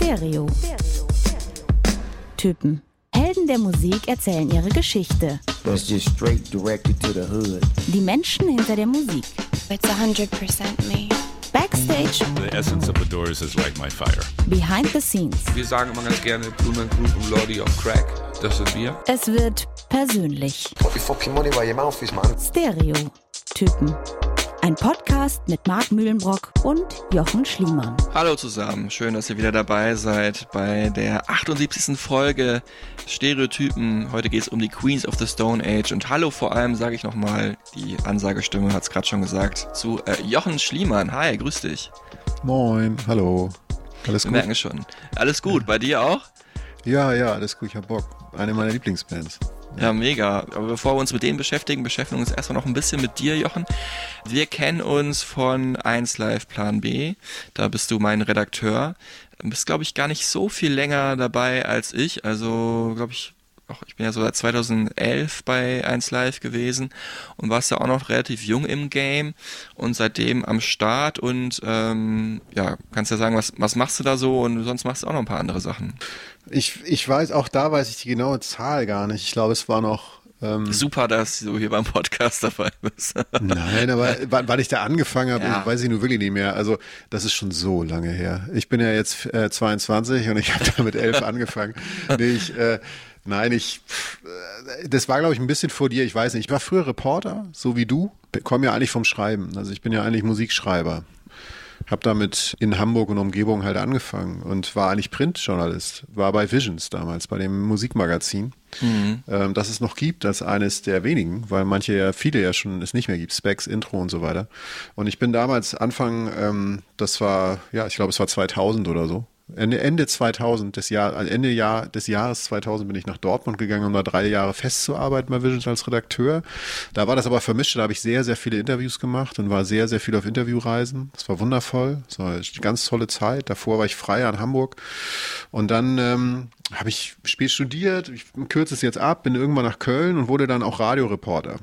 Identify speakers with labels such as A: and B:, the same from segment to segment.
A: Stereo. Typen. Helden der Musik erzählen ihre Geschichte.
B: That's just straight directed to the hood.
A: Die Menschen hinter der Musik.
C: It's 100% me.
A: Backstage,
D: The essence of the Doors is like my fire.
A: behind the scenes.
E: Wir sagen immer ganz gerne Blumen Group und Lordy of Crack. Das sind wir.
A: Es wird persönlich.
F: Put your fucking money where your mouth is, man.
A: Stereo. Typen. Ein Podcast mit Marc Mühlenbrock und Jochen Schliemann.
G: Hallo zusammen, schön, dass ihr wieder dabei seid bei der 78. Folge Stereotypen. Heute geht es um die Queens of the Stone Age und hallo vor allem, sage ich nochmal, die Ansagestimme hat es gerade schon gesagt, zu äh, Jochen Schliemann. Hi, grüß dich.
H: Moin, hallo. Alles
G: Wir
H: gut?
G: merken es schon. Alles gut, bei dir auch?
H: Ja, ja, alles gut, ich hab Bock. Eine meiner Lieblingsbands.
G: Ja, mega. Aber bevor wir uns mit denen beschäftigen, beschäftigen wir uns erstmal noch ein bisschen mit dir, Jochen. Wir kennen uns von 1 Live Plan B. Da bist du mein Redakteur. Du bist, glaube ich, gar nicht so viel länger dabei als ich. Also, glaube ich, auch, ich bin ja so seit 2011 bei 1 Live gewesen und warst ja auch noch relativ jung im Game und seitdem am Start und ähm, ja, kannst ja sagen, was, was machst du da so und sonst machst du auch noch ein paar andere Sachen.
H: Ich, ich weiß, auch da weiß ich die genaue Zahl gar nicht. Ich glaube, es war noch. Ähm,
G: Super, dass du hier beim Podcast dabei bist.
H: nein, aber wann, wann ich da angefangen habe,
G: Ja.
H: weiß ich nur wirklich nicht mehr. Also, das ist schon so lange her. Ich bin ja jetzt äh, 22 und ich habe da mit 11 angefangen. Nee, ich, äh, nein, ich. äh, Das war, glaube ich, ein bisschen vor dir. Ich weiß nicht. Ich war früher Reporter, so wie du. Komme ja eigentlich vom Schreiben. Also, ich bin ja eigentlich Musikschreiber. Hab damit in Hamburg und Umgebung halt angefangen und war eigentlich Printjournalist. War bei Visions damals, bei dem Musikmagazin, ähm, das es noch gibt, als eines der wenigen, weil manche ja, viele ja schon es nicht mehr gibt, Specs, Intro und so weiter. Und ich bin damals Anfang, ähm, das war, ja, ich glaube, es war 2000 oder so. Ende, Ende 2000 des Jahr, also Ende Jahr des Jahres 2000 bin ich nach Dortmund gegangen, um da drei Jahre festzuarbeiten bei Visions als Redakteur. Da war das aber vermischt, da habe ich sehr, sehr viele Interviews gemacht und war sehr, sehr viel auf Interviewreisen. Das war wundervoll, das war eine ganz tolle Zeit. Davor war ich frei an Hamburg und dann ähm, habe ich spät studiert, ich kürze es jetzt ab, bin irgendwann nach Köln und wurde dann auch Radioreporter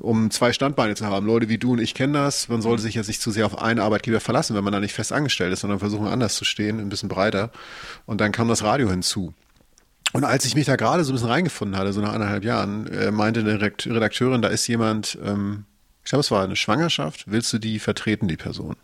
H: um zwei Standbeine zu haben. Leute wie du und ich kennen das. Man sollte sich jetzt nicht zu sehr auf einen Arbeitgeber verlassen, wenn man da nicht fest angestellt ist, sondern versuchen anders zu stehen, ein bisschen breiter. Und dann kam das Radio hinzu. Und als ich mich da gerade so ein bisschen reingefunden hatte, so nach eineinhalb Jahren, äh, meinte eine Redakt- Redakteurin, da ist jemand, ähm, ich glaube, es war eine Schwangerschaft, willst du die vertreten, die Person?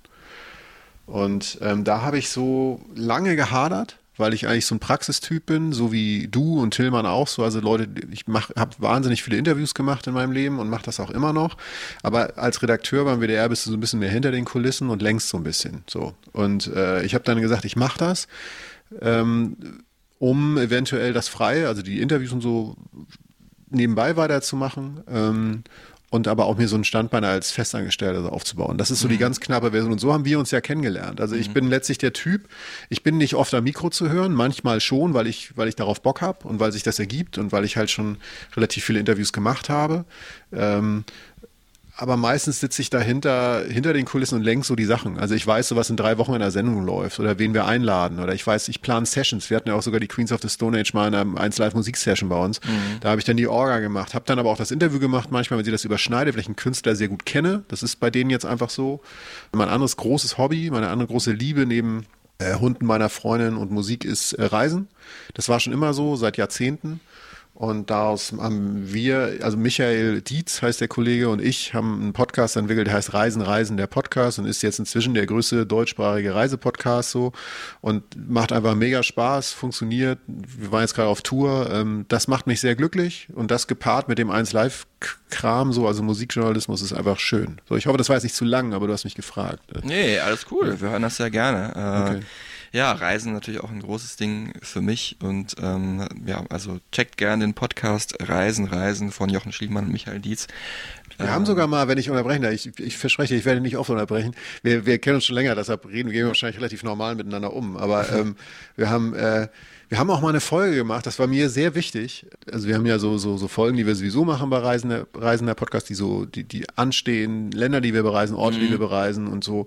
H: Und ähm, da habe ich so lange gehadert, weil ich eigentlich so ein Praxistyp bin, so wie du und Tillmann auch so. Also Leute, ich habe wahnsinnig viele Interviews gemacht in meinem Leben und mache das auch immer noch. Aber als Redakteur beim WDR bist du so ein bisschen mehr hinter den Kulissen und längst so ein bisschen. So. Und äh, ich habe dann gesagt, ich mache das, ähm, um eventuell das frei, also die Interviews und so nebenbei weiterzumachen. Ähm, und aber auch mir so ein Standbein als Festangestellter so aufzubauen. Das ist so die ganz knappe Version. Und so haben wir uns ja kennengelernt. Also ich bin letztlich der Typ, ich bin nicht oft am Mikro zu hören, manchmal schon, weil ich, weil ich darauf Bock habe und weil sich das ergibt und weil ich halt schon relativ viele Interviews gemacht habe. Ähm, aber meistens sitze ich dahinter, hinter den Kulissen und lenke so die Sachen. Also ich weiß so, was in drei Wochen in der Sendung läuft oder wen wir einladen oder ich weiß, ich plane Sessions. Wir hatten ja auch sogar die Queens of the Stone Age mal in einer 1 Live Musik Session bei uns. Da habe ich dann die Orga gemacht, habe dann aber auch das Interview gemacht, manchmal, wenn sie das überschneidet, weil ich einen Künstler sehr gut kenne. Das ist bei denen jetzt einfach so. Mein anderes großes Hobby, meine andere große Liebe neben äh, Hunden meiner Freundin und Musik ist äh, Reisen. Das war schon immer so, seit Jahrzehnten. Und daraus haben wir, also Michael Dietz heißt der Kollege und ich, haben einen Podcast entwickelt, der heißt Reisen, Reisen, der Podcast und ist jetzt inzwischen der größte deutschsprachige Reisepodcast so und macht einfach mega Spaß, funktioniert. Wir waren jetzt gerade auf Tour. Ähm, das macht mich sehr glücklich und das gepaart mit dem 1 Live-Kram, so, also Musikjournalismus ist einfach schön. So, ich hoffe, das war jetzt nicht zu lang, aber du hast mich gefragt.
G: Nee, alles cool. Wir hören das sehr gerne. Äh,
H: Okay.
G: Ja, Reisen natürlich auch ein großes Ding für mich und ähm, ja, also checkt gerne den Podcast Reisen, Reisen von Jochen Schliemann und Michael Dietz.
H: Wir haben sogar mal, wenn ich unterbrechen darf, ich, ich verspreche, ich werde nicht oft unterbrechen. Wir, wir kennen uns schon länger, deshalb reden wir wahrscheinlich relativ normal miteinander um. Aber ähm, wir haben äh, wir haben auch mal eine Folge gemacht, das war mir sehr wichtig. Also wir haben ja so, so, so Folgen, die wir sowieso machen bei Reisender, Reisender Podcast, die so, die, die anstehen, Länder, die wir bereisen, Orte, die wir bereisen und so,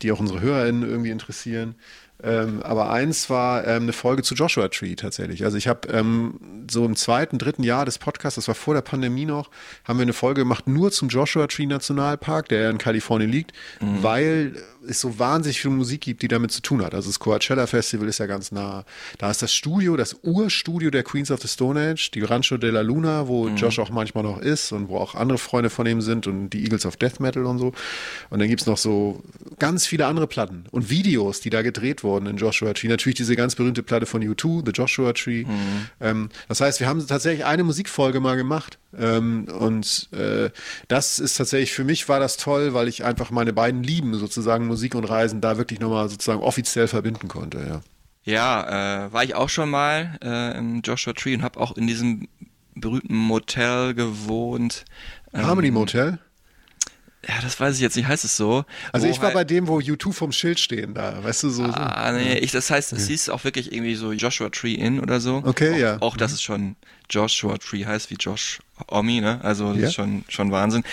H: die auch unsere HörerInnen irgendwie interessieren. Ähm, aber eins war ähm, eine Folge zu Joshua Tree tatsächlich. Also ich habe ähm, so im zweiten, dritten Jahr des Podcasts, das war vor der Pandemie noch, haben wir eine Folge gemacht nur zum Joshua Tree Nationalpark, der in Kalifornien liegt, weil es so wahnsinnig viel Musik gibt, die damit zu tun hat. Also das Coachella Festival ist ja ganz nah. Da ist das Studio, das Urstudio der Queens of the Stone Age, die Rancho de la Luna, wo mhm. Josh auch manchmal noch ist und wo auch andere Freunde von ihm sind und die Eagles of Death Metal und so. Und dann gibt es noch so ganz viele andere Platten und Videos, die da gedreht wurden in Joshua Tree. Natürlich diese ganz berühmte Platte von U2, The Joshua Tree. Mhm. Ähm, das heißt, wir haben tatsächlich eine Musikfolge mal gemacht. Ähm, und äh, das ist tatsächlich, für mich war das toll, weil ich einfach meine beiden Lieben, sozusagen Musik und Reisen, da wirklich nochmal sozusagen offiziell verbinden konnte, ja.
G: Ja, äh, war ich auch schon mal äh, im Joshua Tree und habe auch in diesem berühmten Motel gewohnt.
H: Harmony ähm, Motel?
G: Ja, das weiß ich jetzt nicht, heißt es so.
H: Also ich war halt, bei dem, wo U2 vom Schild stehen da, weißt du, so.
G: Ah,
H: so.
G: nee, ich, das heißt, es hieß auch wirklich irgendwie so Joshua Tree Inn oder so.
H: Okay,
G: auch,
H: ja.
G: Auch, dass es schon Joshua Tree heißt, wie Josh Omi, ne? Also das ja. ist schon, schon Wahnsinn.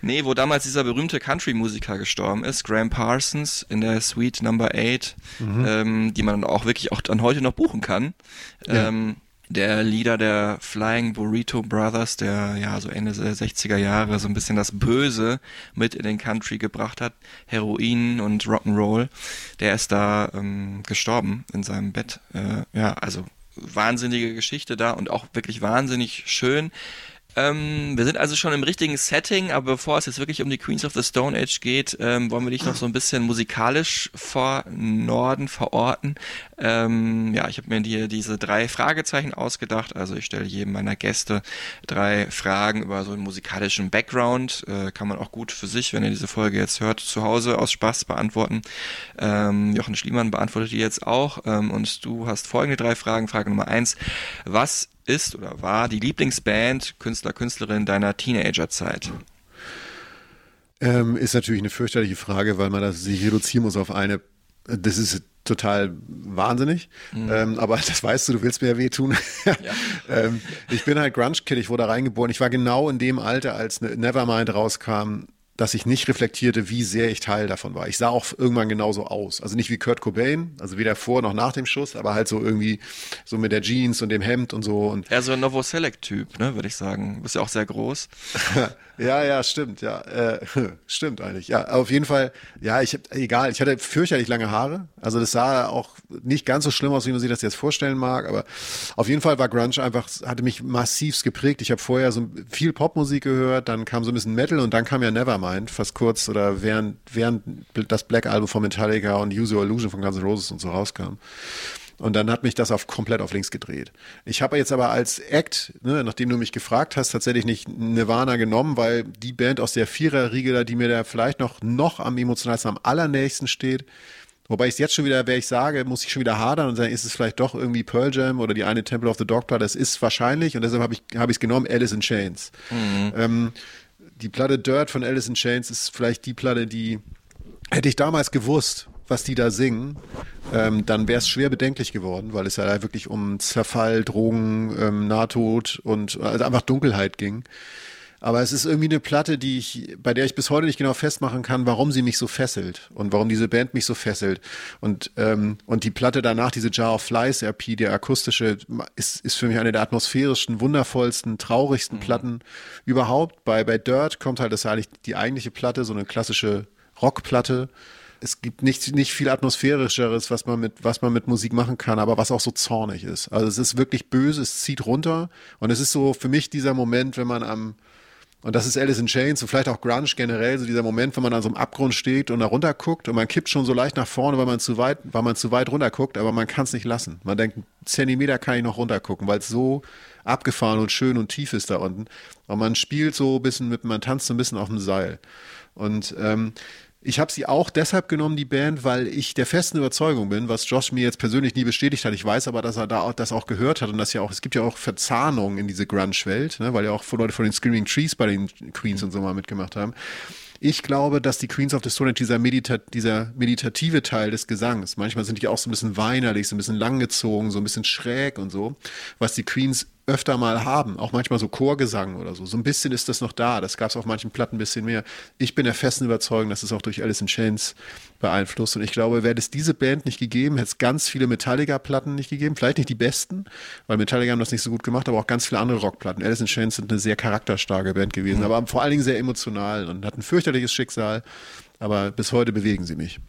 G: Nee, wo damals dieser berühmte Country-Musiker gestorben ist, Graham Parsons in der Suite Number 8, mhm. ähm, die man auch wirklich auch dann heute noch buchen kann. Ja. Ähm, der Leader der Flying Burrito Brothers, der ja so Ende der 60er Jahre so ein bisschen das Böse mit in den Country gebracht hat, Heroin und Rock'n'Roll, der ist da ähm, gestorben in seinem Bett. Äh, ja, also wahnsinnige Geschichte da und auch wirklich wahnsinnig schön. Ähm, wir sind also schon im richtigen Setting, aber bevor es jetzt wirklich um die Queens of the Stone Age geht, ähm, wollen wir dich noch so ein bisschen musikalisch vor Norden verorten. Ähm, ja, ich habe mir dir diese drei Fragezeichen ausgedacht. Also ich stelle jedem meiner Gäste drei Fragen über so einen musikalischen Background. Äh, kann man auch gut für sich, wenn ihr diese Folge jetzt hört, zu Hause aus Spaß beantworten. Ähm, Jochen Schliemann beantwortet die jetzt auch. Ähm, und du hast folgende drei Fragen. Frage Nummer eins. Was ist oder war die Lieblingsband, Künstler, Künstlerin deiner Teenagerzeit?
H: Ähm, ist natürlich eine fürchterliche Frage, weil man das sich reduzieren muss auf eine. Das ist total wahnsinnig. Mhm. Ähm, aber das weißt du, du willst mir ja wehtun. ja. ähm, ich bin halt Grunge-Kid, ich wurde reingeboren. Ich war genau in dem Alter, als Nevermind rauskam, dass ich nicht reflektierte, wie sehr ich Teil davon war. Ich sah auch irgendwann genauso aus. Also nicht wie Kurt Cobain, also weder vor noch nach dem Schuss, aber halt so irgendwie so mit der Jeans und dem Hemd und so. Und
G: ja, so ein Novoselec-Typ, ne, würde ich sagen. Du bist ja auch sehr groß.
H: Ja, ja, stimmt, ja. Äh, stimmt eigentlich. Ja, auf jeden Fall, ja, ich egal, ich hatte fürchterlich lange Haare. Also das sah auch nicht ganz so schlimm aus, wie man sich das jetzt vorstellen mag, aber auf jeden Fall war Grunge einfach, hatte mich massivst geprägt. Ich habe vorher so viel Popmusik gehört, dann kam so ein bisschen Metal und dann kam ja Nevermind, fast kurz oder während, während das Black Album von Metallica und Use Illusion von Guns N' Roses und so rauskam. Und dann hat mich das auf komplett auf links gedreht. Ich habe jetzt aber als Act, ne, nachdem du mich gefragt hast, tatsächlich nicht Nirvana genommen, weil die Band aus der Viererriege, die mir da vielleicht noch, noch am emotionalsten, am allernächsten steht, Wobei ich es jetzt schon wieder, wer ich sage, muss ich schon wieder hadern und sagen, ist es vielleicht doch irgendwie Pearl Jam oder die eine Temple of the Dog Platte. Das ist wahrscheinlich und deshalb habe ich es hab genommen, Alice in Chains. Mhm. Ähm, die Platte Dirt von Alice in Chains ist vielleicht die Platte, die hätte ich damals gewusst, was die da singen, ähm, dann wäre es schwer bedenklich geworden, weil es ja da wirklich um Zerfall, Drogen, ähm, Nahtod und also einfach Dunkelheit ging. Aber es ist irgendwie eine Platte, die ich, bei der ich bis heute nicht genau festmachen kann, warum sie mich so fesselt und warum diese Band mich so fesselt. Und, ähm, und die Platte danach, diese Jar of Flies RP, der akustische, ist, ist für mich eine der atmosphärischsten, wundervollsten, traurigsten mhm. Platten überhaupt. Bei, bei Dirt kommt halt das eigentlich die eigentliche Platte, so eine klassische Rockplatte es gibt nicht, nicht viel atmosphärischeres, was man mit, was man mit Musik machen kann, aber was auch so zornig ist. Also es ist wirklich böse, es zieht runter und es ist so für mich dieser Moment, wenn man am, und das ist Alice in Chains und vielleicht auch Grunge generell, so dieser Moment, wenn man an so einem Abgrund steht und da runter guckt und man kippt schon so leicht nach vorne, weil man zu weit, weil man zu weit runter guckt, aber man kann es nicht lassen. Man denkt, Zentimeter kann ich noch runter gucken, weil es so abgefahren und schön und tief ist da unten. Und man spielt so ein bisschen mit, man tanzt so ein bisschen auf dem Seil. Und ähm, ich habe sie auch deshalb genommen, die Band, weil ich der festen Überzeugung bin, was Josh mir jetzt persönlich nie bestätigt hat. Ich weiß aber, dass er da auch, das auch gehört hat und dass ja auch, es gibt ja auch Verzahnungen in diese Grunge-Welt, ne, weil ja auch Leute von den Screaming Trees bei den Queens und so mal mitgemacht haben. Ich glaube, dass die Queens of the Stone Age dieser, Medita dieser meditative Teil des Gesangs, manchmal sind die auch so ein bisschen weinerlich, so ein bisschen langgezogen, so ein bisschen schräg und so, was die Queens öfter mal haben, auch manchmal so Chorgesang oder so. So ein bisschen ist das noch da. Das gab es auf manchen Platten ein bisschen mehr. Ich bin der festen Überzeugung, dass es auch durch Alice in Chains beeinflusst. Und ich glaube, wäre es diese Band nicht gegeben, hätte es ganz viele Metallica-Platten nicht gegeben. Vielleicht nicht die besten, weil Metallica haben das nicht so gut gemacht, aber auch ganz viele andere Rockplatten. Alice in Chains sind eine sehr charakterstarke Band gewesen, mhm. aber vor allen Dingen sehr emotional und hatten ein fürchterliches Schicksal. Aber bis heute bewegen sie mich.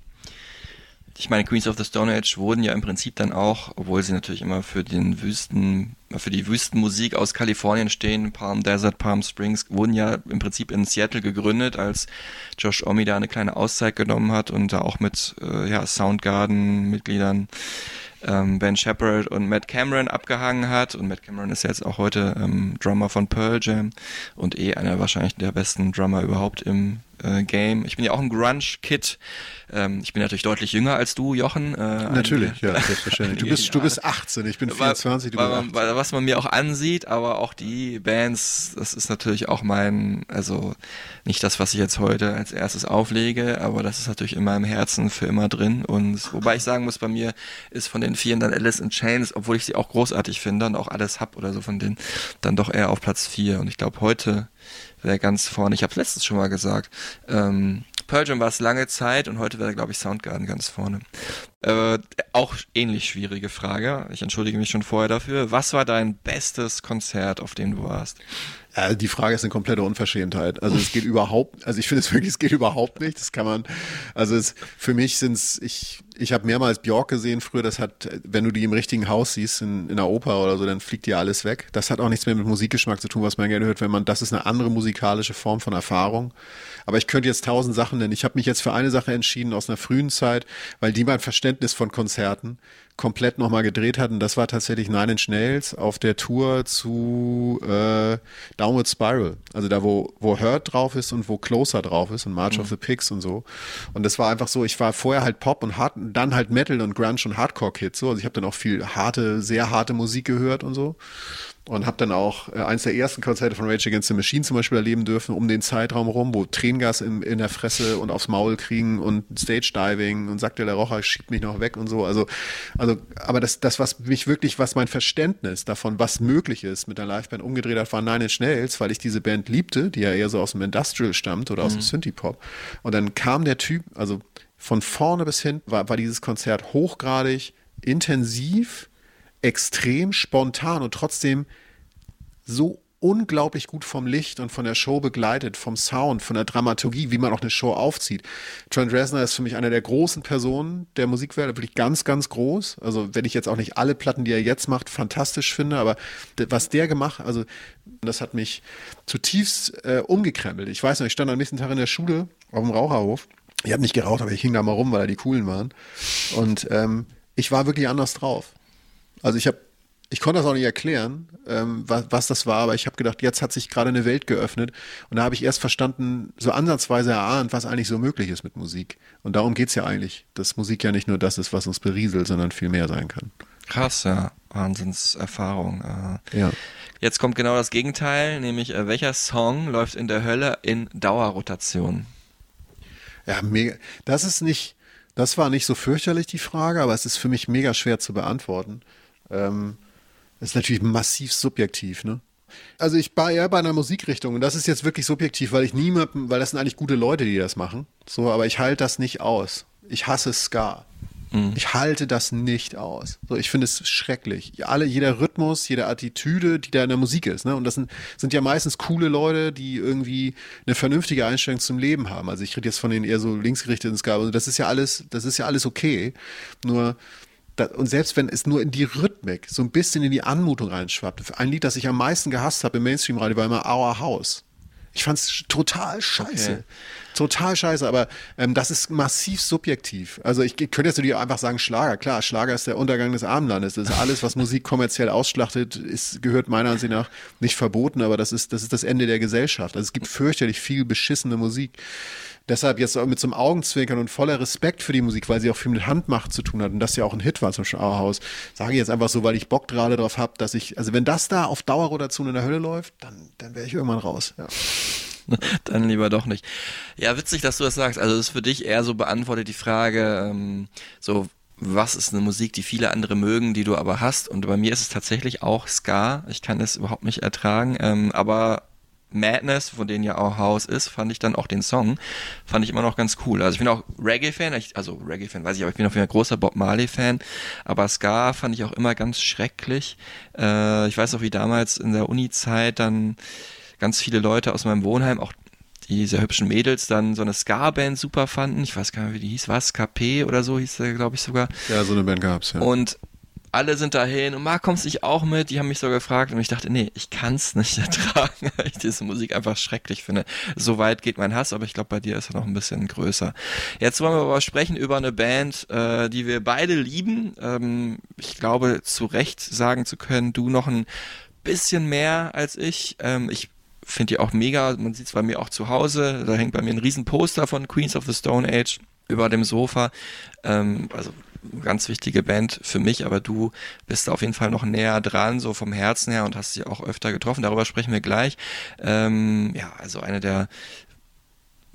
G: ich meine, Queens of the Stone Age wurden ja im Prinzip dann auch, obwohl sie natürlich immer für den Wüsten, für die Wüstenmusik aus Kalifornien stehen, Palm Desert, Palm Springs, wurden ja im Prinzip in Seattle gegründet, als Josh Omi da eine kleine Auszeit genommen hat und da auch mit äh, ja, Soundgarden-Mitgliedern ähm, Ben Shepard und Matt Cameron abgehangen hat. Und Matt Cameron ist jetzt auch heute ähm, Drummer von Pearl Jam und eh einer wahrscheinlich der besten Drummer überhaupt im äh, Game. Ich bin ja auch ein Grunge-Kid. Ähm, ich bin natürlich deutlich jünger als du, Jochen. Äh,
H: natürlich, ja, selbstverständlich. Du bist, du bist 18, ich bin 24, du
G: weil,
H: bist 18.
G: Weil, was man mir auch ansieht, aber auch die Bands, das ist natürlich auch mein, also nicht das, was ich jetzt heute als erstes auflege, aber das ist natürlich in meinem Herzen für immer drin. Und wobei ich sagen muss, bei mir ist von den vielen dann Alice in Chains, obwohl ich sie auch großartig finde und auch alles hab oder so von denen, dann doch eher auf Platz 4. Und ich glaube, heute wäre ganz vorne. Ich habe es letztens schon mal gesagt. Ähm, Pearl Jam war es lange Zeit und heute wäre, glaube ich, Soundgarden ganz vorne. Äh, auch ähnlich schwierige Frage. Ich entschuldige mich schon vorher dafür. Was war dein bestes Konzert, auf dem du warst?
H: Äh, die Frage ist eine komplette Unverschämtheit. Also es geht überhaupt, also ich finde es wirklich, es geht überhaupt nicht. Das kann man, also es, für mich sind es, ich, ich habe mehrmals Björk gesehen früher, das hat, wenn du die im richtigen Haus siehst, in, in einer Oper oder so, dann fliegt dir alles weg. Das hat auch nichts mehr mit Musikgeschmack zu tun, was man gerne hört, wenn man, das ist eine andere musikalische Form von Erfahrung. Aber ich könnte jetzt tausend Sachen nennen. Ich habe mich jetzt für eine Sache entschieden aus einer frühen Zeit, weil die mein Verständnis von Konzerten komplett nochmal gedreht hatten. Das war tatsächlich Nine Inch Nails auf der Tour zu äh, Downward Spiral. Also da, wo, wo Hurt drauf ist und wo Closer drauf ist und March mhm. of the Pigs und so. Und das war einfach so, ich war vorher halt Pop und hart, dann halt Metal und Grunge und Hardcore-Kids. So. Also ich habe dann auch viel harte, sehr harte Musik gehört und so und habe dann auch äh, eins der ersten Konzerte von Rage Against the Machine zum Beispiel erleben dürfen, um den Zeitraum rum, wo Tränengas in, in der Fresse und aufs Maul kriegen und Stage Diving und sagt der Rocha schiebt mich noch weg und so. Also, also, aber das, das, was mich wirklich, was mein Verständnis davon, was möglich ist, mit der Liveband umgedreht hat, war Nine Inch Nails, weil ich diese Band liebte, die ja eher so aus dem Industrial stammt oder aus mhm. dem Synthie-Pop. Und dann kam der Typ, also von vorne bis hinten war, war dieses Konzert hochgradig, intensiv, extrem spontan und trotzdem so unglaublich gut vom Licht und von der Show begleitet, vom Sound, von der Dramaturgie, wie man auch eine Show aufzieht. Trent Reznor ist für mich einer der großen Personen der Musikwelt, wirklich ganz, ganz groß. Also wenn ich jetzt auch nicht alle Platten, die er jetzt macht, fantastisch finde, aber was der gemacht, also das hat mich zutiefst äh, umgekrempelt. Ich weiß noch, ich stand am nächsten Tag in der Schule auf dem Raucherhof. Ich habe nicht geraucht, aber ich hing da mal rum, weil da die coolen waren. Und ähm, ich war wirklich anders drauf. Also ich habe, ich konnte das auch nicht erklären, ähm, was, was das war, aber ich habe gedacht, jetzt hat sich gerade eine Welt geöffnet und da habe ich erst verstanden, so ansatzweise erahnt, was eigentlich so möglich ist mit Musik. Und darum geht's ja eigentlich, dass Musik ja nicht nur das ist, was uns berieselt, sondern viel mehr sein kann.
G: Krass, ja. Wahnsinnserfahrung.
H: Äh. Ja.
G: Jetzt kommt genau das Gegenteil, nämlich äh, welcher Song läuft in der Hölle in Dauerrotation?
H: Ja, mega. Das ist nicht, das war nicht so fürchterlich die Frage, aber es ist für mich mega schwer zu beantworten. Ähm, ist natürlich massiv subjektiv, ne? Also ich war eher bei einer Musikrichtung und das ist jetzt wirklich subjektiv, weil ich niemanden, weil das sind eigentlich gute Leute, die das machen. So, aber ich halte das nicht aus. Ich hasse Ska. Mhm. Ich halte das nicht aus. So, ich finde es schrecklich. Alle, jeder Rhythmus, jede Attitüde, die da in der Musik ist, ne? Und das sind, sind ja meistens coole Leute, die irgendwie eine vernünftige Einstellung zum Leben haben. Also ich rede jetzt von den eher so linksgerichteten Ska. Also das ist ja alles, das ist ja alles okay. Nur und selbst wenn es nur in die Rhythmik, so ein bisschen in die Anmutung reinschwappt. Ein Lied, das ich am meisten gehasst habe im Mainstream-Radio, war immer Our House. Ich fand es total scheiße. Okay. Total scheiße, aber ähm, das ist massiv subjektiv. Also ich, ich könnte jetzt dir einfach sagen, Schlager. Klar, Schlager ist der Untergang des Abendlandes. Das ist alles, was Musik kommerziell ausschlachtet, ist, gehört meiner Ansicht nach nicht verboten, aber das ist, das ist das Ende der Gesellschaft. Also es gibt fürchterlich viel beschissene Musik. Deshalb jetzt mit so einem Augenzwinkern und voller Respekt für die Musik, weil sie auch viel mit Handmacht zu tun hat und das ja auch ein Hit war zum Schauerhaus, sage ich jetzt einfach so, weil ich Bock gerade drauf habe, dass ich, also wenn das da auf Dauerrotation in der Hölle läuft, dann, dann wäre ich irgendwann raus. Ja.
G: dann lieber doch nicht. Ja, witzig, dass du das sagst. Also das ist für dich eher so beantwortet die Frage, ähm, so was ist eine Musik, die viele andere mögen, die du aber hast. Und bei mir ist es tatsächlich auch Ska. Ich kann es überhaupt nicht ertragen. Ähm, aber Madness, von denen ja auch House ist, fand ich dann auch den Song, fand ich immer noch ganz cool. Also ich bin auch Reggae-Fan, also Reggae-Fan weiß ich, aber ich bin auf jeden Fall großer Bob Marley-Fan, aber Ska fand ich auch immer ganz schrecklich. Äh, ich weiß auch, wie damals in der Uni-Zeit dann ganz viele Leute aus meinem Wohnheim, auch die sehr hübschen Mädels dann so eine Ska-Band super fanden. Ich weiß gar nicht, wie die hieß, was? KP oder so hieß der, glaube ich sogar.
H: Ja, so eine Band gab's, ja.
G: Und alle sind dahin und Marc, kommst nicht auch mit? Die haben mich so gefragt und ich dachte, nee, ich kann's nicht ertragen, weil ich diese Musik einfach schrecklich finde. So weit geht mein Hass, aber ich glaube, bei dir ist er noch ein bisschen größer. Jetzt wollen wir aber sprechen über eine Band, äh, die wir beide lieben. Ähm, ich glaube, zu Recht sagen zu können, du noch ein bisschen mehr als ich. Ähm, ich finde die auch mega. Man sieht es bei mir auch zu Hause. Da hängt bei mir ein riesen Poster von Queens of the Stone Age über dem Sofa. Ähm, also ganz wichtige Band für mich, aber du bist auf jeden Fall noch näher dran, so vom Herzen her und hast sie auch öfter getroffen. Darüber sprechen wir gleich. Ähm, ja, also eine der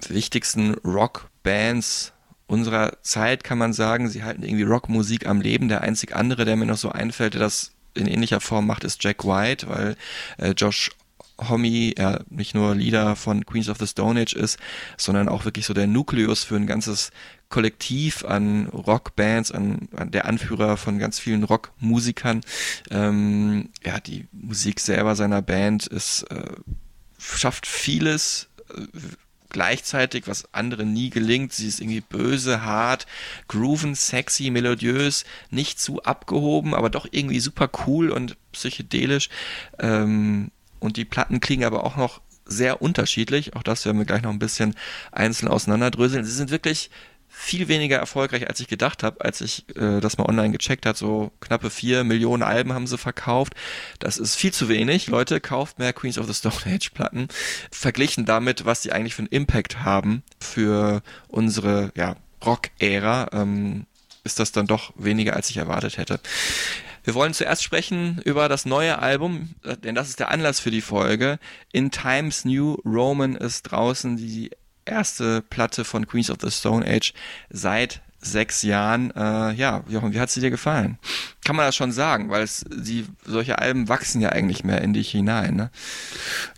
G: wichtigsten Rockbands unserer Zeit, kann man sagen. Sie halten irgendwie Rockmusik am Leben. Der einzig andere, der mir noch so einfällt, der das in ähnlicher Form macht, ist Jack White, weil äh, Josh Homme ja nicht nur Leader von Queens of the Stone Age ist, sondern auch wirklich so der Nukleus für ein ganzes Kollektiv an Rockbands, an, an der Anführer von ganz vielen Rockmusikern. Ähm, ja, die Musik selber seiner Band ist äh, schafft vieles äh, gleichzeitig, was anderen nie gelingt. Sie ist irgendwie böse, hart, grooven, sexy, melodiös, nicht zu abgehoben, aber doch irgendwie super cool und psychedelisch. Ähm, und die Platten klingen aber auch noch sehr unterschiedlich. Auch das werden wir gleich noch ein bisschen einzeln auseinanderdröseln. Sie sind wirklich viel weniger erfolgreich, als ich gedacht habe, als ich äh, das mal online gecheckt hat. So knappe vier Millionen Alben haben sie verkauft. Das ist viel zu wenig. Leute, kauft mehr Queens of the Stone Age Platten. Verglichen damit, was sie eigentlich für einen Impact haben für unsere ja, Rock-Ära, ähm, ist das dann doch weniger, als ich erwartet hätte. Wir wollen zuerst sprechen über das neue Album, denn das ist der Anlass für die Folge. In Times New Roman ist draußen die erste Platte von Queens of the Stone Age seit sechs Jahren. Äh, ja, Jochen, wie hat sie dir gefallen? Kann man das schon sagen, weil es, die, solche Alben wachsen ja eigentlich mehr in dich hinein, ne?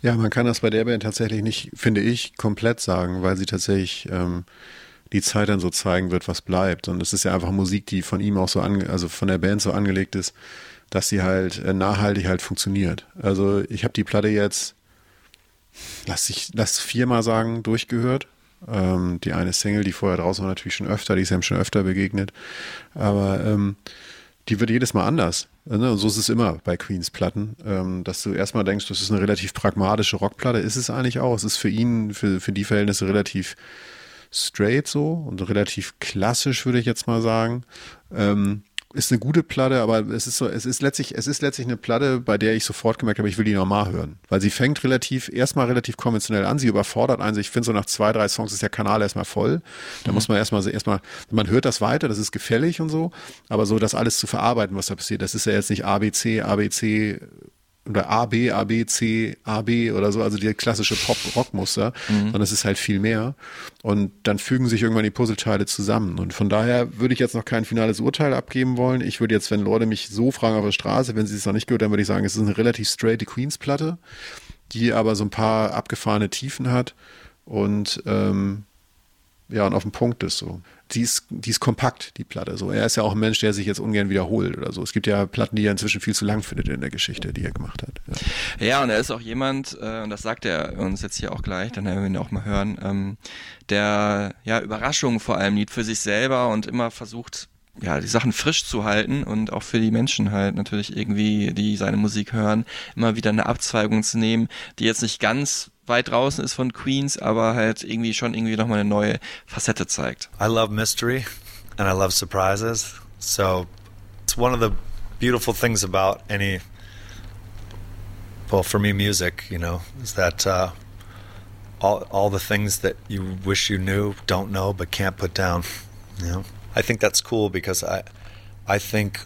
H: Ja, man kann das bei der Band tatsächlich nicht, finde ich, komplett sagen, weil sie tatsächlich ähm, die Zeit dann so zeigen wird, was bleibt. Und es ist ja einfach Musik, die von ihm auch so ange also von der Band so angelegt ist, dass sie halt äh, nachhaltig halt funktioniert. Also ich habe die Platte jetzt, lass ich, lass viermal sagen, durchgehört. Ähm, die eine Single, die vorher draußen war, natürlich schon öfter, die ist ihm schon öfter begegnet. Aber ähm, die wird jedes Mal anders. Ne? Und so ist es immer bei Queens Platten, ähm, dass du erstmal denkst, das ist eine relativ pragmatische Rockplatte. Ist es eigentlich auch. Es ist für ihn, für, für die Verhältnisse relativ straight so und relativ klassisch, würde ich jetzt mal sagen. Ähm, ist eine gute Platte, aber es ist so, es ist letztlich, es ist letztlich eine Platte, bei der ich sofort gemerkt habe, ich will die normal hören. Weil sie fängt relativ, erstmal relativ konventionell an, sie überfordert einen. Ich finde so nach zwei, drei Songs ist der Kanal erstmal voll. Da mhm. muss man erstmal, erstmal, man hört das weiter, das ist gefällig und so. Aber so das alles zu verarbeiten, was da passiert, das ist ja jetzt nicht ABC, ABC, oder A, B, A, B, C, A, B oder so, also die klassische Pop-Rock-Muster, mhm. sondern es ist halt viel mehr. Und dann fügen sich irgendwann die Puzzleteile zusammen. Und von daher würde ich jetzt noch kein finales Urteil abgeben wollen. Ich würde jetzt, wenn Leute mich so fragen auf der Straße, wenn sie es noch nicht gehört haben, würde ich sagen, es ist eine relativ straight Queens-Platte, die aber so ein paar abgefahrene Tiefen hat und ähm, ja, und auf dem Punkt ist so die ist, die ist kompakt, die Platte. So, er ist ja auch ein Mensch, der sich jetzt ungern wiederholt oder so. Es gibt ja Platten, die er inzwischen viel zu lang findet in der Geschichte, die er gemacht hat.
G: Ja, ja und er ist auch jemand, äh, und das sagt er uns jetzt hier auch gleich, dann werden wir ihn auch mal hören, ähm, der ja Überraschungen vor allem liebt für sich selber und immer versucht, ja, die Sachen frisch zu halten und auch für die Menschen halt natürlich irgendwie, die seine Musik hören, immer wieder eine Abzweigung zu nehmen, die jetzt nicht ganz weit draußen ist von Queens, aber halt irgendwie schon irgendwie nochmal eine neue Facette zeigt.
I: I love mystery and I love surprises. So it's one of the beautiful things about any well for me music, you know, is that uh, all all the things that you wish you knew, don't know but can't put down, you know. I think that's cool because I I think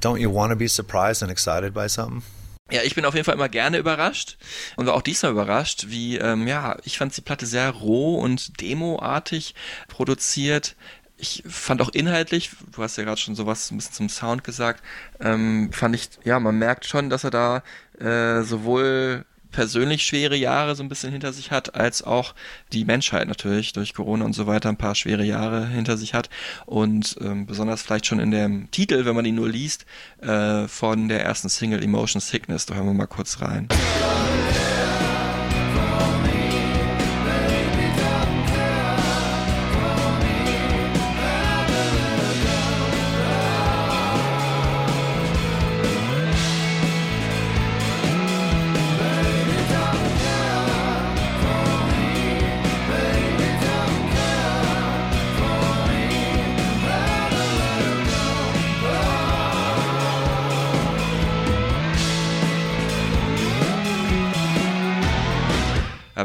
I: don't you want to be surprised and excited by something?
G: Ja, ich bin auf jeden Fall immer gerne überrascht und war auch diesmal überrascht, wie, ähm, ja, ich fand die Platte sehr roh und demoartig produziert. Ich fand auch inhaltlich, du hast ja gerade schon sowas ein bisschen zum Sound gesagt, ähm, fand ich, ja, man merkt schon, dass er da äh, sowohl persönlich schwere Jahre so ein bisschen hinter sich hat, als auch die Menschheit natürlich durch Corona und so weiter ein paar schwere Jahre hinter sich hat. Und ähm, besonders vielleicht schon in dem Titel, wenn man ihn nur liest, äh, von der ersten Single Emotion Sickness. Da hören wir mal kurz rein.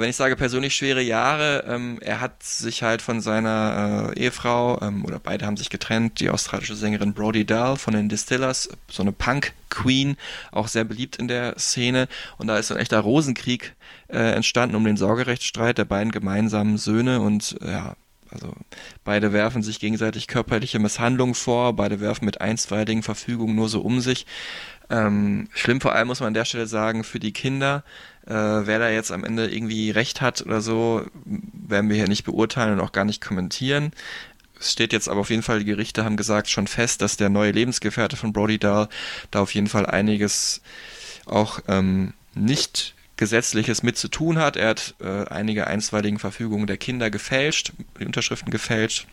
J: Aber wenn ich sage persönlich schwere Jahre, ähm, er hat sich halt von seiner äh, Ehefrau, ähm, oder beide haben sich getrennt, die australische Sängerin Brody Dahl von den Distillers, so eine Punk-Queen, auch sehr beliebt in der Szene. Und da ist ein echter Rosenkrieg äh, entstanden um den Sorgerechtsstreit der beiden gemeinsamen Söhne und ja, also beide werfen sich gegenseitig körperliche Misshandlungen vor, beide werfen mit einstweiligen Verfügungen nur so um sich. Ähm, schlimm vor allem muss man an der Stelle sagen, für die Kinder, äh, wer da jetzt am Ende irgendwie recht hat oder so, werden wir hier nicht beurteilen und auch gar nicht kommentieren. Es steht jetzt aber auf jeden Fall, die Gerichte haben gesagt schon fest, dass der neue Lebensgefährte von Brody Dahl da auf jeden Fall einiges auch ähm, nicht Gesetzliches mit zu tun hat. Er hat äh, einige einstweiligen Verfügungen der Kinder gefälscht, die Unterschriften gefälscht.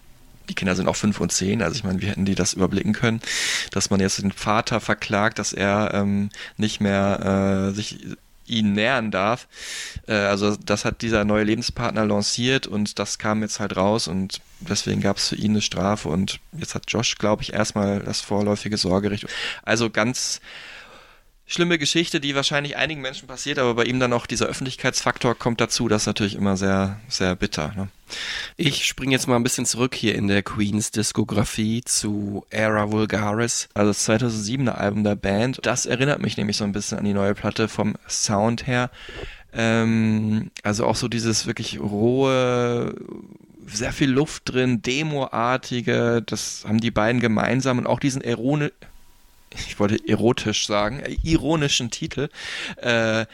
J: Die Kinder sind auch fünf und zehn, also ich meine, wie hätten die das überblicken können, dass man jetzt den Vater verklagt, dass er ähm, nicht mehr äh, sich ihn nähern darf. Äh, also das hat dieser neue Lebenspartner lanciert und das kam jetzt halt raus und deswegen gab es für ihn eine Strafe und jetzt hat Josh, glaube ich, erstmal das vorläufige Sorgerecht. Also ganz schlimme Geschichte, die wahrscheinlich einigen Menschen passiert, aber bei ihm dann auch dieser Öffentlichkeitsfaktor kommt dazu, das ist natürlich immer sehr, sehr bitter. Ne?
G: Ich springe jetzt mal ein bisschen zurück hier in der Queens Diskografie zu Era Vulgaris, also das 2007er Album der Band. Das erinnert mich nämlich so ein bisschen an die neue Platte vom Sound her. Ähm, also auch so dieses wirklich rohe, sehr viel Luft drin, Demo-artige, das haben die beiden gemeinsam und auch diesen Erone ich wollte erotisch sagen, äh, ironischen Titel. Äh,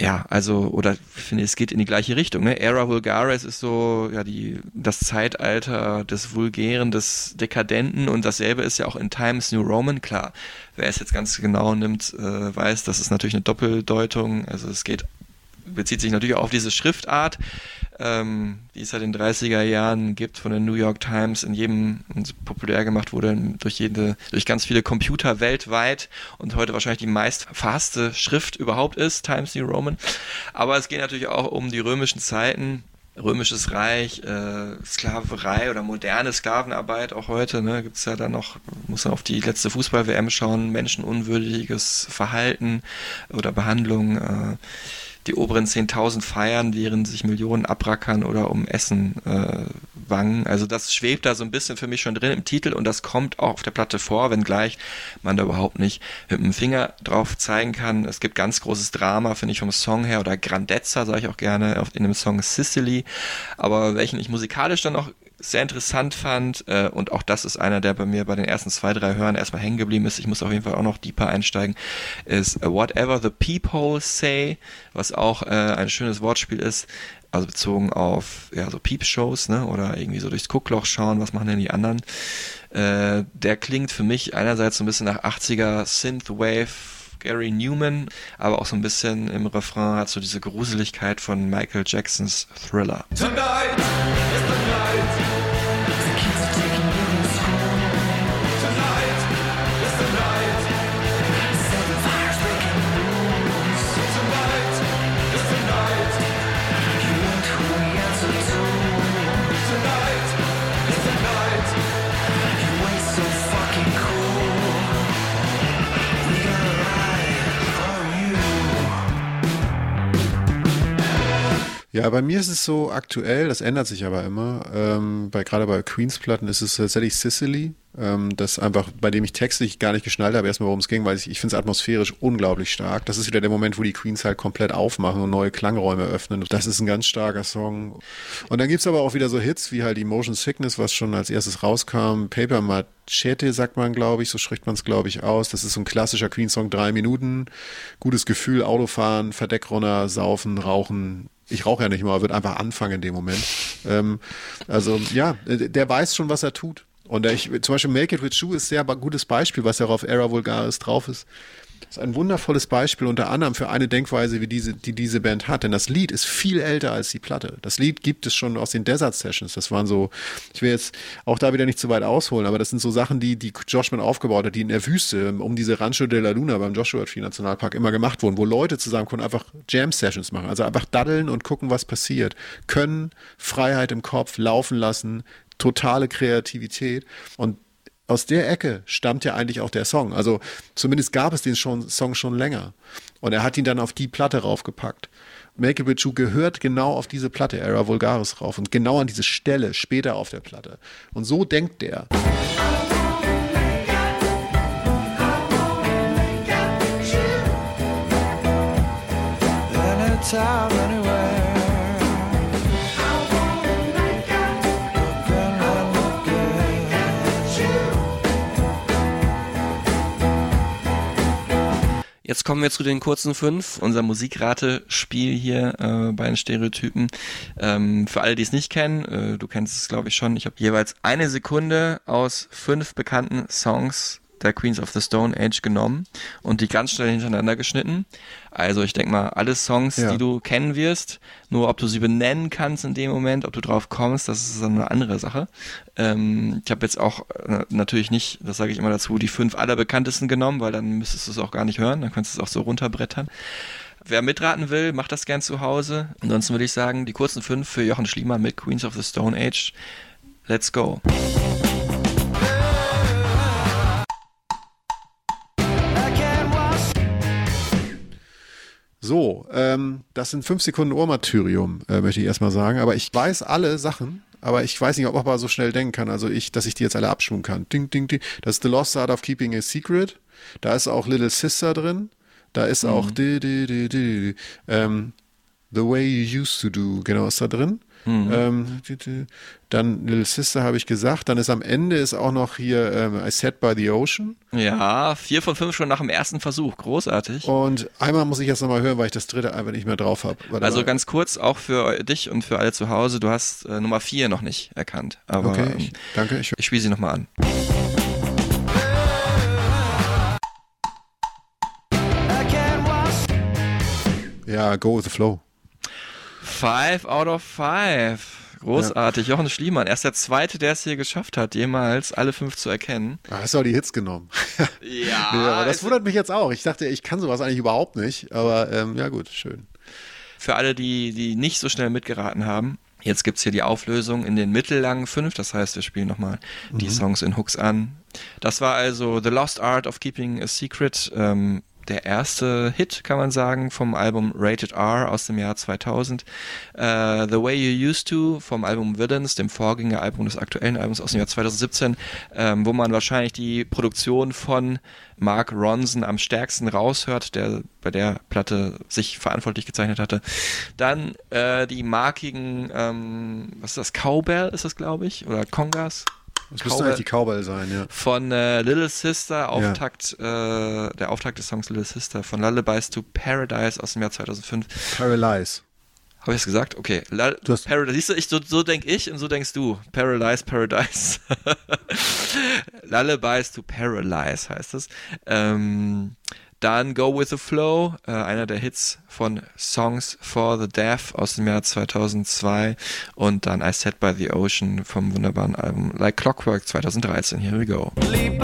G: ja, also, oder ich finde, es geht in die gleiche Richtung. Ne? Era Vulgaris ist so, ja, die, das Zeitalter des Vulgären, des Dekadenten und dasselbe ist ja auch in Times New Roman, klar. Wer es jetzt ganz genau nimmt, äh, weiß, das ist natürlich eine Doppeldeutung. Also es geht bezieht sich natürlich auch auf diese Schriftart, ähm, die es seit den 30er Jahren gibt, von der New York Times. In jedem populär gemacht wurde durch jede, durch ganz viele Computer weltweit. Und heute wahrscheinlich die meist verhasste Schrift überhaupt ist, Times New Roman. Aber es geht natürlich auch um die römischen Zeiten, Römisches Reich, äh, Sklaverei oder moderne Sklavenarbeit auch heute, ne, gibt es ja dann noch, muss man auf die letzte Fußball-WM schauen, menschenunwürdiges Verhalten oder Behandlung, äh, die oberen 10.000 feiern, während sich Millionen abrackern oder um Essen äh, wangen. Also das schwebt da so ein bisschen für mich schon drin im Titel und das kommt auch auf der Platte vor, wenngleich man da überhaupt nicht mit dem Finger drauf zeigen kann. Es gibt ganz großes Drama, finde ich vom Song her, oder Grandezza, sage ich auch gerne, in dem Song Sicily, aber welchen ich musikalisch dann auch sehr interessant fand äh, und auch das ist einer, der bei mir bei den ersten zwei, drei Hören erstmal hängen geblieben ist. Ich muss auf jeden Fall auch noch deeper einsteigen, ist uh, Whatever the Peephole Say, was auch äh, ein schönes Wortspiel ist, also bezogen auf ja so Peep-Shows, ne, oder irgendwie so durchs Guckloch schauen, was machen denn die anderen. Äh, der klingt für mich einerseits so ein bisschen nach 80er Synthwave Gary Newman, aber auch so ein bisschen im Refrain hat so diese Gruseligkeit von Michael Jacksons Thriller. Tonight
H: Ja, bei mir ist es so aktuell, das ändert sich aber immer. Ähm, bei, gerade bei Queens-Platten ist es tatsächlich Sicily, ähm, das einfach, bei dem ich textlich gar nicht geschnallt habe, erstmal worum es ging, weil ich, ich finde es atmosphärisch unglaublich stark. Das ist wieder der Moment, wo die Queens halt komplett aufmachen und neue Klangräume öffnen. Das ist ein ganz starker Song. Und dann gibt's aber auch wieder so Hits wie halt Emotion Sickness, was schon als erstes rauskam. Paper Machete sagt man, glaube ich, so spricht man es, glaube ich, aus. Das ist so ein klassischer Queen-Song, drei Minuten. Gutes Gefühl, Autofahren, Verdeckrunner, saufen, rauchen, ich rauche ja nicht mal, wird einfach anfangen in dem Moment. Ähm, also ja, der weiß schon, was er tut. Und ich, zum Beispiel Make It With Shoe ist sehr gutes Beispiel, was ja auf Era Vulgaris drauf ist. Das ist ein wundervolles Beispiel unter anderem für eine Denkweise, wie diese, die diese Band hat. Denn das Lied ist viel älter als die Platte. Das Lied gibt es schon aus den Desert Sessions. Das waren so, ich will jetzt auch da wieder nicht zu weit ausholen, aber das sind so Sachen, die, die Joshman aufgebaut hat, die in der Wüste um diese Rancho de la Luna beim Joshua Tree Nationalpark immer gemacht wurden, wo Leute zusammenkommen, einfach Jam Sessions machen. Also einfach daddeln und gucken, was passiert. Können, Freiheit im Kopf, laufen lassen, totale Kreativität. Und aus der Ecke stammt ja eigentlich auch der Song. Also zumindest gab es den schon, Song schon länger. Und er hat ihn dann auf die Platte raufgepackt. Make It With You gehört genau auf diese Platte Era Vulgaris rauf und genau an diese Stelle später auf der Platte. Und so denkt der.
K: Anytime,
G: Jetzt kommen wir zu den kurzen fünf, unser Musikratespiel hier äh, bei den Stereotypen. Ähm, für alle, die es nicht kennen, äh, du kennst es glaube ich schon, ich habe jeweils eine Sekunde aus fünf bekannten Songs der Queens of the Stone Age genommen und die ganz schnell hintereinander geschnitten. Also ich denke mal, alle Songs,
H: Ja.
G: die du kennen wirst, nur ob du sie benennen kannst in dem Moment, ob du drauf kommst, das ist dann eine andere Sache. Ähm, ich habe jetzt auch äh, natürlich nicht, das sage ich immer dazu, die fünf allerbekanntesten genommen, weil dann müsstest du es auch gar nicht hören, dann könntest du es auch so runterbrettern. Wer mitraten will, macht das gern zu Hause. Ansonsten würde ich sagen, die kurzen fünf für Jochen Schliemann mit Queens of the Stone Age. Let's go.
H: So, ähm, das sind fünf Sekunden Ohrmartyrium, äh, möchte ich erstmal sagen. Aber ich weiß alle Sachen, aber ich weiß nicht, ob man so schnell denken kann. Also ich, dass ich die jetzt alle abschwimmen kann. Ding, ding, ding. Das ist The Lost Art of Keeping a Secret. Da ist auch Little Sister drin. Da ist auch di, di, di, di, di. Ähm, The Way You Used to Do, genau, ist da drin. Ähm, di, di. dann Little Sister habe ich gesagt. Dann ist am Ende ist auch noch hier ähm, I Sat by the Ocean.
G: Ja, vier von fünf schon nach dem ersten Versuch. Großartig.
H: Und einmal muss ich jetzt nochmal hören, weil ich das dritte einfach nicht mehr drauf habe.
G: Also ganz kurz, auch für dich und für alle zu Hause, du hast äh, Nummer vier noch nicht erkannt. Aber
H: Okay,
G: ähm,
H: ich, danke. Ich,
G: ich spiele sie nochmal an.
H: ja, Go with the Flow.
G: Five out of five. Großartig. Jochen Schliemann, er ist der Zweite, der es hier geschafft hat, jemals alle fünf zu erkennen.
H: Ah, hast du auch die Hits genommen.
G: Ja,
H: nee, aber das
G: es-
H: wundert mich jetzt auch. Ich dachte, ich kann sowas eigentlich überhaupt nicht. Aber ähm, ja gut, schön.
G: Für alle, die, die nicht so schnell mitgeraten haben, jetzt gibt's hier die Auflösung in den mittellangen fünf. Das heißt, wir spielen nochmal die
H: Mhm.
G: Songs in Hooks an. Das war also The Lost Art of Keeping a Secret. Ähm, der erste Hit, kann man sagen, vom Album Rated R aus dem Jahr 2000. Äh, The Way You Used To vom Album Villains, dem Vorgängeralbum des aktuellen Albums aus dem Jahr 2017, ähm, wo man wahrscheinlich die Produktion von Mark Ronson am stärksten raushört, der bei der Platte sich verantwortlich gezeichnet hatte. Dann äh, die markigen, ähm, was ist das, Cowbell ist das, glaube ich, oder Congas?
H: Das müsste eigentlich die Cowbell sein, ja.
G: Von äh, Little Sister, Auftakt, äh, der Auftakt des Songs Little Sister von Lullabies to Paradise aus dem Jahr 2005.
H: Paralyze.
G: Habe ich es gesagt? Okay. Lull
H: Du hast-
G: Paradise. Siehst du, ich, so, so denke ich und so denkst du. Paralyze, Paradise. Lullabies to Paralyze heißt es. Ähm, dann Go With The Flow, äh, einer der Hits von Songs for the Deaf aus dem Jahr 2002 und dann I Sat By The Ocean vom wunderbaren Album Like Clockwork 2013. Here we go.
K: Leap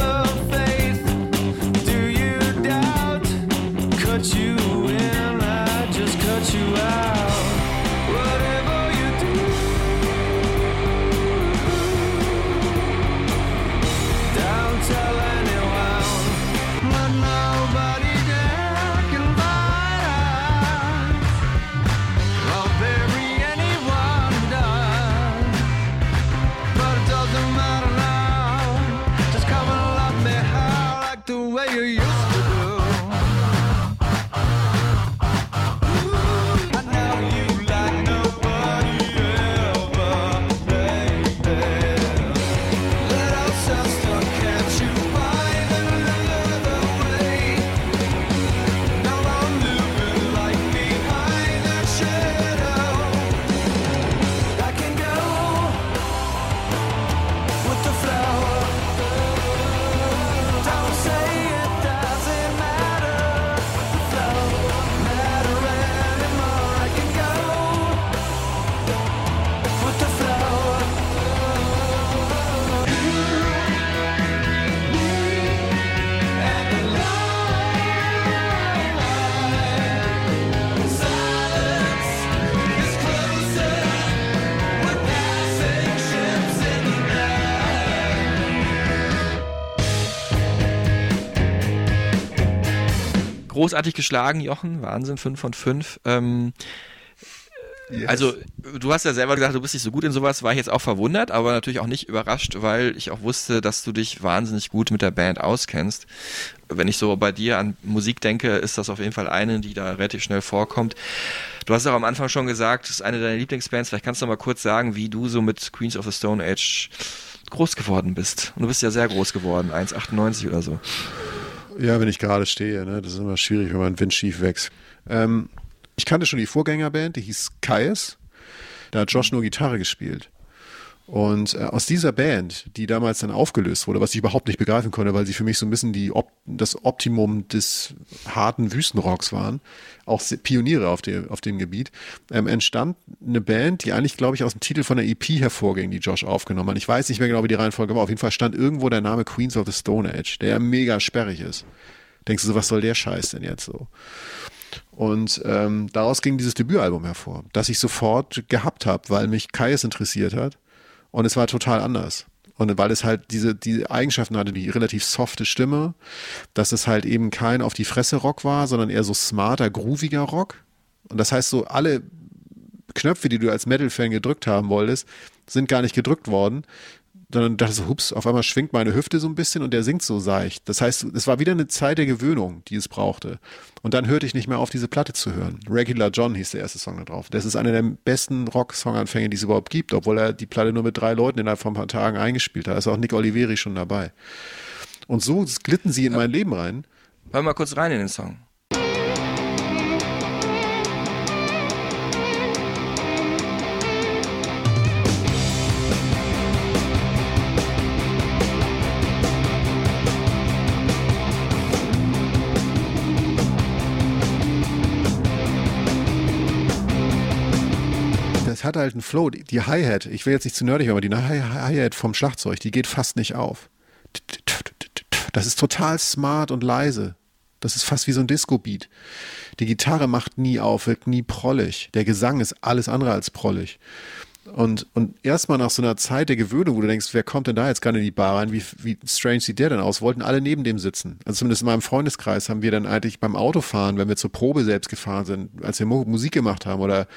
G: Großartig geschlagen, Jochen. Wahnsinn, 5 von 5. Ähm,
H: Yes.
G: Also, du hast ja selber gesagt, du bist nicht so gut in sowas, war ich jetzt auch verwundert, aber natürlich auch nicht überrascht, weil ich auch wusste, dass du dich wahnsinnig gut mit der Band auskennst. Wenn ich so bei dir an Musik denke, ist das auf jeden Fall eine, die da relativ schnell vorkommt. Du hast auch am Anfang schon gesagt, das ist eine deiner Lieblingsbands. Vielleicht kannst du mal kurz sagen, wie du so mit Queens of the Stone Age groß geworden bist. Und du bist ja sehr groß geworden, 1,98 oder so.
H: Ja, wenn ich gerade stehe, ne? das ist immer schwierig, wenn man windschief wächst. Ähm, ich kannte schon die Vorgängerband, die hieß Kaius. Da hat Josh nur Gitarre gespielt. Und äh, aus dieser Band, die damals dann aufgelöst wurde, was ich überhaupt nicht begreifen konnte, weil sie für mich so ein bisschen die Op das Optimum des harten Wüstenrocks waren, auch Pioniere auf, dem auf dem Gebiet, ähm, entstand eine Band, die eigentlich, glaube ich, aus dem Titel von der EP hervorging, die Josh aufgenommen hat. Ich weiß nicht mehr genau, wie die Reihenfolge war. Auf jeden Fall stand irgendwo der Name Queens of the Stone Age, der ja mega sperrig ist. Denkst du so, was soll der Scheiß denn jetzt so? Und ähm, daraus ging dieses Debütalbum hervor, das ich sofort gehabt habe, weil mich Kaius interessiert hat. Und es war total anders. Und weil es halt diese, diese Eigenschaften hatte, die relativ softe Stimme, dass es halt eben kein auf die Fresse Rock war, sondern eher so smarter, grooviger Rock. Und das heißt, so alle Knöpfe, die du als Metal-Fan gedrückt haben wolltest, sind gar nicht gedrückt worden. Dann dachte ich so, hups, auf einmal schwingt meine Hüfte so ein bisschen und der singt so seicht. Das heißt, es war wieder eine Zeit der Gewöhnung, die es brauchte. Und dann hörte ich nicht mehr auf, diese Platte zu hören. Regular John hieß der erste Song da drauf. Das ist einer der besten Rock-Song-Anfänge, die es überhaupt gibt, obwohl er die Platte nur mit drei Leuten innerhalb von ein paar Tagen eingespielt hat. Da ist auch Nick Oliveri schon dabei. Und so glitten sie in mein Leben rein.
G: Hör mal kurz rein in den Song.
H: Hat halt einen Flow. Die, die Hi-Hat, ich will jetzt nicht zu nerdig, aber die Hi- Hi-Hat vom Schlagzeug, die geht fast nicht auf. Das ist total smart und leise. Das ist fast wie so ein Disco-Beat. Die Gitarre macht nie auf, wirkt nie prollig. Der Gesang ist alles andere als prollig. Und, und erstmal nach so einer Zeit der Gewöhnung, wo du denkst, wer kommt denn da jetzt gerade in die Bar rein? Wie, wie strange sieht der denn aus? Wollten alle neben dem sitzen. Also zumindest in meinem Freundeskreis haben wir dann eigentlich beim Autofahren, wenn wir zur Probe selbst gefahren sind, als wir Mu- Musik gemacht haben oder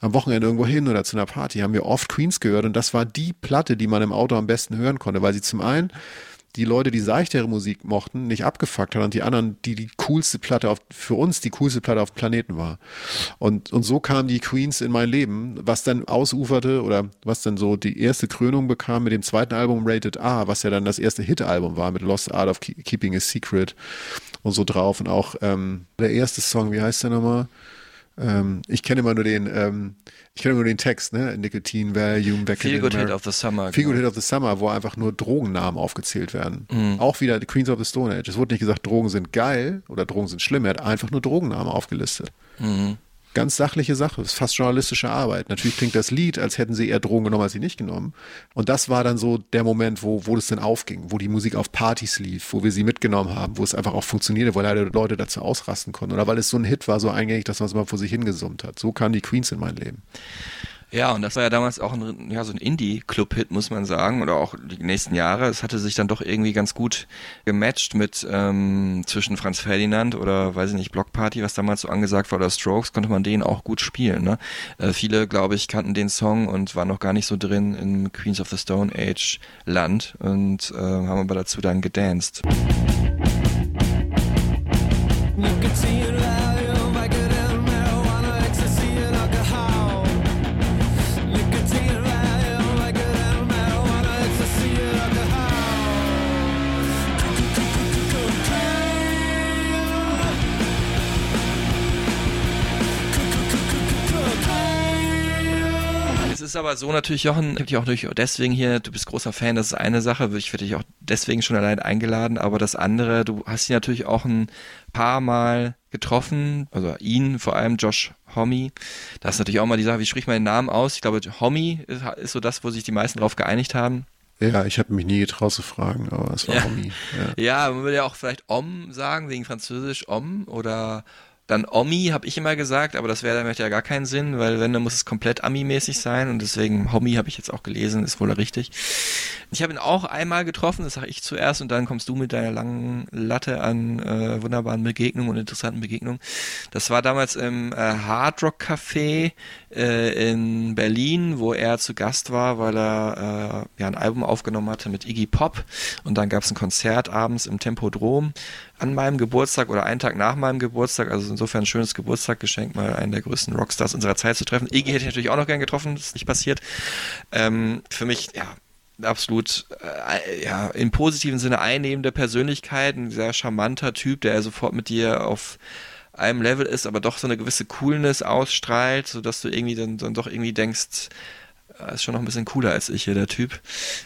H: am Wochenende irgendwo hin oder zu einer Party, haben wir oft Queens gehört und das war die Platte, die man im Auto am besten hören konnte, weil sie zum einen die Leute, die seichtere Musik mochten, nicht abgefuckt hat und die anderen, die die coolste Platte auf, für uns die coolste Platte auf Planeten war. Und, und so kamen die Queens in mein Leben, was dann ausuferte oder was dann so die erste Krönung bekam mit dem zweiten Album Rated A, was ja dann das erste Hit-Album war mit Lost Art of Ke- Keeping a Secret und so drauf. Und auch ähm, der erste Song, wie heißt der nochmal? Ähm, ich kenne immer nur den, ähm, ich kenne immer nur den Text, ne? Nicotine Volume Back
G: Feel
H: in
G: Good Hit of the Summer.
H: Feel
G: genau.
H: Good Hit of the Summer, wo einfach nur Drogennamen aufgezählt werden.
G: Mhm.
H: Auch wieder Queens of the Stone Age. Es wurde nicht gesagt, Drogen sind geil oder Drogen sind schlimm. Er hat einfach nur Drogennamen aufgelistet.
G: Mhm.
H: Ganz sachliche Sache. Ist fast journalistische Arbeit. Natürlich klingt das Lied, als hätten sie eher Drogen genommen, als sie nicht genommen. Und das war dann so der Moment, wo, wo das dann aufging, wo die Musik auf Partys lief, wo wir sie mitgenommen haben, wo es einfach auch funktionierte, weil leider Leute dazu ausrasten konnten. Oder weil es so ein Hit war, so eingängig, dass man es mal vor sich hingesummt hat. So kamen die Queens in mein Leben.
G: Ja, und das war ja damals auch ein, ja, so ein Indie-Club-Hit, muss man sagen, oder auch die nächsten Jahre. Es hatte sich dann doch irgendwie ganz gut gematcht mit ähm, zwischen Franz Ferdinand oder, weiß ich nicht, Block Party, was damals so angesagt war, oder Strokes, konnte man den auch gut spielen. Ne? Äh, viele, glaube ich, kannten den Song und waren noch gar nicht so drin im Queens of the Stone Age Land und äh, haben aber dazu dann gedanced. Aber so natürlich, Jochen, ich habe dich auch durch, deswegen hier, du bist großer Fan, das ist eine Sache, ich werde dich auch deswegen schon allein eingeladen, aber das andere, du hast ihn natürlich auch ein paar Mal getroffen, also ihn, vor allem Josh Homme. Das ist natürlich auch mal die Sache, wie spricht man den Namen aus? Ich glaube, Homme ist, ist so das, wo sich die meisten drauf geeinigt haben.
H: Ja, ich habe mich nie getraut zu fragen, aber es war
G: Ja.
H: Homie. Ja.
G: Ja, man würde ja auch vielleicht Om sagen, wegen Französisch Om oder Dann Omi habe ich immer gesagt, aber das wäre damit ja gar keinen Sinn, weil wenn, dann muss es komplett Ami-mäßig sein und deswegen Homie habe ich jetzt auch gelesen, ist wohl richtig. Ich habe ihn auch einmal getroffen, das sage ich zuerst und dann kommst du mit deiner langen Latte an äh, wunderbaren Begegnungen und interessanten Begegnungen. Das war damals im äh, Hard Rock Café äh, in Berlin, wo er zu Gast war, weil er äh, ja ein Album aufgenommen hatte mit Iggy Pop und dann gab es ein Konzert abends im Tempodrom an meinem Geburtstag oder einen Tag nach meinem Geburtstag, also insofern ein schönes Geburtstaggeschenk, mal einen der größten Rockstars unserer Zeit zu treffen. Iggy hätte ich natürlich auch noch gern getroffen, das ist nicht passiert. Ähm, für mich, ja, absolut äh, ja im positiven Sinne einnehmende Persönlichkeit, ein sehr charmanter Typ, der sofort mit dir auf einem Level ist, aber doch so eine gewisse Coolness ausstrahlt, sodass du irgendwie dann, dann doch irgendwie denkst, ist schon noch ein bisschen cooler als ich hier, der Typ.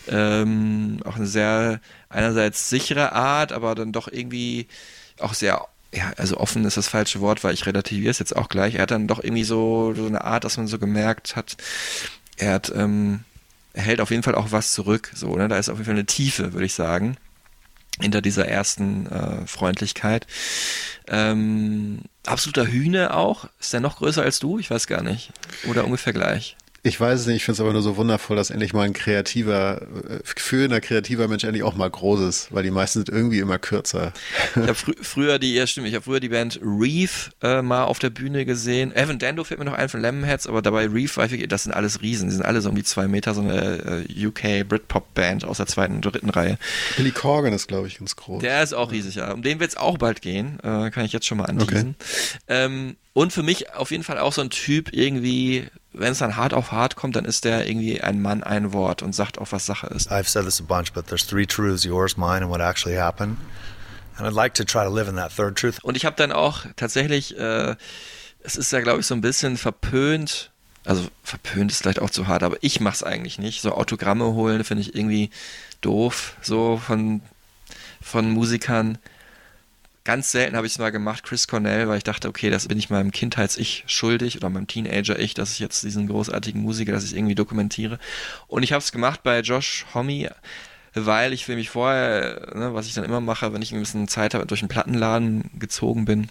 G: Ähm, auch eine sehr einerseits sichere Art, aber dann doch irgendwie auch sehr ja, also offen ist das falsche Wort, weil ich relativiere es jetzt auch gleich. Er hat dann doch irgendwie so, so eine Art, dass man so gemerkt hat, er hat, ähm, er hält auf jeden Fall auch was zurück. So, ne? Da ist auf jeden Fall eine Tiefe, würde ich sagen, hinter dieser ersten äh, Freundlichkeit. Ähm, absoluter Hühne auch. Ist der noch größer als du? Ich weiß gar nicht. Oder ungefähr gleich.
H: Ich weiß es nicht, ich finde es aber nur so wundervoll, dass endlich mal ein kreativer, äh, führender kreativer Mensch endlich auch mal groß ist, weil die meisten sind irgendwie immer kürzer.
G: Ich habe frü früher die, ja stimmt, ich habe früher die Band Reef äh, mal auf der Bühne gesehen. Evan Dando fällt mir noch ein von Lemonheads, aber dabei Reef, war ich, das sind alles Riesen, die sind alle so um die zwei Meter, so eine äh, UK Britpop-Band aus der zweiten und dritten Reihe.
H: Billy Corgan ist, glaube ich, ganz groß.
G: Der ist auch riesig, ja. Um den wird es auch bald gehen, äh, kann ich jetzt schon mal anteasen. Okay. Ähm, und für mich auf jeden Fall auch so ein Typ irgendwie, wenn es dann hart auf hart kommt, dann ist der irgendwie ein Mann, ein Wort und sagt auch, was Sache ist.
I: I've said this a bunch, but there's three truths, yours, mine and what actually happened. And I'd like to try to live in that third truth.
G: Und ich habe dann auch tatsächlich, äh, es ist ja glaube ich so ein bisschen verpönt, also verpönt ist vielleicht auch zu hart, aber ich mach's eigentlich nicht. So Autogramme holen finde ich irgendwie doof, so von, von Musikern. Ganz selten habe ich es mal gemacht, Chris Cornell, weil ich dachte, okay, das bin ich meinem Kindheits-Ich schuldig oder meinem Teenager-Ich, dass ich jetzt diesen großartigen Musiker, dass ich irgendwie dokumentiere. Und ich habe es gemacht bei Josh Homme, weil ich für mich vorher, ne, was ich dann immer mache, wenn ich ein bisschen Zeit habe, durch einen Plattenladen gezogen bin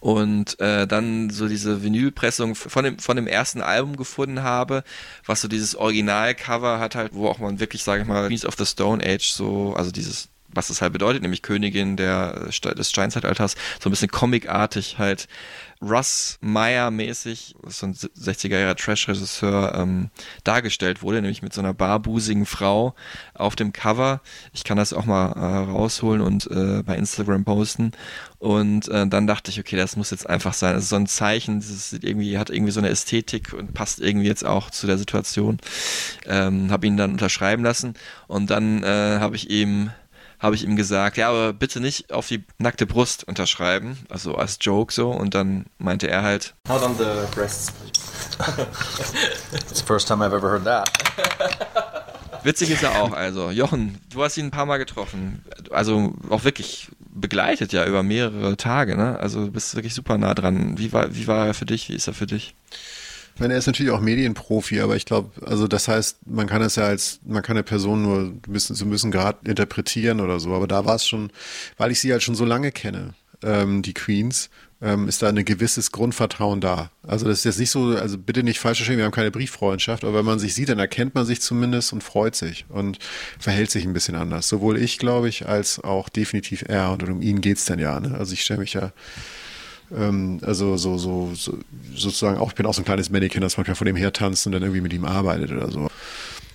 G: und äh, dann so diese Vinylpressung von dem von dem ersten Album gefunden habe, was so dieses Originalcover hat halt, wo auch man wirklich, sage ich mal, Piece of the Stone Age so, also dieses was das halt bedeutet, nämlich Königin der, des Steinzeitalters, so ein bisschen comicartig halt Russ Meyer-mäßig, so ein 60er-Jahre Trash-Regisseur, ähm, dargestellt wurde, nämlich mit so einer barbusigen Frau auf dem Cover. Ich kann das auch mal äh, rausholen und äh, bei Instagram posten. Und äh, dann dachte ich, okay, das muss jetzt einfach sein. Also so ein Zeichen, das irgendwie hat irgendwie so eine Ästhetik und passt irgendwie jetzt auch zu der Situation. Ähm, habe ihn dann unterschreiben lassen und dann äh, habe ich ihm habe ich ihm gesagt, ja, aber bitte nicht auf die nackte Brust unterschreiben, also als Joke so. Und dann meinte er halt,
L: Hold on the breasts, please.
I: It's the first time I've ever heard that.
G: Witzig ist er auch, also. Jochen, du hast ihn ein paar Mal getroffen. Also auch wirklich begleitet ja über mehrere Tage, ne? Also du bist wirklich super nah dran. Wie war, wie war er für dich? Wie ist er für dich?
H: Meine, er ist natürlich auch Medienprofi, aber ich glaube, also das heißt, man kann es ja als, man kann eine Person nur müssen, so müssen gerade interpretieren oder so. Aber da war es schon, weil ich sie halt schon so lange kenne, ähm, die Queens, ähm, ist da ein gewisses Grundvertrauen da. Also das ist jetzt nicht so, also bitte nicht falsch verstehen, wir haben keine Brieffreundschaft, aber wenn man sich sieht, dann erkennt man sich zumindest und freut sich und verhält sich ein bisschen anders. Sowohl ich, glaube ich, als auch definitiv er. Und um ihn geht's dann ja. Ne? Also ich stelle mich ja ähm, also so, so, so sozusagen auch, ich bin auch so ein kleines Mannequin, dass man vor dem her tanzt und dann irgendwie mit ihm arbeitet oder so.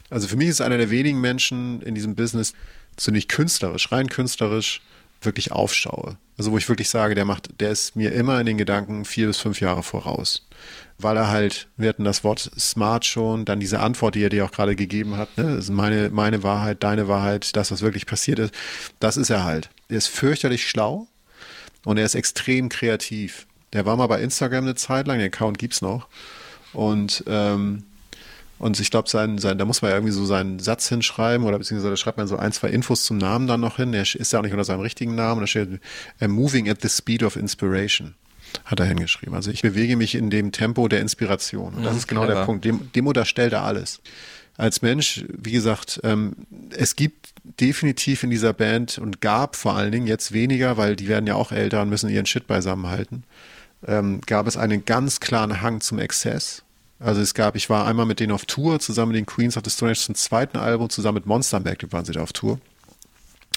H: Also für mich ist einer der wenigen Menschen in diesem Business, zu nicht künstlerisch, rein künstlerisch, wirklich aufschaue. Also wo ich wirklich sage, der macht, der ist mir immer in den Gedanken vier bis fünf Jahre voraus. Weil er halt, wir hatten das Wort smart schon, dann diese Antwort, die er dir auch gerade gegeben hat, ne? ist meine, meine Wahrheit, deine Wahrheit, das, was wirklich passiert ist, das ist er halt. Er ist fürchterlich schlau, und er ist extrem kreativ. Der war mal bei Instagram eine Zeit lang, den Account gibt's noch. Und, ähm, und ich glaube, sein, sein, da muss man ja irgendwie so seinen Satz hinschreiben oder beziehungsweise da schreibt man so ein, zwei Infos zum Namen dann noch hin. Der ist ja auch nicht unter seinem richtigen Namen. Da steht uh, Moving at the Speed of Inspiration. Hat er hingeschrieben. Also ich bewege mich in dem Tempo der Inspiration. Und das
G: Mhm,
H: ist genau
G: clever.
H: der Punkt. Dem, dem unterstellt er alles. Als Mensch, wie gesagt, ähm, es gibt definitiv in dieser Band und gab vor allen Dingen jetzt weniger, weil die werden ja auch älter und müssen ihren Shit beisammenhalten. ähm, gab es einen ganz klaren Hang zum Exzess. Also es gab, ich war einmal mit denen auf Tour, zusammen mit den Queens of the Stone Age zum zweiten Album, zusammen mit Monster Magnet waren sie da auf Tour.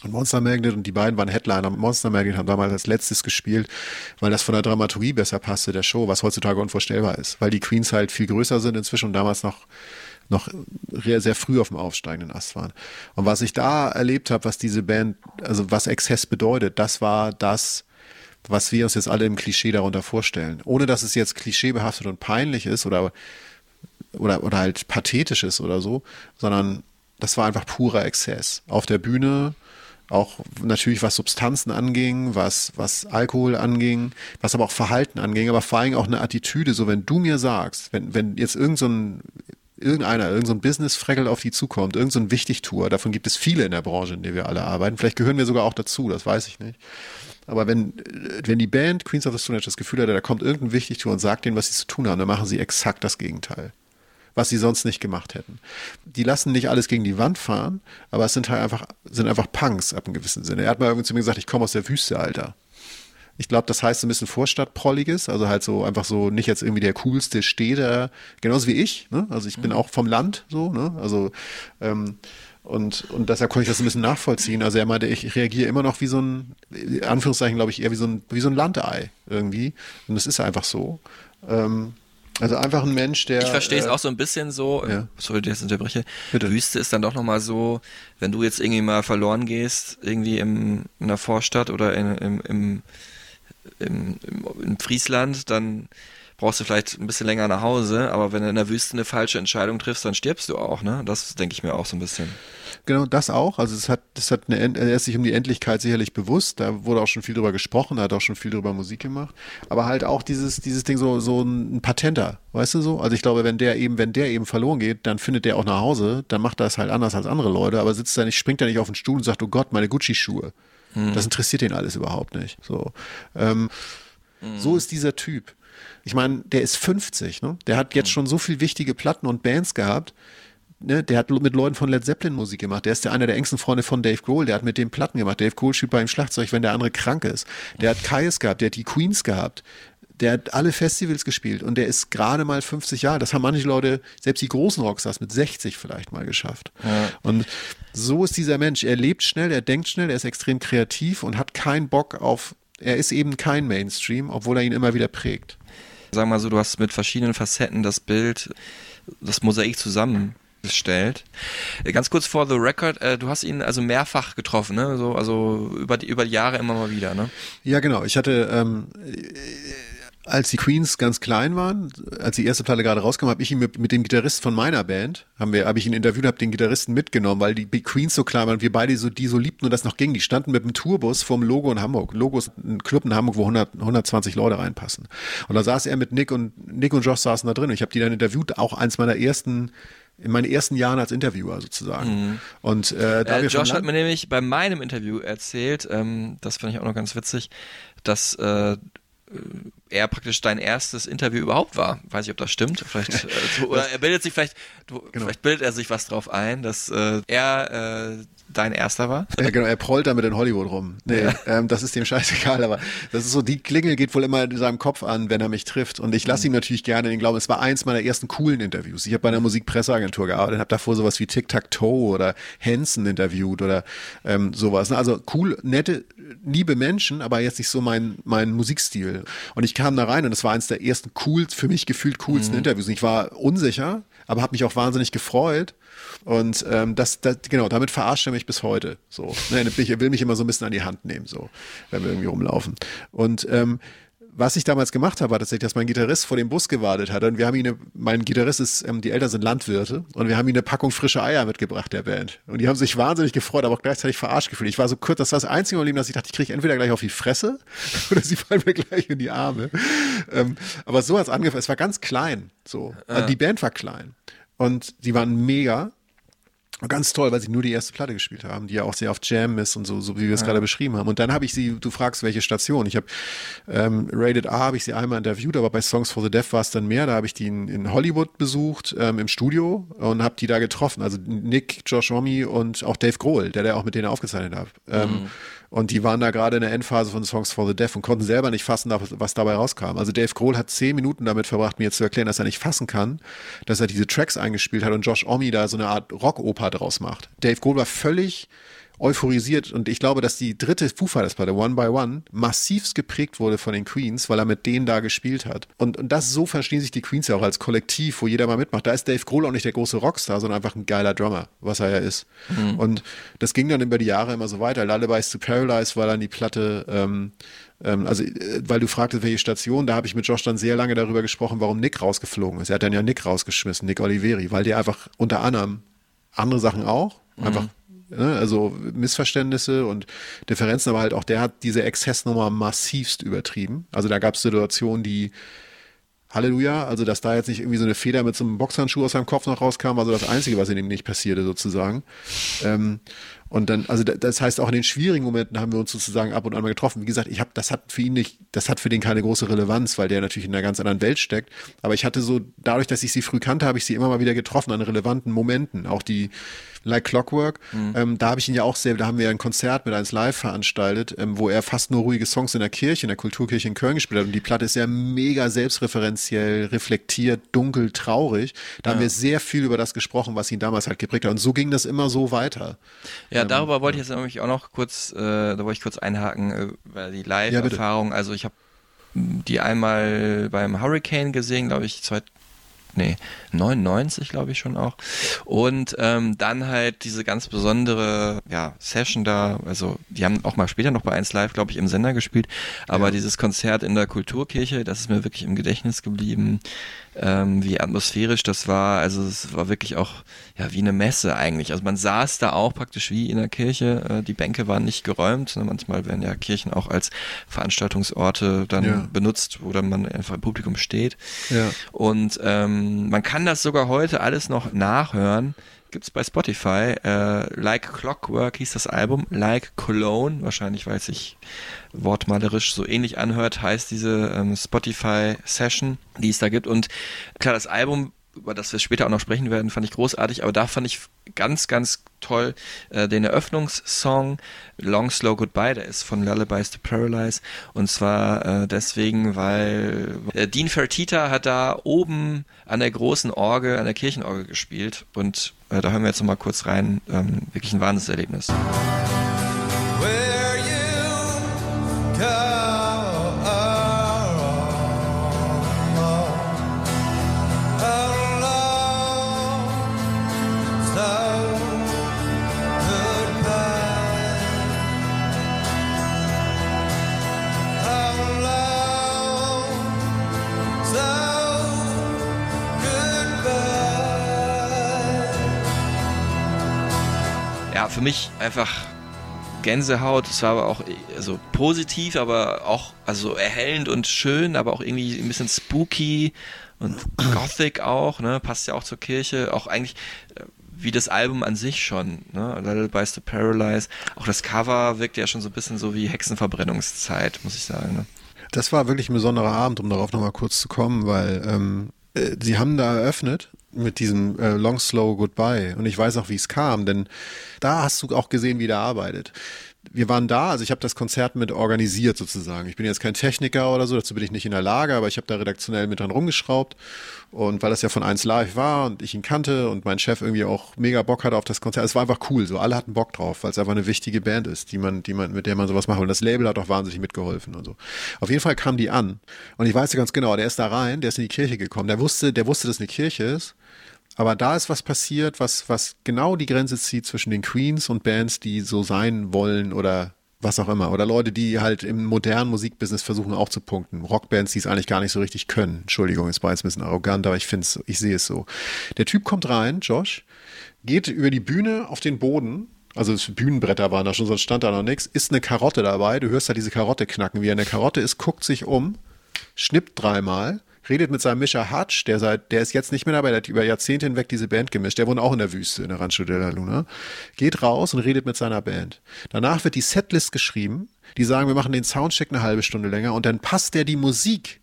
H: Und Monster Magnet und die beiden waren Headliner. Monster Magnet haben damals als letztes gespielt, weil das von der Dramaturgie besser passte, der Show, was heutzutage unvorstellbar ist. Weil die Queens halt viel größer sind inzwischen und damals noch noch sehr, früh auf dem aufsteigenden Ast waren. Und was ich da erlebt habe, was diese Band, also was Exzess bedeutet, das war das, was wir uns jetzt alle im Klischee darunter vorstellen. Ohne dass es jetzt klischeebehaftet und peinlich ist oder, oder, oder halt pathetisch ist oder so, sondern das war einfach purer Exzess. Auf der Bühne, auch natürlich was Substanzen anging, was, was Alkohol anging, was aber auch Verhalten anging, aber vor allem auch eine Attitüde, so wenn du mir sagst, wenn, wenn jetzt irgend so ein irgendeiner, irgendein so Business-Freckel auf die zukommt, irgendein so Wichtigtour, davon gibt es viele in der Branche, in der wir alle arbeiten. Vielleicht gehören wir sogar auch dazu, das weiß ich nicht. Aber wenn, wenn die Band Queens of the Stone Age das Gefühl hat, da kommt irgendein Wichtigtour und sagt denen, was sie zu tun haben, dann machen sie exakt das Gegenteil. Was sie sonst nicht gemacht hätten. Die lassen nicht alles gegen die Wand fahren, aber es sind halt einfach, sind einfach Punks ab einem gewissen Sinne. Er hat mal irgendwie zu mir gesagt, ich komme aus der Wüste, Alter. Ich glaube, das heißt so ein bisschen Vorstadtprolliges, also halt so einfach so nicht jetzt irgendwie der coolste Städter, genauso wie ich. Ne? Also ich bin auch vom Land so, ne? Also ähm, und, und deshalb konnte ich das ein bisschen nachvollziehen. Also er meinte, ich reagiere immer noch wie so ein, in Anführungszeichen glaube ich, eher wie so ein, wie so ein Landei irgendwie. Und das ist einfach so. Ähm, also einfach ein Mensch, der.
G: Ich verstehe es
H: äh,
G: auch so ein bisschen so,
H: Ja.
G: sorry, dass ich unterbreche.
H: Bitte.
G: Wüste ist dann doch nochmal so, wenn du jetzt irgendwie mal verloren gehst, irgendwie im, in einer Vorstadt oder in, im, im, im, im, in Friesland, dann brauchst du vielleicht ein bisschen länger nach Hause, aber wenn du in der Wüste eine falsche Entscheidung triffst, dann stirbst du auch, ne? Das denke ich mir auch so ein bisschen.
H: Genau, das auch. Also es hat, das hat eine, er ist sich um die Endlichkeit sicherlich bewusst. Da wurde auch schon viel drüber gesprochen, er hat auch schon viel drüber Musik gemacht. Aber halt auch dieses, dieses Ding so, so ein Patenter, weißt du so? Also ich glaube, wenn der eben, wenn der eben verloren geht, dann findet der auch nach Hause, dann macht er es halt anders als andere Leute, aber sitzt da nicht, springt er nicht auf den Stuhl und sagt, oh Gott, meine Gucci-Schuhe. Das interessiert ihn alles überhaupt nicht. So, ähm, so ist dieser Typ. Ich meine, der ist 50, ne? Der hat jetzt schon so viel wichtige Platten und Bands gehabt. Ne, der hat mit Leuten von Led Zeppelin Musik gemacht. Der ist der einer der engsten Freunde von Dave Grohl. Der hat mit dem Platten gemacht. Dave Grohl spielt bei ihm Schlagzeug, wenn der andere krank ist. Der hat Kais gehabt, der hat die Queens gehabt. Der hat alle Festivals gespielt und der ist gerade mal 50 Jahre. Das haben manche Leute, selbst die großen Rockstars mit 60 vielleicht mal geschafft. Und so ist dieser Mensch. Er lebt schnell, er denkt schnell, er ist extrem kreativ und hat keinen Bock auf, er ist eben kein Mainstream, obwohl er ihn immer wieder prägt.
G: Sag mal so, du hast mit verschiedenen Facetten das Bild, das Mosaik zusammengestellt. Äh, Ganz kurz vor The Record, äh, du hast ihn also mehrfach getroffen, ne? So, also über die, über die Jahre immer mal wieder, ne?
H: Ja, genau. Ich hatte, ähm, äh, als die Queens ganz klein waren, als die erste Platte gerade rauskam, habe ich ihn mit, mit dem Gitarristen von meiner Band, haben wir, habe ich ihn interviewt, habe den Gitarristen mitgenommen, weil die Queens so klein waren und wir beide so, die so liebten und das noch ging. Die standen mit dem Tourbus vorm Logo in Hamburg. Logo ist ein Club in Hamburg, wo 100, 120 Leute reinpassen. Und da saß er mit Nick und Nick und Josh saßen da drin. Und ich habe die dann interviewt, auch eins meiner ersten in meinen ersten Jahren als Interviewer sozusagen. Und äh, da
G: Äh, Josh hat mir nämlich bei meinem Interview erzählt, ähm, das fand ich auch noch ganz witzig, dass äh, er praktisch dein erstes Interview überhaupt war. Weiß ich, ob das stimmt. Vielleicht, äh, so, oder er bildet sich vielleicht, du,
H: Genau.
G: vielleicht bildet er sich was drauf ein, dass äh, er äh, dein erster war.
H: Ja, genau, er prollt damit in Hollywood rum. Nee, ähm, das ist dem scheißegal, aber das ist so, die Klingel geht wohl immer in seinem Kopf an, wenn er mich trifft. Und ich lasse ihm natürlich gerne den Glauben, es war eins meiner ersten coolen Interviews. Ich habe bei einer Musikpresseagentur gearbeitet, habe davor sowas wie Tic-Tac-Toe oder Hanson interviewt oder ähm, sowas. ne? Also cool, nette, liebe Menschen, aber jetzt nicht so mein, mein Musikstil. Und ich kam da rein und es war eins der ersten cool, für mich gefühlt coolsten Interviews. Und ich war unsicher, aber habe mich auch wahnsinnig gefreut. Und ähm, das, das, genau, damit verarscht er mich bis heute. So, ne, er will mich immer so ein bisschen an die Hand nehmen, so, wenn wir irgendwie rumlaufen. Und ähm, was ich damals gemacht habe, war tatsächlich, dass mein Gitarrist vor dem Bus gewartet hat und wir haben ihn, eine, mein Gitarrist ist, ähm, die Eltern sind Landwirte und wir haben ihm eine Packung frische Eier mitgebracht, der Band. Und die haben sich wahnsinnig gefreut, aber auch gleichzeitig verarscht gefühlt. Ich war so kurz, das war das einzige Mal im Leben, dass ich dachte, ich kriege entweder gleich auf die Fresse oder sie fallen mir gleich in die Arme. Ähm, aber so hat es angefangen. Es war ganz klein, so. Also die Band war klein und die waren mega. Ganz toll, weil sie nur die erste Platte gespielt haben, die ja auch sehr auf Jam ist und so, so wie wir es gerade beschrieben haben. Und dann habe ich sie, du fragst, welche Station. Ich habe ähm, Rated A habe ich sie einmal interviewt, aber bei Songs for the Deaf war es dann mehr. Da habe ich die in, in Hollywood besucht, ähm, im Studio und habe die da getroffen. Also Nick, Josh Homme und auch Dave Grohl, der der auch mit denen aufgezeichnet hat. Ähm, Und die waren da gerade in der Endphase von Songs for the Deaf und konnten selber nicht fassen, was dabei rauskam. Also Dave Grohl hat zehn Minuten damit verbracht, mir zu erklären, dass er nicht fassen kann, dass er diese Tracks eingespielt hat und Josh Omi da so eine Art Rockoper draus macht. Dave Grohl war völlig euphorisiert und ich glaube, dass die dritte Foo Fighters Platte, One by One, massivst geprägt wurde von den Queens, weil er mit denen da gespielt hat. Und, und das, so verstehen sich die Queens ja auch als Kollektiv, wo jeder mal mitmacht. Da ist Dave Grohl auch nicht der große Rockstar, sondern einfach ein geiler Drummer, was er ja ist. Mhm. Und das ging dann über die Jahre immer so weiter. Lullabies to Paralyze war dann die Platte, ähm, ähm, also äh, weil du fragtest, welche Station, da habe ich mit Josh dann sehr lange darüber gesprochen, warum Nick rausgeflogen ist. Er hat dann ja Nick rausgeschmissen, Nick Oliveri, weil der einfach unter anderem andere Sachen auch, einfach Ne? Also Missverständnisse und Differenzen, aber halt auch der hat diese Exzessnummer massivst übertrieben. Also da gab es Situationen, die Halleluja, also dass da jetzt nicht irgendwie so eine Feder mit so einem Boxhandschuh aus seinem Kopf noch rauskam, war so das Einzige, was in ihm nicht passierte sozusagen. Ähm, und dann, also das heißt auch in den schwierigen Momenten haben wir uns sozusagen ab und an mal getroffen. Wie gesagt, ich habe, das hat für ihn nicht, das hat für den keine große Relevanz, weil der natürlich in einer ganz anderen Welt steckt. Aber ich hatte so, dadurch, dass ich sie früh kannte, habe ich sie immer mal wieder getroffen an relevanten Momenten. Auch die Like Clockwork, mhm. ähm, da habe ich ihn ja auch sehr, da haben wir ein Konzert mit eins live veranstaltet, ähm, wo er fast nur ruhige Songs in der Kirche, in der Kulturkirche in Köln gespielt hat. Und die Platte ist ja mega selbstreferenziell, reflektiert, dunkel, traurig. Da ja. haben wir sehr viel über das gesprochen, was ihn damals halt geprägt hat. Und so ging das immer so weiter.
G: Ja, darüber ähm, wollte ich jetzt nämlich auch noch kurz, äh, da wollte ich kurz einhaken, äh, weil die Live-Erfahrung, ja, also ich habe die einmal beim Hurricane gesehen, glaube ich, nee, 99 glaube ich schon auch. Und ähm, dann halt diese ganz besondere ja, Session da, also die haben auch mal später noch bei 1 Live, glaube ich, im Sender gespielt, aber ja. dieses Konzert in der Kulturkirche, das ist mir wirklich im Gedächtnis geblieben ähm, wie atmosphärisch das war. Also es war wirklich auch ja wie eine Messe eigentlich. Also man saß da auch praktisch wie in der Kirche. Äh, die Bänke waren nicht geräumt. Manchmal werden ja Kirchen auch als Veranstaltungsorte dann ja. benutzt, wo dann man einfach im Publikum steht. Ja. Und ähm, man kann das sogar heute alles noch nachhören gibt's bei Spotify. Äh, like Clockwork hieß das Album. Like Cologne, wahrscheinlich weil es sich wortmalerisch so ähnlich anhört, heißt diese ähm, Spotify Session, die es da gibt. Und klar, das Album über das wir später auch noch sprechen werden, fand ich großartig, aber da fand ich ganz, ganz toll. Äh, den Eröffnungssong Long Slow Goodbye, der ist von Lullabies to Paralyze und zwar äh, deswegen, weil äh, Dean Fertita hat da oben an der großen Orgel, an der Kirchenorgel gespielt. Und äh, da hören wir jetzt nochmal kurz rein, ähm, wirklich ein Wahnsinnserlebnis. Where für mich einfach Gänsehaut. Es war aber auch also positiv, aber auch also erhellend und schön, aber auch irgendwie ein bisschen spooky und gothic auch, ne? Passt ja auch zur Kirche, auch eigentlich äh, wie das Album an sich schon, ne? Lullabies to Paralyze. Auch das Cover wirkt ja schon so ein bisschen so wie Hexenverbrennungszeit, muss ich sagen. Ne?
H: Das war wirklich ein besonderer Abend, um darauf nochmal kurz zu kommen, weil ähm, äh, sie haben da eröffnet mit diesem äh, Long Slow Goodbye. Und ich weiß auch, wie es kam, denn da hast du auch gesehen, wie der arbeitet wir waren da, also ich habe das Konzert mit organisiert sozusagen. Ich bin jetzt kein Techniker oder so, dazu bin ich nicht in der Lage, aber ich habe da redaktionell mit dran rumgeschraubt. Und weil das ja von 1 Live war und ich ihn kannte und mein Chef irgendwie auch mega Bock hatte auf das Konzert, es war einfach cool, so alle hatten Bock drauf, weil es einfach eine wichtige Band ist, die man, die man, mit der man sowas macht. Und das Label hat auch wahnsinnig mitgeholfen und so. Auf jeden Fall kam die an. Und ich weiß ja ganz genau, der ist da rein, der ist in die Kirche gekommen. Der wusste, der wusste, dass eine Kirche ist aber da ist was passiert, was, was genau die Grenze zieht zwischen den Queens und Bands, die so sein wollen oder was auch immer. Oder Leute, die halt im modernen Musikbusiness versuchen auch zu punkten. Rockbands, die es eigentlich gar nicht so richtig können. Entschuldigung, ist war jetzt ein bisschen arrogant, aber ich finde es, ich sehe es so. Der Typ kommt rein, Josh, geht über die Bühne auf den Boden. Also Bühnenbretter waren da schon, sonst stand da noch nichts. Ist eine Karotte dabei. Du hörst da diese Karotte knacken, wie er eine Karotte ist, guckt sich um, schnippt dreimal redet mit seinem Mischer Hutch, der seit, der ist jetzt nicht mehr dabei, der hat über Jahrzehnte hinweg diese Band gemischt. Der wohnt auch in der Wüste, in der Rancho de la Luna. Geht raus und redet mit seiner Band. Danach wird die Setlist geschrieben. Die sagen, wir machen den Soundcheck eine halbe Stunde länger und dann passt der die Musik,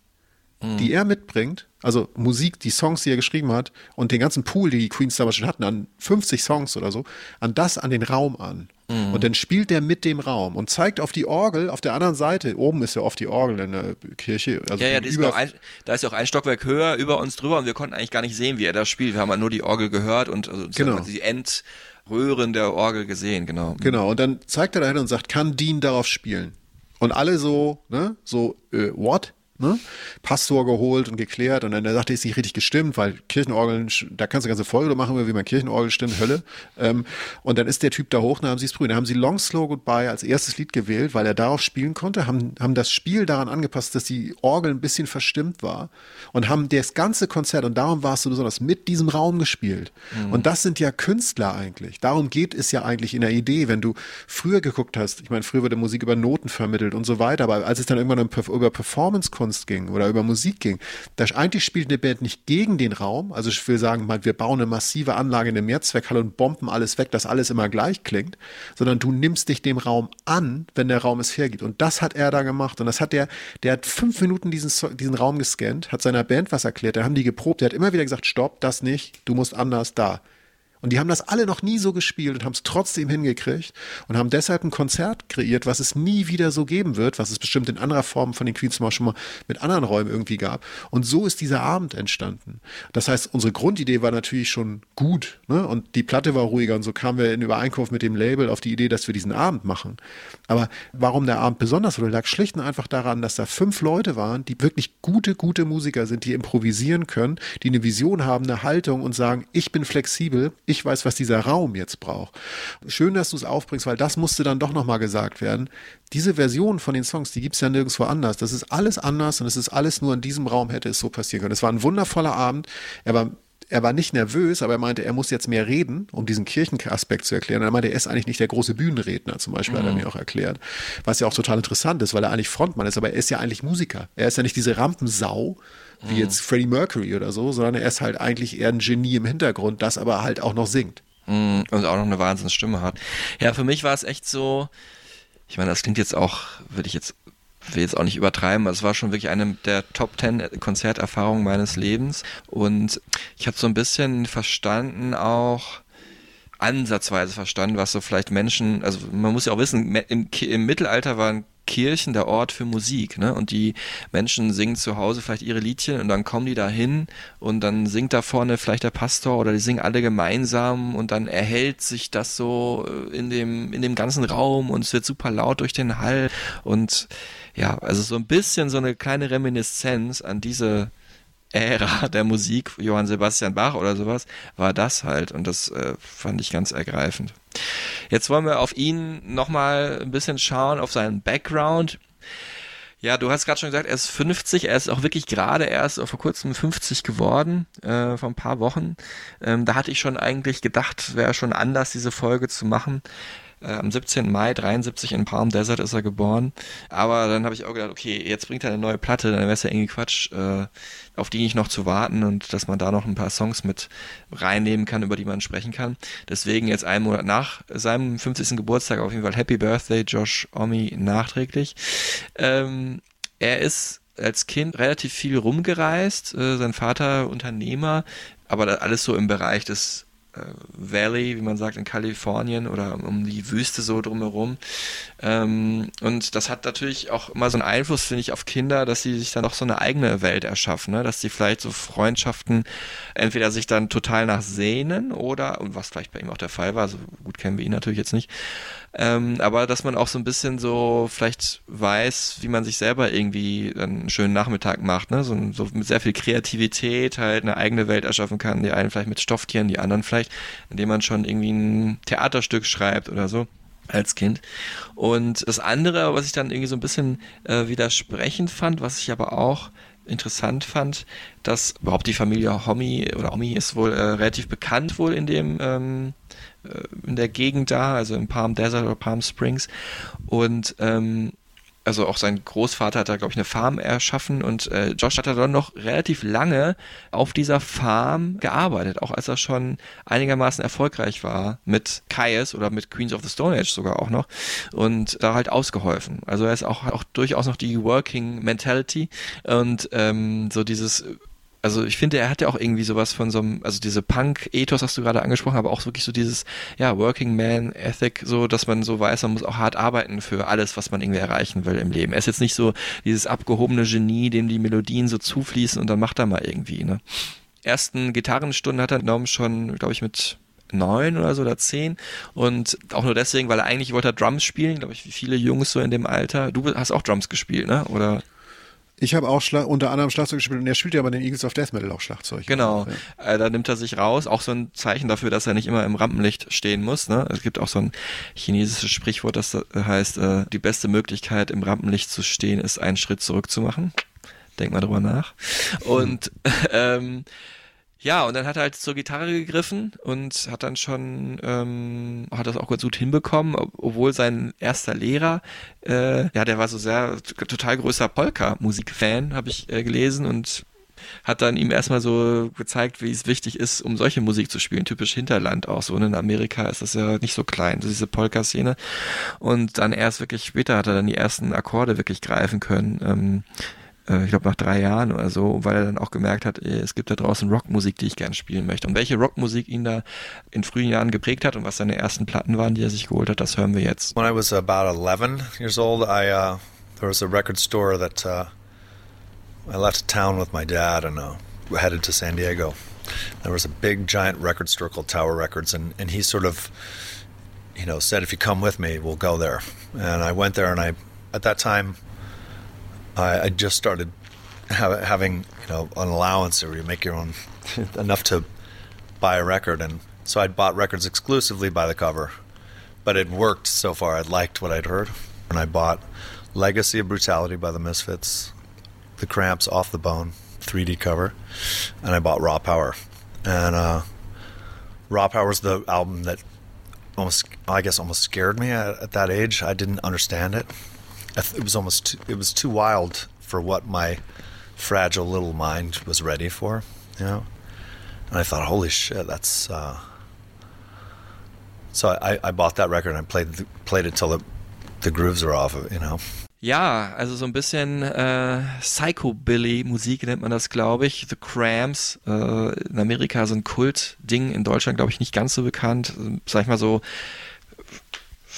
H: mhm. die er mitbringt, also Musik, die Songs, die er geschrieben hat und den ganzen Pool, die die Queens damals schon hatten, an 50 Songs oder so, an das, an den Raum an.
G: Mhm.
H: Und dann spielt der mit dem Raum und zeigt auf die Orgel auf der anderen Seite. Oben ist ja oft die Orgel in der Kirche. Also
G: ja, ja, ist ein, da ist ja auch ein Stockwerk höher über uns drüber und wir konnten eigentlich gar nicht sehen, wie er das spielt. Wir haben halt nur die Orgel gehört und also
H: Genau.
G: die Endröhren der Orgel gesehen, genau.
H: Genau, und dann zeigt er dahin und sagt, kann Dean darauf spielen? Und alle so, ne, so, äh, what? Ne? Pastor geholt und geklärt und dann sagte, ist nicht richtig gestimmt, weil Kirchenorgeln, da kannst du eine ganze Folge machen, wie man Kirchenorgel stimmt, Hölle. Ähm, und dann ist der Typ da hoch, dann haben sie es prüfen. Dann haben sie Long Slow Goodbye als erstes Lied gewählt, weil er darauf spielen konnte, haben, haben das Spiel daran angepasst, dass die Orgel ein bisschen verstimmt war und haben das ganze Konzert, und darum warst du besonders, mit diesem Raum gespielt.
G: Mhm.
H: Und das sind ja Künstler eigentlich. Darum geht es ja eigentlich in der Idee, wenn du früher geguckt hast, ich meine, früher wurde Musik über Noten vermittelt und so weiter, aber als es dann irgendwann über Performance-Kunst ging oder über Musik ging, da eigentlich spielt eine Band nicht gegen den Raum, also ich will sagen, wir bauen eine massive Anlage in eine Mehrzweckhalle und bomben alles weg, dass alles immer gleich klingt, sondern du nimmst dich dem Raum an, wenn der Raum es hergibt. Und das hat er da gemacht und das hat der, der hat fünf Minuten diesen, diesen Raum gescannt, hat seiner Band was erklärt, da haben die geprobt, der hat immer wieder gesagt, stopp, das nicht, du musst anders da. Und die haben das alle noch nie so gespielt und haben es trotzdem hingekriegt und haben deshalb ein Konzert kreiert, was es nie wieder so geben wird, was es bestimmt in anderer Form von den Queens mal schon mal mit anderen Räumen irgendwie gab. Und so ist dieser Abend entstanden. Das heißt, unsere Grundidee war natürlich schon gut ne? und die Platte war ruhiger und so kamen wir in Übereinkunft mit dem Label auf die Idee, dass wir diesen Abend machen. Aber warum der Abend besonders wurde, lag schlicht und einfach daran, dass da fünf Leute waren, die wirklich gute, gute Musiker sind, die improvisieren können, die eine Vision haben, eine Haltung und sagen, ich bin flexibel, ich weiß, was dieser Raum jetzt braucht. Schön, dass du es aufbringst, weil das musste dann doch nochmal gesagt werden. Diese Version von den Songs, die gibt es ja nirgendwo anders. Das ist alles anders und es ist alles nur in diesem Raum hätte es so passieren können. Es war ein wundervoller Abend. Er war er war nicht nervös, aber er meinte, er muss jetzt mehr reden, um diesen Kirchenaspekt zu erklären. Er meinte, er ist eigentlich nicht der große Bühnenredner, zum Beispiel, hat er
G: Mhm.
H: mir auch erklärt. Was ja auch total interessant ist, weil er eigentlich Frontmann ist, aber er ist ja eigentlich Musiker. Er ist ja nicht diese Rampensau, wie
G: Mhm.
H: jetzt Freddie Mercury oder so, sondern er ist halt eigentlich eher ein Genie im Hintergrund, das aber halt auch noch singt.
G: Mm, Und auch noch eine Wahnsinnsstimme hat. Ja, für mich war es echt so, ich meine, das klingt jetzt auch, würde ich jetzt, will jetzt auch nicht übertreiben, aber es war schon wirklich eine der Top Ten Konzerterfahrungen meines Lebens. Und ich habe so ein bisschen verstanden auch, ansatzweise verstanden, was so vielleicht Menschen, also man muss ja auch wissen, im, im Mittelalter waren Kirchen der Ort für Musik, ne? Und die Menschen singen zu Hause vielleicht ihre Liedchen und dann kommen die da hin und dann singt da vorne vielleicht der Pastor oder die singen alle gemeinsam und dann erhält sich das so äh, in dem, in dem ganzen Raum und es wird super laut durch den Hall und ja, also so ein bisschen so eine kleine Reminiszenz an diese Ära der Musik, Johann Sebastian Bach oder sowas, war das halt und das äh, fand ich ganz ergreifend. Jetzt wollen wir auf ihn nochmal ein bisschen schauen, auf seinen Background. Ja, du hast gerade schon gesagt, er ist 50, er ist auch wirklich gerade erst vor kurzem 50 geworden, äh, vor ein paar Wochen. Ähm, da hatte ich schon eigentlich gedacht, wäre schon anders, diese Folge zu machen. Äh, am 17. Mai 73 in Palm Desert ist er geboren. Aber dann habe ich auch gedacht, okay, jetzt bringt er eine neue Platte, dann wäre es ja irgendwie Quatsch, äh, auf die nicht noch zu warten und dass man da noch ein paar Songs mit reinnehmen kann, über die man sprechen kann. Deswegen jetzt einen Monat nach seinem 50. Geburtstag auf jeden Fall Happy Birthday Josh Omi nachträglich. Ähm, er ist als Kind relativ viel rumgereist, äh, sein Vater Unternehmer, aber alles so im Bereich des Valley, wie man sagt, in Kalifornien oder um die Wüste so drumherum. Ähm, und das hat natürlich auch immer so einen Einfluss, finde ich, auf Kinder, dass sie sich dann auch so eine eigene Welt erschaffen, ne? dass sie vielleicht so Freundschaften entweder sich dann total nach sehnen oder, und was vielleicht bei ihm auch der Fall war, so gut kennen wir ihn natürlich jetzt nicht, ähm, aber dass man auch so ein bisschen so vielleicht weiß, wie man sich selber irgendwie dann einen schönen Nachmittag macht, ne? So, so mit sehr viel Kreativität halt eine eigene Welt erschaffen kann. Die einen vielleicht mit Stofftieren, die anderen vielleicht, indem man schon irgendwie ein Theaterstück schreibt oder so als Kind. Und das andere, was ich dann irgendwie so ein bisschen äh, widersprechend fand, was ich aber auch interessant fand, dass überhaupt die Familie Hommi oder Hommi ist wohl äh, relativ bekannt wohl in dem ähm, äh, in der Gegend da, also in Palm Desert oder Palm Springs und ähm, also auch sein Großvater hat da, glaube ich, eine Farm erschaffen und äh, Josh hat da dann noch relativ lange auf dieser Farm gearbeitet, auch als er schon einigermaßen erfolgreich war mit Caius oder mit Queens of the Stone Age sogar auch noch und da halt ausgeholfen. Also er ist auch, auch durchaus noch die Working Mentality und ähm, so dieses also ich finde, er hat ja auch irgendwie sowas von so einem, also diese Punk-Ethos hast du gerade angesprochen, aber auch wirklich so dieses, ja, Working Man Ethic, so, dass man so weiß, man muss auch hart arbeiten für alles, was man irgendwie erreichen will im Leben. Er ist jetzt nicht so dieses abgehobene Genie, dem die Melodien so zufließen und dann macht er mal irgendwie, ne. Ersten Gitarrenstunden hat er genommen schon, glaube ich, mit neun oder so oder zehn und auch nur deswegen, weil er eigentlich wollte er Drums spielen, glaube ich, wie viele Jungs so in dem Alter. Du hast auch Drums gespielt, ne? Oder?
H: Ich habe auch Schla unter anderem Schlagzeug gespielt und er spielt ja bei den Eagles of Death Metal auch Schlagzeug.
G: Genau,
H: Ja.
G: äh, da nimmt er sich raus. Auch so ein Zeichen dafür, dass er nicht immer im Rampenlicht stehen muss. Ne? Es gibt auch so ein chinesisches Sprichwort, das heißt, äh, die beste Möglichkeit im Rampenlicht zu stehen, ist einen Schritt zurück zu machen. Denk mal drüber nach. Und ähm, ja, und dann hat er halt zur Gitarre gegriffen und hat dann schon, ähm, hat das auch ganz gut hinbekommen, ob- obwohl sein erster Lehrer, äh, ja, der war so sehr, total größer Polka-Musik-Fan, habe ich äh, gelesen und hat dann ihm erstmal so gezeigt, wie es wichtig ist, um solche Musik zu spielen. Typisch Hinterland auch so. Und in Amerika ist das ja nicht so klein, diese Polka-Szene. Und dann erst wirklich später hat er dann die ersten Akkorde wirklich greifen können. Ähm, äh, ich glaube nach drei Jahren oder so, weil er dann auch gemerkt hat, eh, es gibt da draußen Rockmusik, die ich gern spielen möchte. Und welche Rockmusik ihn da in frühen Jahren geprägt hat und was seine ersten Platten waren, die er sich geholt hat, das hören wir jetzt.
I: When I was about 11 years old, I uh, there was a record store that uh, I left town with my dad and uh, headed to San Diego. There was a big, giant record store called Tower Records, and, and he sort of, you know, said, "If you come with me, we'll go there." And I went there, and I, at that time, I, I just started ha- having, you know, an allowance where you make your own enough to buy a record, and so I'd bought records exclusively by the cover but it worked so far. I liked what I'd heard. And I bought Legacy of Brutality by the Misfits, The Cramps Off the Bone, 3D cover, and I bought Raw Power. And uh, Raw Power was the album that almost, I guess, almost scared me at, at that age. I didn't understand it. It was almost, too, it was too wild for what my fragile little mind was ready for, you know. And I thought, holy shit, that's. Uh, so I, I bought that record and I played the, played it till the the grooves are off, you know.
G: Ja, also so ein bisschen äh, Psychobilly-Musik nennt man das, glaube ich. The Cramps, äh, in Amerika so ein Kult-Ding, in Deutschland, glaube ich, nicht ganz so bekannt. Sag ich mal so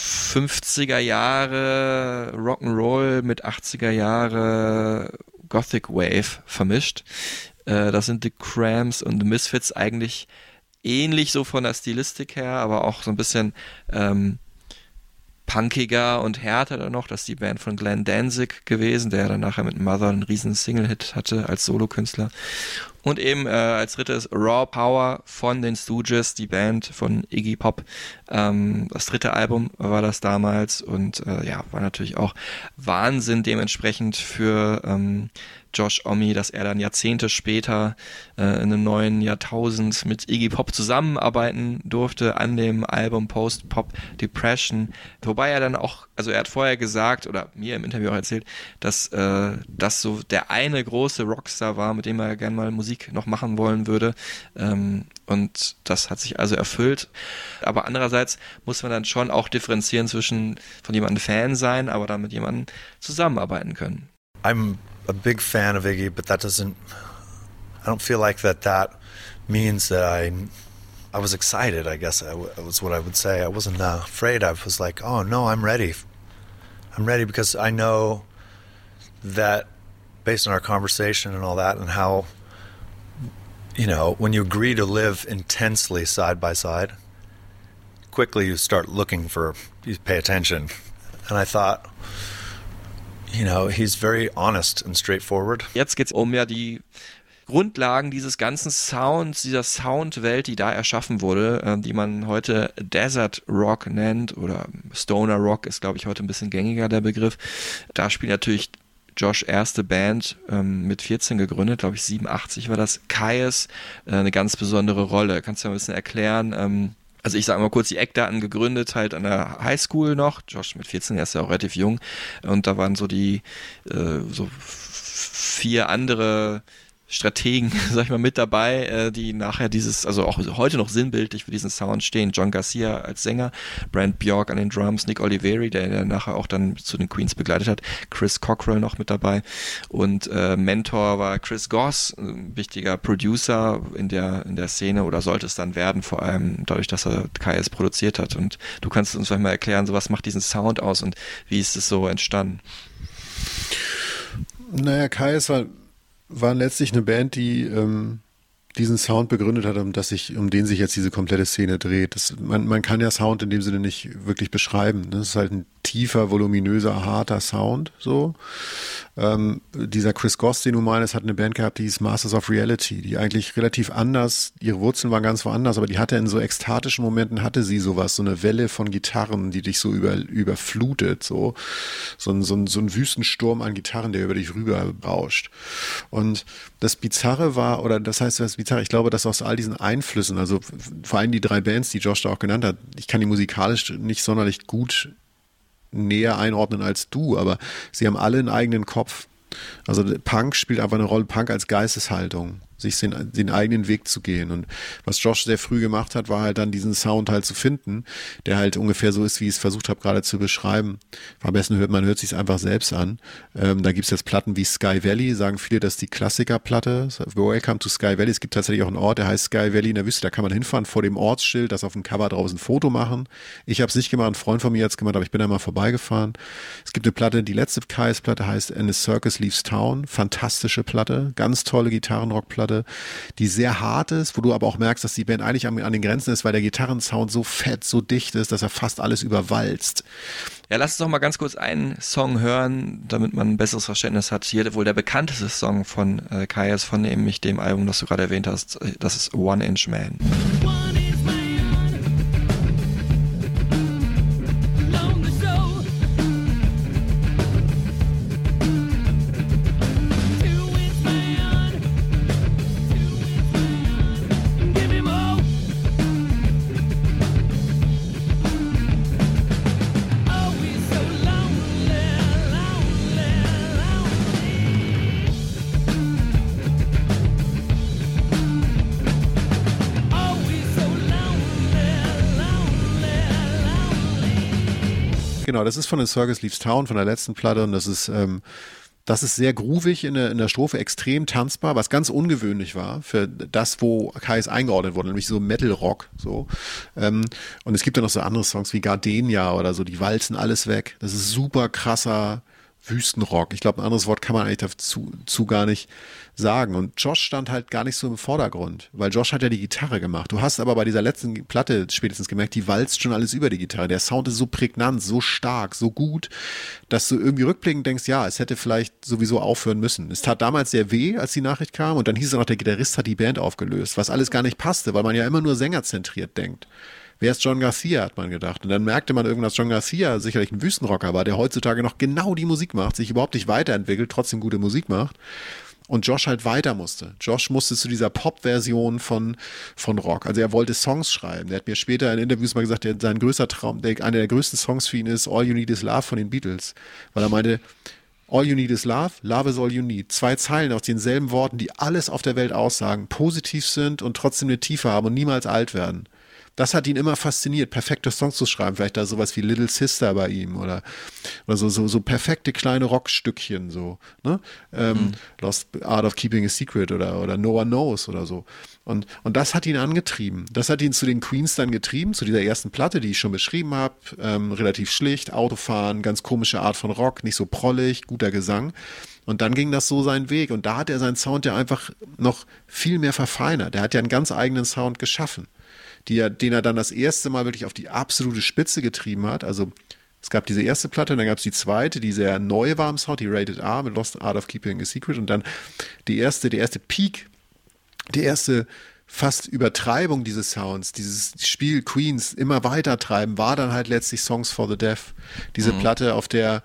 G: 50er Jahre Rock'n'Roll mit 80er Jahre Gothic Wave vermischt. Äh, das sind The Cramps und The Misfits eigentlich ähnlich so von der Stilistik her, aber auch so ein bisschen ähm, punkiger und härter dann noch. Das ist die Band von Glenn Danzig gewesen, der dann nachher mit Mother einen riesen Single-Hit hatte als Solokünstler. Und eben äh, als drittes Raw Power von den Stooges, die Band von Iggy Pop. Ähm, das dritte Album war das damals und äh, ja, war natürlich auch Wahnsinn dementsprechend für ähm, Josh Omi, dass er dann Jahrzehnte später äh, in einem neuen Jahrtausend mit Iggy Pop zusammenarbeiten durfte an dem Album Post Pop Depression. Wobei er dann auch, also er hat vorher gesagt oder mir im Interview auch erzählt, dass äh, das so der eine große Rockstar war, mit dem er gerne mal Musik noch machen wollen würde. Ähm, und das hat sich also erfüllt. Aber andererseits muss man dann schon auch differenzieren zwischen von jemandem Fan sein, aber dann mit jemandem zusammenarbeiten können.
I: I'm a big fan of Iggy, but that doesn't. I don't feel like that. That means that I. I was excited. I guess I was what I would say. I wasn't uh, afraid. I was like, oh no, I'm ready. I'm ready because I know that based on our conversation and all that, and how you know when you agree to live intensely side by side, quickly you start looking for you pay attention, and I thought you know, he's very honest and straightforward.
G: Jetzt geht's um ja die Grundlagen dieses ganzen Sounds, dieser Soundwelt, die da erschaffen wurde, äh, die man heute Desert Rock nennt oder Stoner Rock ist, glaube ich, heute ein bisschen gängiger der Begriff. Da spielt natürlich Josh erste Band ähm, mit 14 gegründet, glaube ich 87 war das, Kaius, äh, eine ganz besondere Rolle. Kannst du ja ein bisschen erklären, ähm, also ich sage mal kurz die Eckdaten gegründet, halt an der Highschool noch. Josh mit 14, er ist ja auch relativ jung. Und da waren so die, äh, so vier andere Strategen, sag ich mal, mit dabei, äh, die nachher dieses, also auch heute noch sinnbildlich für diesen Sound stehen. John Garcia als Sänger, Brent Bjork an den Drums, Nick Oliveri, der, der nachher auch dann zu den Queens begleitet hat, Chris Cockrell noch mit dabei und äh, Mentor war Chris Goss, ein wichtiger Producer in der in der Szene oder sollte es dann werden, vor allem dadurch, dass er KS produziert hat. Und du kannst uns vielleicht mal erklären, so was macht diesen Sound aus und wie ist es so entstanden?
H: Naja, KS war, war letztlich eine Band, die ähm, diesen Sound begründet hat, um, dass sich, um den sich jetzt diese komplette Szene dreht. Das, man, man kann ja Sound in dem Sinne nicht wirklich beschreiben. Das ist halt ein tiefer, voluminöser, harter Sound. So. Ähm, dieser Chris Goss, den du meinst, hat eine Band gehabt, die hieß Masters of Reality, die eigentlich relativ anders, ihre Wurzeln waren ganz woanders, aber die hatte in so ekstatischen Momenten, hatte sie sowas, so eine Welle von Gitarren, die dich so über, überflutet, so, so ein, so, ein, so ein Wüstensturm an Gitarren, der über dich rüber rauscht. Und das Bizarre war, oder das heißt, das Bizarre, ich glaube, dass aus all diesen Einflüssen, also vor allem die drei Bands, die Josh da auch genannt hat, ich kann die musikalisch nicht sonderlich gut näher einordnen als du, aber sie haben alle einen eigenen Kopf. Also Punk spielt einfach eine Rolle, Punk als Geisteshaltung sich den, den eigenen Weg zu gehen. Und was Josh sehr früh gemacht hat, war halt dann diesen Sound halt zu finden, der halt ungefähr so ist, wie ich es versucht habe gerade zu beschreiben. Am besten hört man hört sich einfach selbst an. Ähm, da gibt es jetzt Platten wie Sky Valley, sagen viele, das ist die Klassikerplatte. Welcome to Sky Valley. Es gibt tatsächlich auch einen Ort, der heißt Sky Valley in der Wüste. Da kann man hinfahren vor dem Ortsschild, das auf dem Cover draußen ein Foto machen. Ich habe es nicht gemacht, ein Freund von mir hat es gemacht, aber ich bin da mal vorbeigefahren. Es gibt eine Platte, die letzte KS-Platte heißt And a Circus Leaves Town. Fantastische Platte, ganz tolle Gitarrenrockplatte. Platte, die sehr hart ist, wo du aber auch merkst, dass die Band eigentlich an, an den Grenzen ist, weil der Gitarrensound so fett, so dicht ist, dass er fast alles überwalzt.
G: Ja, lass uns doch mal ganz kurz einen Song hören, damit man ein besseres Verständnis hat. Hier wohl der bekannteste Song von äh, Kaias, von nämlich dem Album, das du gerade erwähnt hast. Das ist One Inch Man.
H: Genau, das ist von The Circus Leaves Town, von der letzten Platte und das ist, ähm, das ist sehr groovig in der, in der Strophe, extrem tanzbar, was ganz ungewöhnlich war für das, wo KS eingeordnet wurde, nämlich so Metal Rock, so. Ähm, und es gibt dann noch so andere Songs wie Gardenia oder so, die walzen alles weg. Das ist super krasser, Wüstenrock. Ich glaube, ein anderes Wort kann man eigentlich dazu zu gar nicht sagen. Und Josh stand halt gar nicht so im Vordergrund, weil Josh hat ja die Gitarre gemacht. Du hast aber bei dieser letzten Platte spätestens gemerkt, die walzt schon alles über die Gitarre. Der Sound ist so prägnant, so stark, so gut, dass du irgendwie rückblickend denkst, ja, es hätte vielleicht sowieso aufhören müssen. Es tat damals sehr weh, als die Nachricht kam und dann hieß es noch, der Gitarrist hat die Band aufgelöst, was alles gar nicht passte, weil man ja immer nur sängerzentriert denkt wer ist John Garcia, hat man gedacht. Und dann merkte man irgendwann, dass John Garcia sicherlich ein Wüstenrocker war, der heutzutage noch genau die Musik macht, sich überhaupt nicht weiterentwickelt, trotzdem gute Musik macht. Und Josh halt weiter musste. Josh musste zu dieser Pop-Version von, von Rock. Also er wollte Songs schreiben. Der hat mir später in Interviews mal gesagt, der, sein größter Traum, der, einer der größten Songs für ihn ist All You Need Is Love von den Beatles. Weil er meinte, All you need is love, love is all you need. Zwei Zeilen aus denselben Worten, die alles auf der Welt aussagen, positiv sind und trotzdem eine Tiefe haben und niemals alt werden das hat ihn immer fasziniert, perfekte Songs zu schreiben. Vielleicht da sowas wie Little Sister bei ihm oder, oder so, so, so perfekte kleine Rockstückchen, so, ne? Ähm, mhm. Lost Art of Keeping a Secret oder, oder No One Knows oder so. Und, und das hat ihn angetrieben. Das hat ihn zu den Queens dann getrieben, zu dieser ersten Platte, die ich schon beschrieben habe. Ähm, relativ schlicht, Autofahren, ganz komische Art von Rock, nicht so prollig, guter Gesang. Und dann ging das so seinen Weg. Und da hat er seinen Sound ja einfach noch viel mehr verfeinert. Er hat ja einen ganz eigenen Sound geschaffen die er, den er dann das erste Mal wirklich auf die absolute Spitze getrieben hat. Also es gab diese erste Platte, dann gab es die zweite, die sehr neu war im Sound, die Rated R mit Lost Art of Keeping a Secret und dann die erste, der erste Peak, die erste fast Übertreibung dieses Sounds, dieses Spiel Queens immer weiter treiben, war dann halt letztlich Songs for the Deaf. Diese mhm. Platte, auf der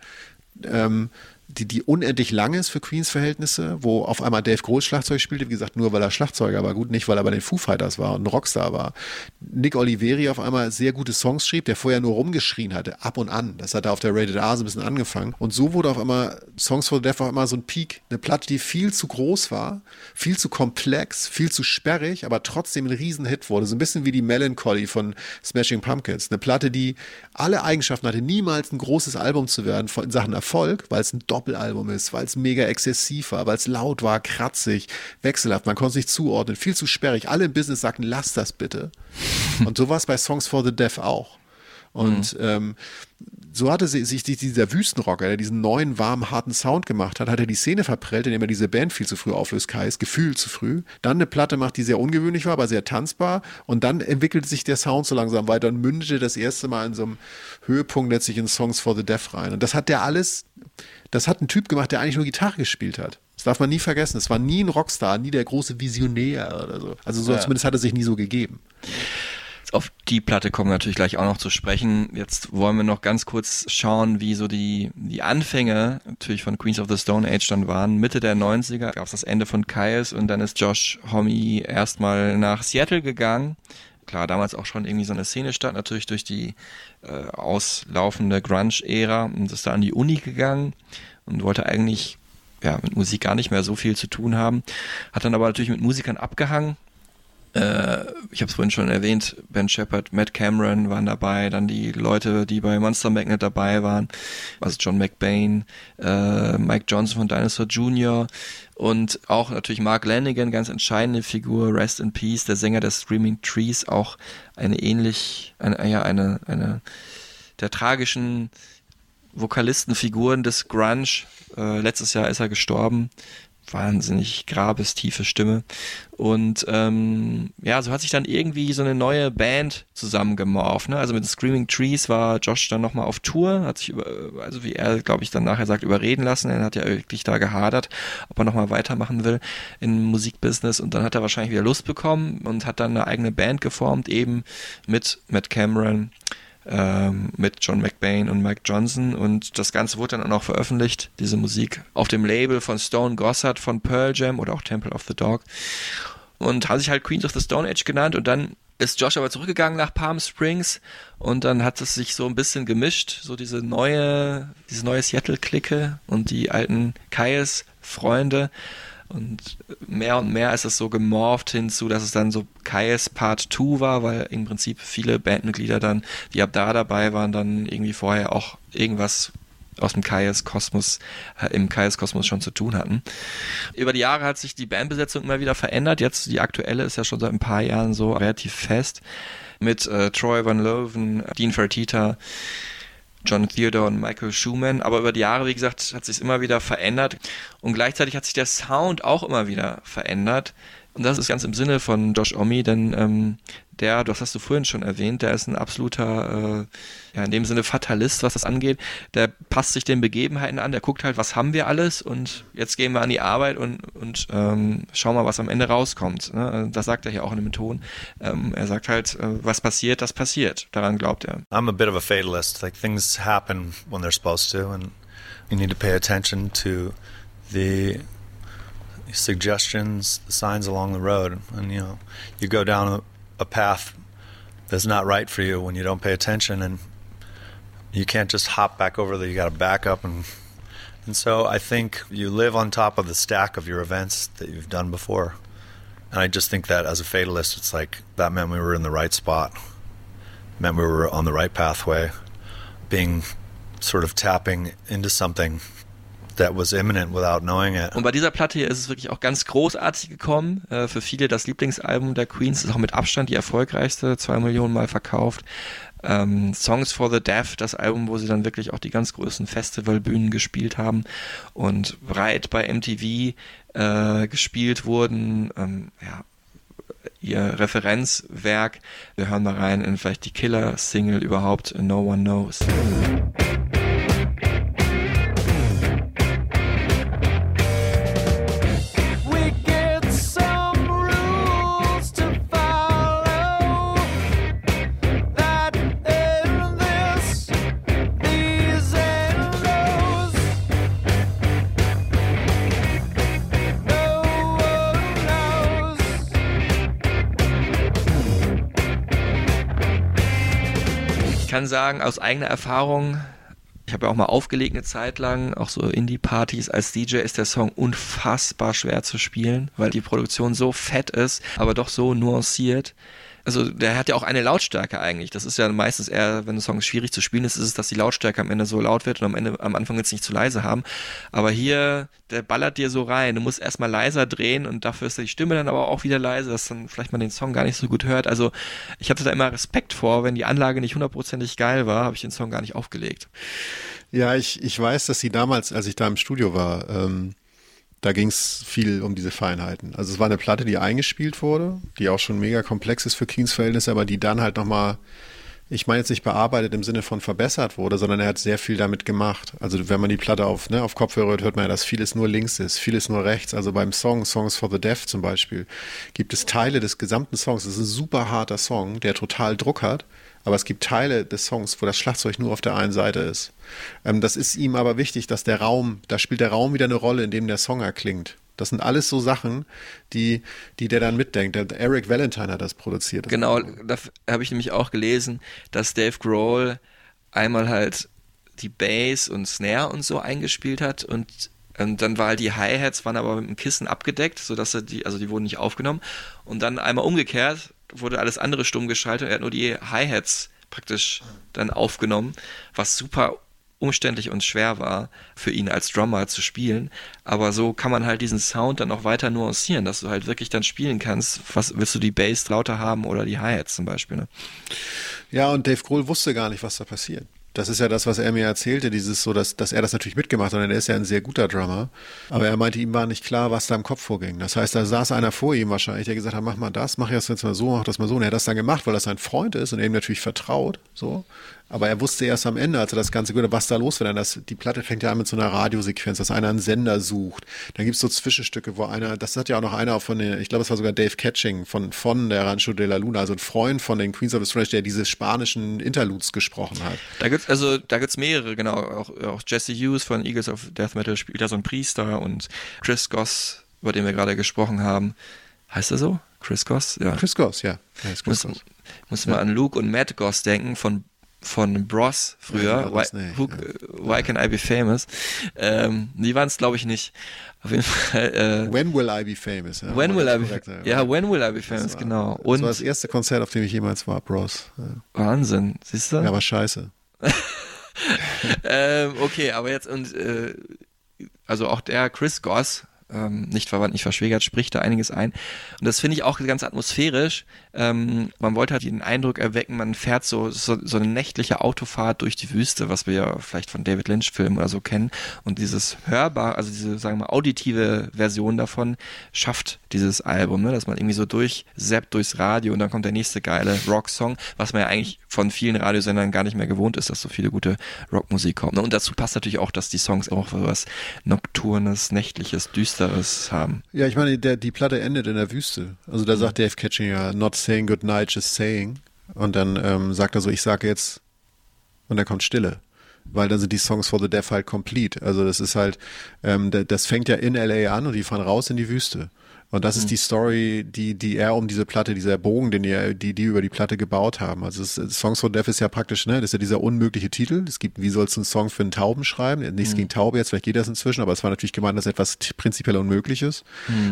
H: ähm, die, die unendlich lang ist für Queens Verhältnisse, wo auf einmal Dave Grohl Schlagzeug spielte, wie gesagt, nur weil er Schlagzeuger war, gut, nicht weil er bei den Foo Fighters war und ein Rockstar war. Nick Oliveri auf einmal sehr gute Songs schrieb, der vorher nur rumgeschrien hatte, ab und an. Das hat er auf der Rated R so ein bisschen angefangen. Und so wurde auf einmal Songs for the Deaf auf einmal so ein Peak. Eine Platte, die viel zu groß war, viel zu komplex, viel zu sperrig, aber trotzdem ein Riesenhit wurde. So ein bisschen wie die Melancholy von Smashing Pumpkins. Eine Platte, die alle Eigenschaften hatte, niemals ein großes Album zu werden in Sachen Erfolg, weil es ein Doppelalbum ist, weil es mega exzessiv war, weil es laut war, kratzig, wechselhaft, man konnte es nicht zuordnen, viel zu sperrig. Alle im Business sagten, lass das bitte. Und so war es bei Songs for the Deaf auch. Und ähm, so hatte sich dieser Wüstenrocker, der diesen neuen, warmen, harten Sound gemacht hat, hat er die Szene verprellt, indem er diese Band viel zu früh auflöst, Kais, gefühlt zu früh. Dann eine Platte macht, die sehr ungewöhnlich war, aber sehr tanzbar. Und dann entwickelte sich der Sound so langsam weiter und mündete das erste Mal in so einem Höhepunkt letztlich in Songs for the Deaf rein. Und das hat der alles, das hat ein Typ gemacht, der eigentlich nur Gitarre gespielt hat. Das darf man nie vergessen. Es war nie ein Rockstar, nie der große Visionär oder so. Also so,
G: Ja.
H: zumindest hat er sich nie so gegeben.
G: Auf die Platte kommen wir natürlich gleich auch noch zu sprechen. Jetzt wollen wir noch ganz kurz schauen, wie so die, die Anfänge natürlich von Queens of the Stone Age dann waren. Mitte der 90er gab es das Ende von Kyles und dann ist Josh Homme erstmal nach Seattle gegangen. Klar, damals auch schon irgendwie so eine Szene statt, natürlich durch die äh, auslaufende Grunge-Ära und ist da an die Uni gegangen und wollte eigentlich ja, mit Musik gar nicht mehr so viel zu tun haben. Hat dann aber natürlich mit Musikern abgehangen, ich habe es vorhin schon erwähnt, Ben Shepard, Matt Cameron waren dabei, dann die Leute, die bei Monster Magnet dabei waren, also John McBain, äh, Mike Johnson von Dinosaur Jr. und auch natürlich Mark Lanigan, ganz entscheidende Figur, Rest in Peace, der Sänger der Screaming Trees, auch eine ähnlich, eine, ja, eine, eine der tragischen Vokalistenfiguren des Grunge. Äh, letztes Jahr ist er gestorben. Wahnsinnig grabestiefe Stimme. Und ähm, ja, so hat sich dann irgendwie so eine neue Band zusammengemorpht. Ne? Also mit Screaming Trees war Josh dann nochmal auf Tour, hat sich über, also wie er, glaube ich, dann nachher sagt, überreden lassen. Er hat ja wirklich da gehadert, ob er nochmal weitermachen will im Musikbusiness. Und dann hat er wahrscheinlich wieder Lust bekommen und hat dann eine eigene Band geformt, eben mit Matt Cameron, ähm, mit John McBain und Mike Johnson. Und das Ganze wurde dann auch veröffentlicht, diese Musik, auf dem Label von Stone Gossard von Pearl Jam oder auch Temple of the Dog. Und haben sich halt Queens of the Stone Age genannt und dann ist Josh aber zurückgegangen nach Palm Springs und dann hat es sich so ein bisschen gemischt, so diese neue, diese neue Seattle-Clique und die alten Kais-Freunde und mehr und mehr ist es so gemorpht hinzu, dass es dann so Kais Part 2 war, weil im Prinzip viele Bandmitglieder dann, die ab da dabei waren, dann irgendwie vorher auch irgendwas aus dem Kais Kosmos, äh, im Kais Kosmos schon zu tun hatten. Über die Jahre hat sich die Bandbesetzung immer wieder verändert. Jetzt die aktuelle ist ja schon seit ein paar Jahren so relativ fest mit äh, Troy Van Loven, Dean Fertita, John Theodore und Michael Schumann. Aber über die Jahre, wie gesagt, hat sich immer wieder verändert. Und gleichzeitig hat sich der Sound auch immer wieder verändert. Und das ist ganz im Sinne von Josh Omi, denn ähm, der, das hast du vorhin schon erwähnt, der ist ein absoluter, äh, ja, in dem Sinne Fatalist, was das angeht. Der passt sich den Begebenheiten an, der guckt halt, was haben wir alles und jetzt gehen wir an die Arbeit und, und ähm, schauen mal, was am Ende rauskommt. Ne? Das sagt er hier auch in dem Ton. Ähm, er sagt halt, äh, was passiert, das passiert. Daran glaubt er.
I: I'm a bit of a fatalist. Like things happen when they're supposed to, and you need to pay attention to the suggestions, the signs along the road. And you know, you go down a, a path that's not right for you when you don't pay attention, and you can't just hop back over there. You got to back up and. And so I think you live on top of the stack of your events that you've done before. And I just think that as a fatalist, it's like that meant we were in the right spot meant we were on the right pathway, being sort of tapping into something that was imminent without knowing it.
G: Und bei dieser Platte hier ist es wirklich auch ganz großartig gekommen. Äh, für viele das Lieblingsalbum der Queens ist auch mit Abstand die erfolgreichste, zwei Millionen Mal verkauft. Ähm, Songs for the Deaf, das Album, wo sie dann wirklich auch die ganz größten Festivalbühnen gespielt haben und breit bei MTV äh, gespielt wurden. Ähm, ja, ihr Referenzwerk. Wir hören mal rein in vielleicht die Killer-Single überhaupt, No One Knows. Kann sagen, aus eigener Erfahrung, ich habe ja auch mal aufgelegt eine Zeit lang, auch so Indie-Partys. Als DJ ist der Song unfassbar schwer zu spielen, weil die Produktion so fett ist, aber doch so nuanciert. Also der hat ja auch eine Lautstärke eigentlich. Das ist ja meistens eher, wenn ein Song schwierig zu spielen ist, ist es, dass die Lautstärke am Ende so laut wird und am Ende am Anfang jetzt nicht zu leise haben. Aber hier, der ballert dir so rein. Du musst erstmal leiser drehen und dafür ist die Stimme dann aber auch wieder leise, dass dann vielleicht man den Song gar nicht so gut hört. Also ich hatte da immer Respekt vor, wenn die Anlage nicht hundertprozentig geil war, habe ich den Song gar nicht aufgelegt.
H: Ja, ich, ich weiß, dass sie damals, als ich da im Studio war, ähm, da ging es viel um diese Feinheiten. Also es war eine Platte, die eingespielt wurde, die auch schon mega komplex ist für Keens Verhältnisse, aber die dann halt nochmal, ich meine jetzt nicht bearbeitet im Sinne von verbessert wurde, sondern er hat sehr viel damit gemacht. Also wenn man die Platte auf, ne, auf Kopfhörer hört, hört man ja, dass vieles nur links ist, vieles nur rechts. Also beim Song Songs for the Deaf zum Beispiel gibt es Teile des gesamten Songs. Das ist ein super harter Song, der total Druck hat. Aber es gibt Teile des Songs, wo das Schlagzeug nur auf der einen Seite ist. Ähm, das ist ihm aber wichtig, dass der Raum, da spielt der Raum wieder eine Rolle, in dem der Song erklingt. Das sind alles so Sachen, die, die der dann mitdenkt. Der Eric Valentine hat das produziert.
G: Genau, da habe ich nämlich auch gelesen, dass Dave Grohl einmal halt die Bass und Snare und so eingespielt hat und und dann war halt die Hi-Hats waren aber mit dem Kissen abgedeckt, sodass er die, also die wurden nicht aufgenommen. Und dann einmal umgekehrt wurde alles andere stumm geschaltet. Er hat nur die Hi-Hats praktisch dann aufgenommen, was super umständlich und schwer war für ihn als Drummer zu spielen. Aber so kann man halt diesen Sound dann auch weiter nuancieren, dass du halt wirklich dann spielen kannst. Was willst du die Bass lauter haben oder die Hi-Hats zum Beispiel? Ne?
H: Ja, und Dave Grohl wusste gar nicht, was da passiert. Das ist ja das, was er mir erzählte, dieses so, dass, dass er das natürlich mitgemacht hat, und er ist ja ein sehr guter Drummer. Aber er meinte, ihm war nicht klar, was da im Kopf vorging. Das heißt, da saß einer vor ihm wahrscheinlich, der gesagt hat, mach mal das, mach das jetzt mal so, mach das mal so. Und er hat das dann gemacht, weil das sein Freund ist und er ihm natürlich vertraut, so. Aber er wusste erst am Ende, als er das Ganze gehört hat, was da los wird. Denn das, die Platte fängt ja an mit so einer Radiosequenz, dass einer einen Sender sucht. Dann gibt's so Zwischenstücke, wo einer, das hat ja auch noch einer von den, ich glaube, es war sogar Dave Catching von, von der Rancho de la Luna, also ein Freund von den Queens of the Stone, der diese spanischen Interludes gesprochen hat.
G: Da gibt's, also, da gibt's mehrere, genau. Auch, auch Jesse Hughes von Eagles of Death Metal spielt da so einen Priester und Chris Goss, über den wir gerade gesprochen haben. Heißt er so? Chris Goss? Ja.
H: Chris Goss, ja. ja Chris
G: muss,
H: Goss.
G: muss man an Luke und Matt Goss denken von von Bros früher,
H: Ja,
G: why,
H: Brothers, nee,
G: who, why Can I Be Famous? Ähm, die waren es, glaube ich, nicht. Auf jeden Fall. Äh,
H: When Will I Be Famous? Ja,
G: when
H: war
G: will I be,
H: korrekt,
G: ja, When Will I Be Famous,
H: war-
G: genau.
H: das
G: Und
H: war das erste Konzert, auf dem ich jemals war, Bros. Ja,
G: Wahnsinn, siehst du?
H: ja aber scheiße.
G: ähm, okay, aber jetzt und äh, also auch der Chris Goss, ähm, nicht verwandt, nicht verschwägert, spricht da einiges ein. Und das finde ich auch ganz atmosphärisch. Ähm, man wollte halt den Eindruck erwecken, man fährt so, so, so eine nächtliche Autofahrt durch die Wüste, was wir ja vielleicht von David Lynch-Filmen oder so kennen. Und dieses hörbar, also diese, sagen wir mal, auditive Version davon schafft dieses Album, ne? dass man irgendwie so durchseppt durchs Radio und dann kommt der nächste geile Rocksong, was man ja eigentlich von vielen Radiosendern gar nicht mehr gewohnt ist, dass so viele gute Rockmusik kommt. Und dazu passt natürlich auch, dass die Songs auch was Nocturnes, Nächtliches, Düsteres haben.
H: Ja, ich meine, der, die Platte endet in der Wüste. Also da sagt Dave Catching ja, not saying goodnight, just saying. Und dann ähm, sagt er so, ich sage jetzt, und dann kommt Stille. Weil dann sind die Songs for the Deaf halt complete. Also das ist halt, ähm, da- das fängt ja in LA an und die fahren raus in die Wüste. Und das ist die Story, die, die er um diese Platte, dieser Bogen, den die, die, die über die Platte gebaut haben. Also es, Songs for Deaf ist ja praktisch, ne, das ist ja dieser unmögliche Titel. Es gibt, wie sollst du einen Song für einen Tauben schreiben? Nichts gegen Taube jetzt, vielleicht geht das inzwischen, aber es war natürlich gemeint, dass etwas prinzipiell Unmögliches.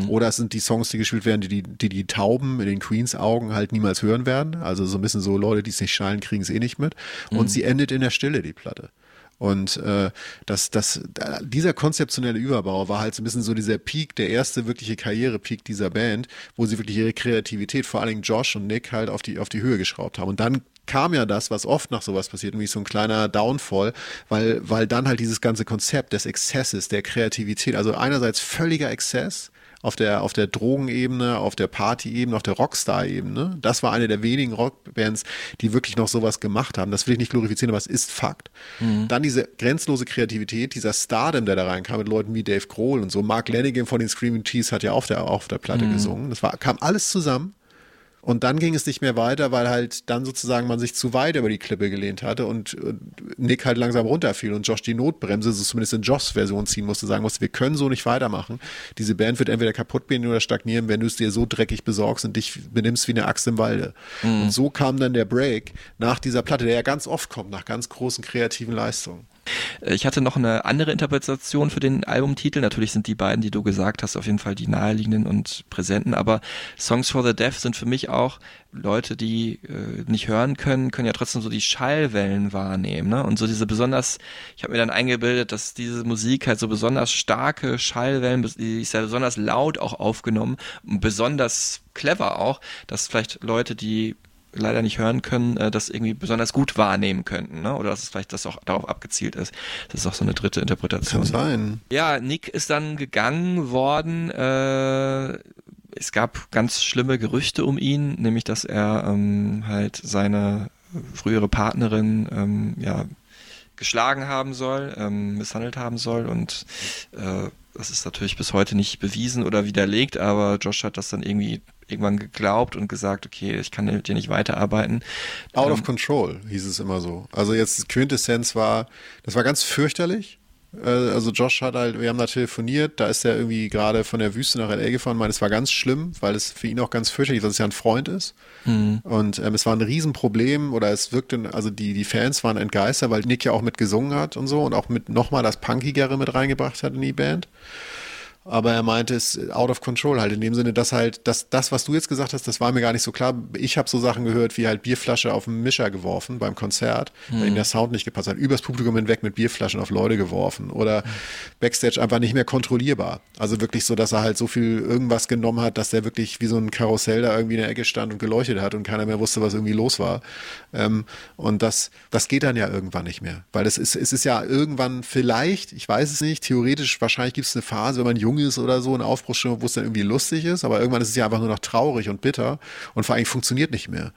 H: Oder es sind die Songs, die gespielt werden, die die, die die Tauben in den Queens Augen halt niemals hören werden. Also so ein bisschen so Leute, die es nicht schallen, kriegen es eh nicht mit. Und sie endet in der Stille, die Platte. Und äh, das, das, da- dieser konzeptionelle Überbau war halt so ein bisschen so dieser Peak, der erste wirkliche Karrierepeak dieser Band, wo sie wirklich ihre Kreativität, vor allen Dingen Josh und Nick, halt auf die, auf die Höhe geschraubt haben. Und dann kam ja das, was oft nach sowas passiert, nämlich so ein kleiner Downfall, weil, weil dann halt dieses ganze Konzept des Exzesses, der Kreativität, also einerseits völliger Exzess, auf der, auf der Drogenebene, auf der Party-Ebene, auf der Rockstar-Ebene. Das war eine der wenigen Rockbands, die wirklich noch sowas gemacht haben. Das will ich nicht glorifizieren, aber es ist Fakt. Dann diese grenzlose Kreativität, dieser Stardom, der da reinkam mit Leuten wie Dave Grohl und so. Mark Lanigan von den Screaming Cheese hat ja auf der, auf der Platte gesungen. Das war, kam alles zusammen. Und dann ging es nicht mehr weiter, weil halt dann sozusagen man sich zu weit über die Klippe gelehnt hatte und Nick halt langsam runterfiel und Josh die Notbremse, so zumindest in Joshs Version ziehen musste, sagen musste, wir können so nicht weitermachen. Diese Band wird entweder kaputt gehen oder stagnieren, wenn du es dir so dreckig besorgst und dich benimmst wie eine Axt im Walde. Und so kam dann der Break nach dieser Platte, der ja ganz oft kommt, nach ganz großen kreativen Leistungen.
G: Äh, Ich hatte noch eine andere Interpretation für den Albumtitel. Natürlich sind die beiden, die du gesagt hast, auf jeden Fall die naheliegenden und präsenten. Aber Songs for the Deaf sind für mich auch Leute, die äh, nicht hören können, können ja trotzdem so die Schallwellen wahrnehmen. Ne? Und so diese besonders, ich habe mir dann eingebildet, dass diese Musik halt so besonders starke Schallwellen, die ist ja besonders laut auch aufgenommen und besonders clever auch, dass vielleicht Leute, die leider nicht hören können, äh, das irgendwie besonders gut wahrnehmen könnten, ne? Oder dass es vielleicht das auch darauf abgezielt ist. Das ist auch so eine dritte Interpretation.
H: Kann sein.
G: Ja, Nick ist dann gegangen worden. Äh, es gab ganz schlimme Gerüchte um ihn, nämlich dass er ähm, halt seine frühere Partnerin ähm, ja geschlagen haben soll, ähm, misshandelt haben soll und äh, das ist natürlich bis heute nicht bewiesen oder widerlegt, aber Josh hat das dann irgendwie irgendwann geglaubt und gesagt, okay, ich kann mit dir nicht weiterarbeiten.
H: Out
G: Ähm,
H: of control hieß es immer so. Also jetzt Quintessenz war, das war ganz fürchterlich. Äh, Also Josh hat halt, wir haben da telefoniert, da ist er irgendwie gerade von der Wüste nach LA gefahren, meint, es war ganz schlimm, weil es für ihn auch ganz fürchterlich ist, dass es ja ein Freund ist.
G: Mhm.
H: Und ähm, es war ein Riesenproblem oder es wirkte, also die, die Fans waren entgeistert, weil Nick ja auch mit gesungen hat und so und auch mit nochmal das Punkigere mit reingebracht hat in die Band. Aber er meinte, es ist out of control halt in dem Sinne, dass halt das, das was du jetzt gesagt hast, das war mir gar nicht so klar. Ich habe so Sachen gehört wie halt Bierflasche auf den Mischer geworfen beim Konzert, weil ihm der Sound nicht gepasst hat. Übers Publikum hinweg mit Bierflaschen auf Leute geworfen oder Backstage einfach nicht mehr kontrollierbar. Also wirklich so, dass er halt so viel irgendwas genommen hat, dass der wirklich wie so ein Karussell da irgendwie in der Ecke stand und geleuchtet hat und keiner mehr wusste, was irgendwie los war. Ähm, und das, das geht dann ja irgendwann nicht mehr, weil es ist, es ist ja irgendwann vielleicht, ich weiß es nicht, theoretisch wahrscheinlich gibt es eine Phase, wenn man jung ist oder so, eine Aufbruchsstimmung, wo es dann irgendwie lustig ist, aber irgendwann ist es ja einfach nur noch traurig und bitter und vor allem funktioniert nicht mehr.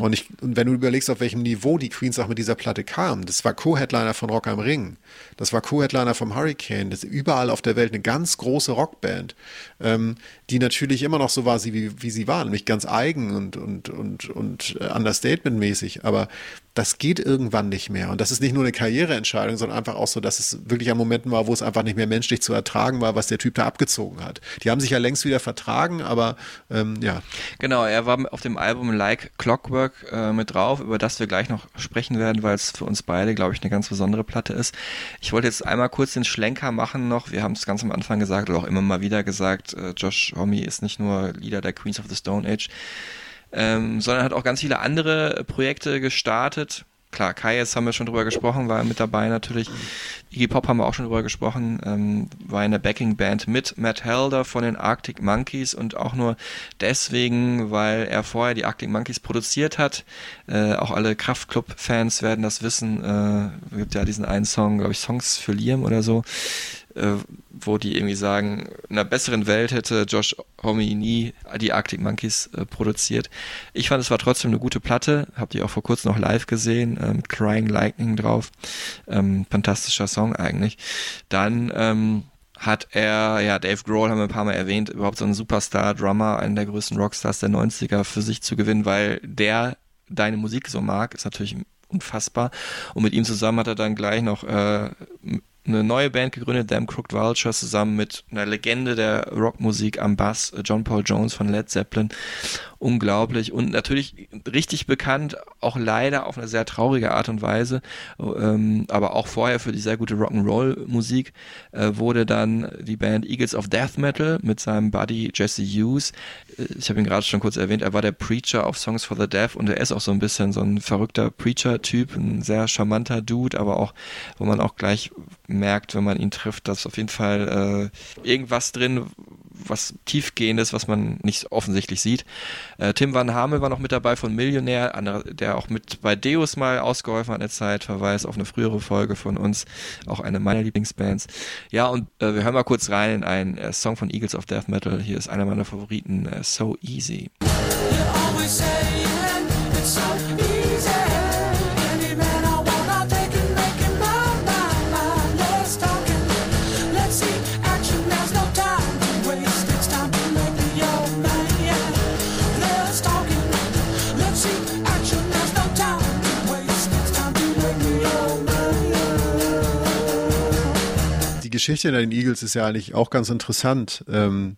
H: Und, ich, und wenn du überlegst, auf welchem Niveau die Queens auch mit dieser Platte kamen, das war Co-Headliner von Rock am Ring, das war Co-Headliner vom Hurricane, das ist überall auf der Welt eine ganz große Rockband, ähm, die natürlich immer noch so war, wie, wie sie war, nämlich ganz eigen und, und, und, und äh, understatement-mäßig, aber das geht irgendwann nicht mehr. Und das ist nicht nur eine Karriereentscheidung, sondern einfach auch so, dass es wirklich an Momenten war, wo es einfach nicht mehr menschlich zu ertragen war, was der Typ da abgezogen hat. Die haben sich ja längst wieder vertragen, aber ähm, ja.
G: Genau, er war auf dem Album Like Clockwork äh, mit drauf, über das wir gleich noch sprechen werden, weil es für uns beide, glaube ich, eine ganz besondere Platte ist. Ich wollte jetzt einmal kurz den Schlenker machen noch. Wir haben es ganz am Anfang gesagt oder auch immer mal wieder gesagt, äh, Josh Homme ist nicht nur Leader der Queens of the Stone Age, ähm, sondern hat auch ganz viele andere Projekte gestartet. Klar, Kayes haben wir schon drüber gesprochen, war mit dabei natürlich. Iggy Pop haben wir auch schon drüber gesprochen, ähm, war in der Backing-Band mit Matt Helder von den Arctic Monkeys und auch nur deswegen, weil er vorher die Arctic Monkeys produziert hat. Äh, auch alle Kraftclub-Fans werden das wissen. Äh, gibt ja diesen einen Song, glaube ich, Songs für Liam oder so äh, wo die irgendwie sagen, in einer besseren Welt hätte Josh Homme nie die Arctic Monkeys äh, produziert. Ich fand, es war trotzdem eine gute Platte, habt ihr auch vor kurzem noch live gesehen, äh, mit Crying Lightning drauf. Ähm, fantastischer Song eigentlich. Dann ähm, hat er, ja, Dave Grohl haben wir ein paar Mal erwähnt, überhaupt so einen Superstar-Drummer, einen der größten Rockstars der 90er für sich zu gewinnen, weil der deine Musik so mag, ist natürlich unfassbar. Und mit ihm zusammen hat er dann gleich noch äh, eine neue Band gegründet, Damn Crooked Vultures, zusammen mit einer Legende der Rockmusik am Bass, John Paul Jones von Led Zeppelin. Unglaublich und natürlich richtig bekannt, auch leider auf eine sehr traurige Art und Weise, ähm, aber auch vorher für die sehr gute Rock'n'Roll-Musik äh, wurde dann die Band Eagles of Death Metal mit seinem Buddy Jesse Hughes. Äh, Ich habe ihn gerade schon kurz erwähnt, er war der Preacher auf Songs for the Deaf und er ist auch so ein bisschen so ein verrückter Preacher-Typ, ein sehr charmanter Dude, aber auch, wo man auch gleich merkt, wenn man ihn trifft, dass auf jeden Fall äh, irgendwas drin, was tiefgehendes, was man nicht offensichtlich sieht. Äh, Tim Van Hamel war noch mit dabei von Millionär, der auch mit bei Deus mal ausgeholfen hat in der Zeit, Verweis auf eine frühere Folge von uns, auch eine meiner Lieblingsbands. Ja, und äh, wir hören mal kurz rein in einen äh, Song von Eagles of Death Metal. Hier ist einer meiner Favoriten, äh, So Easy.
H: Geschichte in den Eagles ist ja eigentlich auch ganz interessant. Ähm,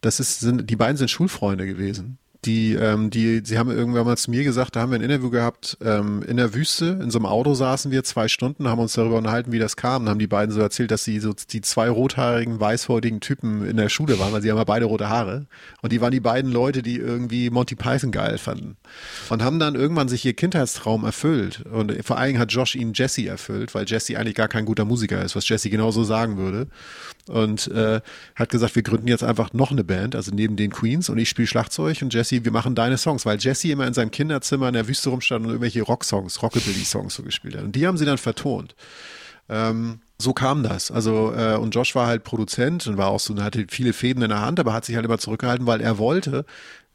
H: das ist, sind, die beiden sind Schulfreunde gewesen. Die, ähm, die, sie haben irgendwann mal zu mir gesagt, da haben wir ein Interview gehabt, ähm, in der Wüste, in so einem Auto saßen wir zwei Stunden, haben uns darüber unterhalten, wie das kam. Dann haben die beiden so erzählt, dass sie so die zwei rothaarigen, weißhäutigen Typen in der Schule waren, weil sie haben ja beide rote Haare. Und die waren die beiden Leute, die irgendwie Monty Python geil fanden. Und haben dann irgendwann sich ihr Kindheitstraum erfüllt. Und vor allen Dingen hat Josh ihnen Jesse erfüllt, weil Jesse eigentlich gar kein guter Musiker ist, was Jesse genauso sagen würde. Und äh, hat gesagt, wir gründen jetzt einfach noch eine Band, also neben den Queens und ich spiele Schlagzeug und Jesse, wir machen deine Songs, weil Jesse immer in seinem Kinderzimmer in der Wüste rumstand und irgendwelche Rocksongs, Rockabilly-Songs so gespielt hat. Und die haben sie dann vertont. Ähm, so kam das. Also, äh, und Josh war halt Produzent und war auch so, hatte viele Fäden in der Hand, aber hat sich halt immer zurückgehalten, weil er wollte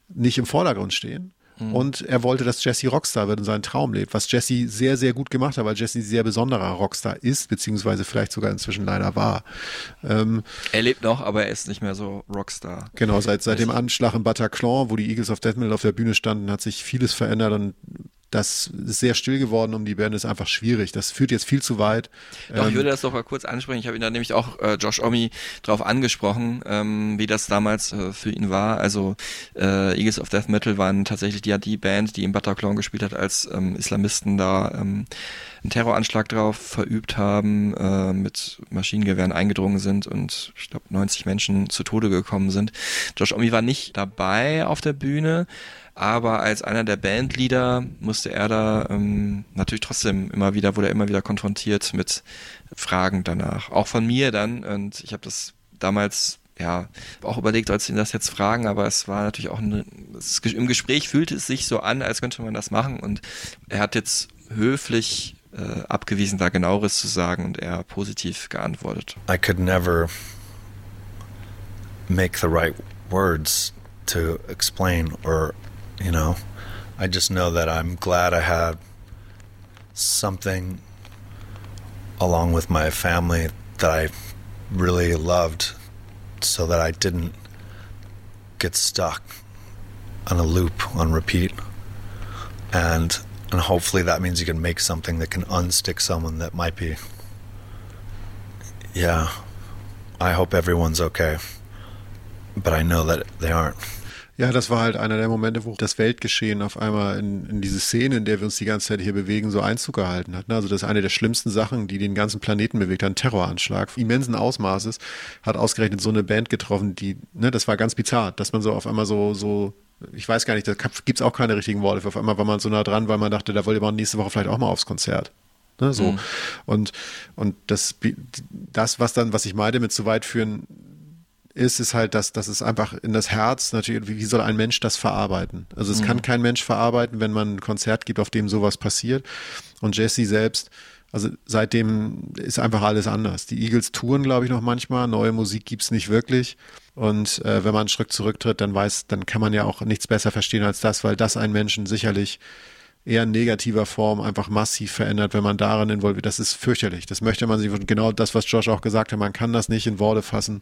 H: nicht im Vordergrund stehen. Und er wollte, dass Jesse Rockstar wird und seinen Traum lebt, was Jesse sehr, sehr gut gemacht hat, weil Jesse ein sehr besonderer Rockstar ist, beziehungsweise vielleicht sogar inzwischen leider war. Ähm,
G: Er lebt noch, aber er ist nicht mehr so Rockstar.
H: Genau, seit, seit dem Anschlag in Bataclan, wo die Eagles of Death Metal auf der Bühne standen, hat sich vieles verändert und das ist sehr still geworden um die Band, ist einfach schwierig. Das führt jetzt viel zu weit.
G: Doch, ich
H: Ähm,
G: würde das doch mal kurz ansprechen. Ich habe ihn da nämlich auch äh, Josh Omi drauf angesprochen, ähm, wie das damals äh, für ihn war. Also äh, Eagles of Death Metal waren tatsächlich die, die Band, die im Bataclan gespielt hat, als ähm, Islamisten da ähm, einen Terroranschlag drauf verübt haben, äh, mit Maschinengewehren eingedrungen sind und ich glaube 90 Menschen zu Tode gekommen sind. Josh Omi war nicht dabei auf der Bühne, aber als einer der Bandleader musste er da ähm, natürlich trotzdem immer wieder, wurde er immer wieder konfrontiert mit Fragen danach. Auch von mir dann. Und ich habe das damals ja auch überlegt, ich ihn das jetzt fragen, aber es war natürlich auch ein, es, im Gespräch fühlte es sich so an, als könnte man das machen. Und er hat jetzt höflich äh, abgewiesen, da genaueres zu sagen und eher positiv geantwortet.
I: I could never make the right words to explain or you know? I just know that i'm glad i had something along with my family that i really loved so that i didn't get stuck on a loop on repeat. And and hopefully that means you can make something that can unstick someone that might be yeah i hope everyone's okay. But i know that they aren't
H: Ja, das war halt einer der Momente, wo das Weltgeschehen auf einmal in, in diese Szene, in der wir uns die ganze Zeit hier bewegen, so Einzug gehalten hat. ne? Also das ist eine der schlimmsten Sachen, die den ganzen Planeten bewegt hat. Ein Terroranschlag immensen Ausmaßes hat ausgerechnet so eine Band getroffen, die, ne, das war ganz bizarr, dass man so auf einmal so, so ich weiß gar nicht, da gibt's auch keine richtigen Worte. Auf einmal war man so nah dran, weil man dachte, da wollte man nächste Woche vielleicht auch mal aufs Konzert. Ne, so.
G: Mhm.
H: Und, und das, das, was dann, was ich meinte mit zu weit führen, ist, ist halt, dass, dass es einfach in das Herz natürlich, wie soll ein Mensch das verarbeiten? Also es
G: Mhm.
H: kann kein Mensch verarbeiten, wenn man ein Konzert gibt, auf dem sowas passiert. Und Jesse selbst, also seitdem ist einfach alles anders. Die Eagles touren, glaube ich, noch manchmal. Neue Musik gibt's nicht wirklich. Und äh, wenn man einen Schritt zurücktritt, dann weiß, dann kann man ja auch nichts besser verstehen als das, weil das einen Menschen sicherlich eher in negativer Form einfach massiv verändert, wenn man darin involviert. Das ist fürchterlich. Das möchte man sich, genau das, was Josh auch gesagt hat, man kann das nicht in Worte fassen.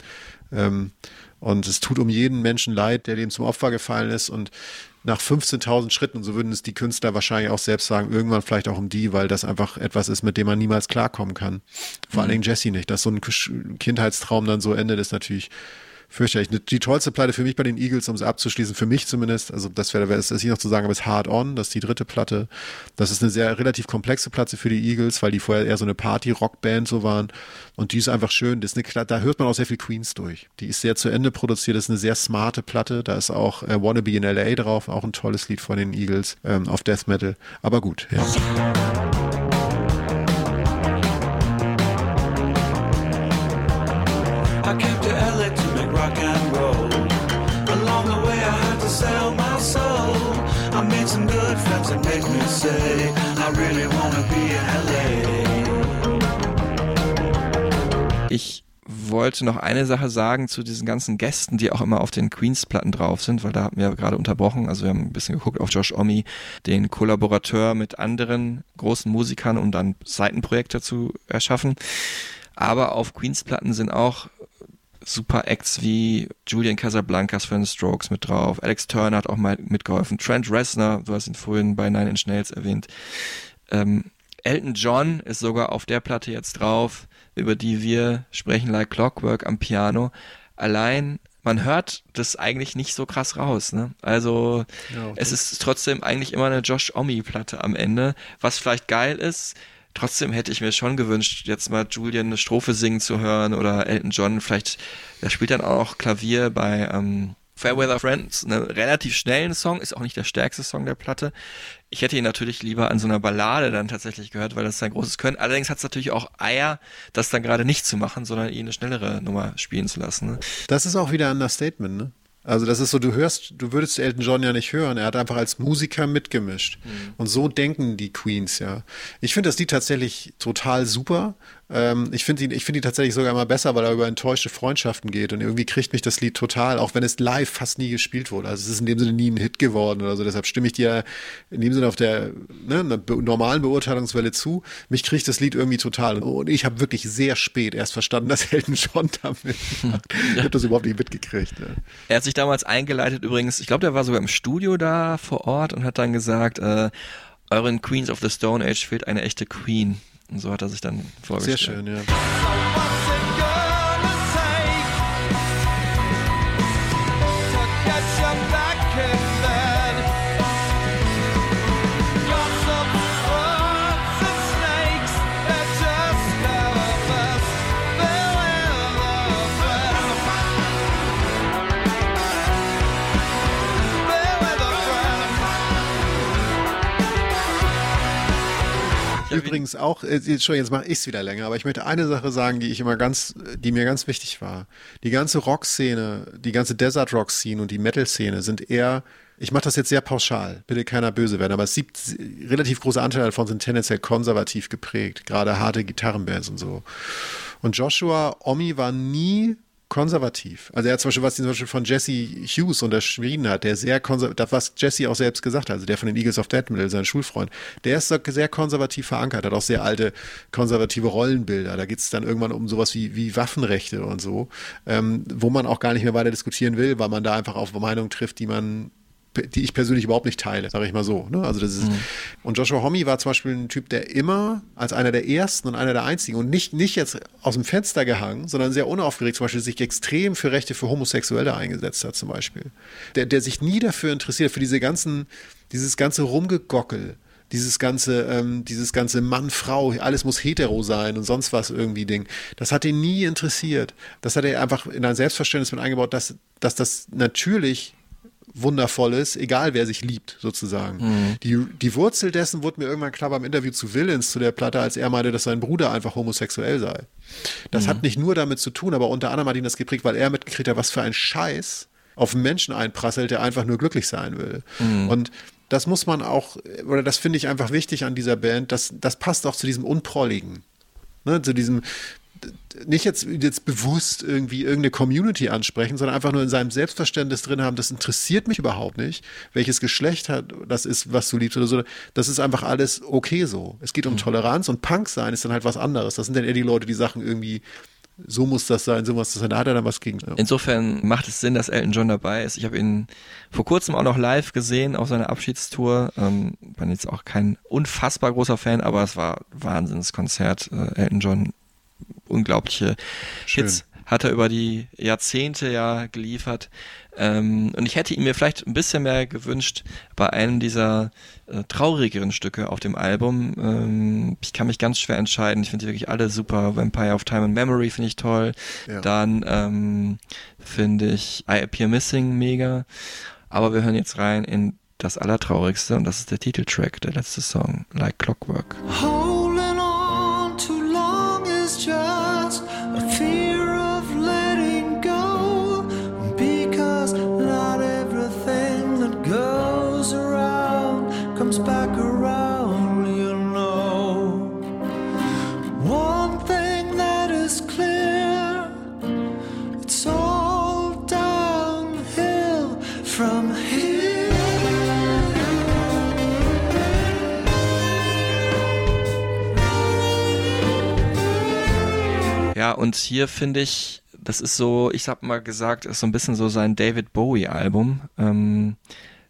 H: Ähm, und es tut um jeden Menschen leid, der dem zum Opfer gefallen ist. Und nach 15.000 Schritten, und so würden es die Künstler wahrscheinlich auch selbst sagen, irgendwann vielleicht auch um die, weil das einfach etwas ist, mit dem man niemals klarkommen kann. Vor allen
G: Mhm.
H: Dingen Jesse nicht. Dass so ein Kindheitstraum dann so endet, ist natürlich fürchterlich. Die tollste Platte für mich bei den Eagles, um es abzuschließen, für mich zumindest, also das wäre, es ist hier noch zu sagen, aber ist Hard On, das ist die dritte Platte. Das ist eine sehr relativ komplexe Platte für die Eagles, weil die vorher eher so eine Party-Rock-Band so waren. Und die ist einfach schön. Das ist eine, da hört man auch sehr viel Queens durch. Die ist sehr zu Ende produziert, das ist eine sehr smarte Platte. Da ist auch äh, Wanna Be in L.A. drauf, auch ein tolles Lied von den Eagles ähm, auf Death Metal. Aber gut, ja.
K: I came to LA rock and roll. Along the way, I had to sell my soul. I made some good friends that make me say, I really wanna be in LA.
G: Ich wollte noch eine Sache sagen zu diesen ganzen Gästen, die auch immer auf den Queens-Platten drauf sind, weil da haben wir gerade unterbrochen. Also wir haben ein bisschen geguckt auf Josh Omi, den Kollaborateur mit anderen großen Musikern, um dann Seitenprojekte zu erschaffen. Aber auf Queens-Platten sind auch super Acts wie Julian Casablancas von den Strokes mit drauf. Alex Turner hat auch mal mitgeholfen. Trent Reznor, du hast ihn vorhin bei Nine Inch Nails erwähnt. Ähm, Elton John ist sogar auf der Platte jetzt drauf. über die wir sprechen, like Clockwork am Piano, allein man hört das eigentlich nicht so krass raus. Ne? Also
H: Ja,
G: es ist trotzdem eigentlich immer eine Josh Omi-Platte am Ende, was vielleicht geil ist. Trotzdem hätte ich mir schon gewünscht, jetzt mal Julian eine Strophe singen zu hören oder Elton John. Vielleicht, der spielt dann auch Klavier bei ähm, Fairweather Friends, einen relativ schnellen Song, ist auch nicht der stärkste Song der Platte. Ich hätte ihn natürlich lieber an so einer Ballade dann tatsächlich gehört, weil das sein großes Können. Allerdings hat es natürlich auch Eier, das dann gerade nicht zu machen, sondern ihn eine schnellere Nummer spielen zu lassen. Ne?
H: Das ist auch wieder ein Understatement, ne? Also das ist so, du hörst, du würdest Elton John ja nicht hören. Er hat einfach als Musiker mitgemischt. Und so denken die Queens ja. Ich finde das Lied tatsächlich total super. Ähm, ich finde ihn, ich finde ihn tatsächlich sogar immer besser, weil er über enttäuschte Freundschaften geht. Und irgendwie kriegt mich das Lied total, auch wenn es live fast nie gespielt wurde. Also es ist in dem Sinne nie ein Hit geworden oder so. Deshalb stimme ich dir in dem Sinne auf der ne, normalen Beurteilungswelle zu. Mich kriegt das Lied irgendwie total. Und ich habe wirklich sehr spät erst verstanden, dass Elton John damit macht. Ich habe das überhaupt nicht mitgekriegt. Ne?
G: Er hat sich damals eingeleitet übrigens, ich glaube, der war sogar im Studio da vor Ort und hat dann gesagt, äh, euren Queens of the Stone Age fehlt eine echte Queen. Und so hat er sich dann vorgestellt.
H: Sehr schön, ja. Übrigens auch, äh, jetzt mache ich es wieder länger, aber ich möchte eine Sache sagen, die ich immer ganz, die mir ganz wichtig war. Die ganze Rock-Szene, die ganze Desert-Rock-Szene und die Metal-Szene sind eher, ich mache das jetzt sehr pauschal, bitte keiner böse werden, aber es gibt relativ große Anteile davon sind tendenziell konservativ geprägt, gerade harte Gitarrenbands und so. Und Joshua Omi war nie konservativ. Also er hat zum Beispiel, was zum Beispiel von Jesse Hughes unterschrieben hat, der sehr konservativ, was Jesse auch selbst gesagt hat, also der von den Eagles of Death Metal, sein Schulfreund, der ist sehr konservativ verankert, hat auch sehr alte konservative Rollenbilder. Da geht es dann irgendwann um sowas wie, wie Waffenrechte und so, ähm, wo man auch gar nicht mehr weiter diskutieren will, weil man da einfach auf Meinungen trifft, die man die ich persönlich überhaupt nicht teile, sage ich mal so. Ne? Also das ist
G: Mhm.
H: und Joshua Homme war zum Beispiel ein Typ, der immer als einer der ersten und einer der einzigen und nicht nicht jetzt aus dem Fenster gehangen, sondern sehr unaufgeregt zum Beispiel sich extrem für Rechte für Homosexuelle eingesetzt hat zum Beispiel. Der der sich nie dafür interessiert für diese ganzen dieses ganze Rumgegockel. Dieses ganze, ähm, dieses ganze Mann, Frau, alles muss hetero sein und sonst was irgendwie Ding. Das hat ihn nie interessiert. Das hat er einfach in ein Selbstverständnis mit eingebaut, dass, dass das natürlich wundervoll ist, egal wer sich liebt, sozusagen.
G: Mhm.
H: Die, die Wurzel dessen wurde mir irgendwann klar beim Interview zu Villains, zu der Platte, als er meinte, dass sein Bruder einfach homosexuell sei. Das
G: Mhm.
H: hat nicht nur damit zu tun, aber unter anderem hat ihn das geprägt, weil er mitgekriegt hat, was für ein Scheiß auf einen Menschen einprasselt, der einfach nur glücklich sein will.
G: Mhm.
H: Und das muss man auch, oder das finde ich einfach wichtig an dieser Band, das, das passt auch zu diesem Unprolligen. Ne, zu diesem, nicht jetzt, jetzt bewusst irgendwie irgendeine Community ansprechen, sondern einfach nur in seinem Selbstverständnis drin haben, das interessiert mich überhaupt nicht, welches Geschlecht hat, das ist, was du liebst oder so. Das ist einfach alles okay so. Es geht um Toleranz und Punk sein ist dann halt was anderes. Das sind dann eher die Leute, die Sachen irgendwie, so muss das sein, so muss das sein. Da hat er dann was gegen. Ja.
G: Insofern macht es Sinn, dass Elton John dabei ist. Ich habe ihn vor kurzem auch noch live gesehen auf seiner Abschiedstour. Ähm, bin jetzt auch kein unfassbar großer Fan, aber es war ein Wahnsinnskonzert. Äh, Elton John, unglaubliche
H: Schön.
G: Hits hat er über die Jahrzehnte ja geliefert. Ähm, und ich hätte ihn mir vielleicht ein bisschen mehr gewünscht bei einem dieser äh, traurigeren Stücke auf dem Album. Ähm, ich kann mich ganz schwer entscheiden. Ich finde die wirklich alle super. Vampire of Time and Memory finde ich toll.
H: Ja.
G: Dann ähm, finde ich I Appear Missing mega. Aber wir hören jetzt rein in das Allertraurigste und das ist der Titeltrack, der letzte Song, Like Clockwork.
K: Holding
G: Und hier finde ich, das ist so, ich hab mal gesagt, ist so ein bisschen so sein David Bowie-Album, ähm,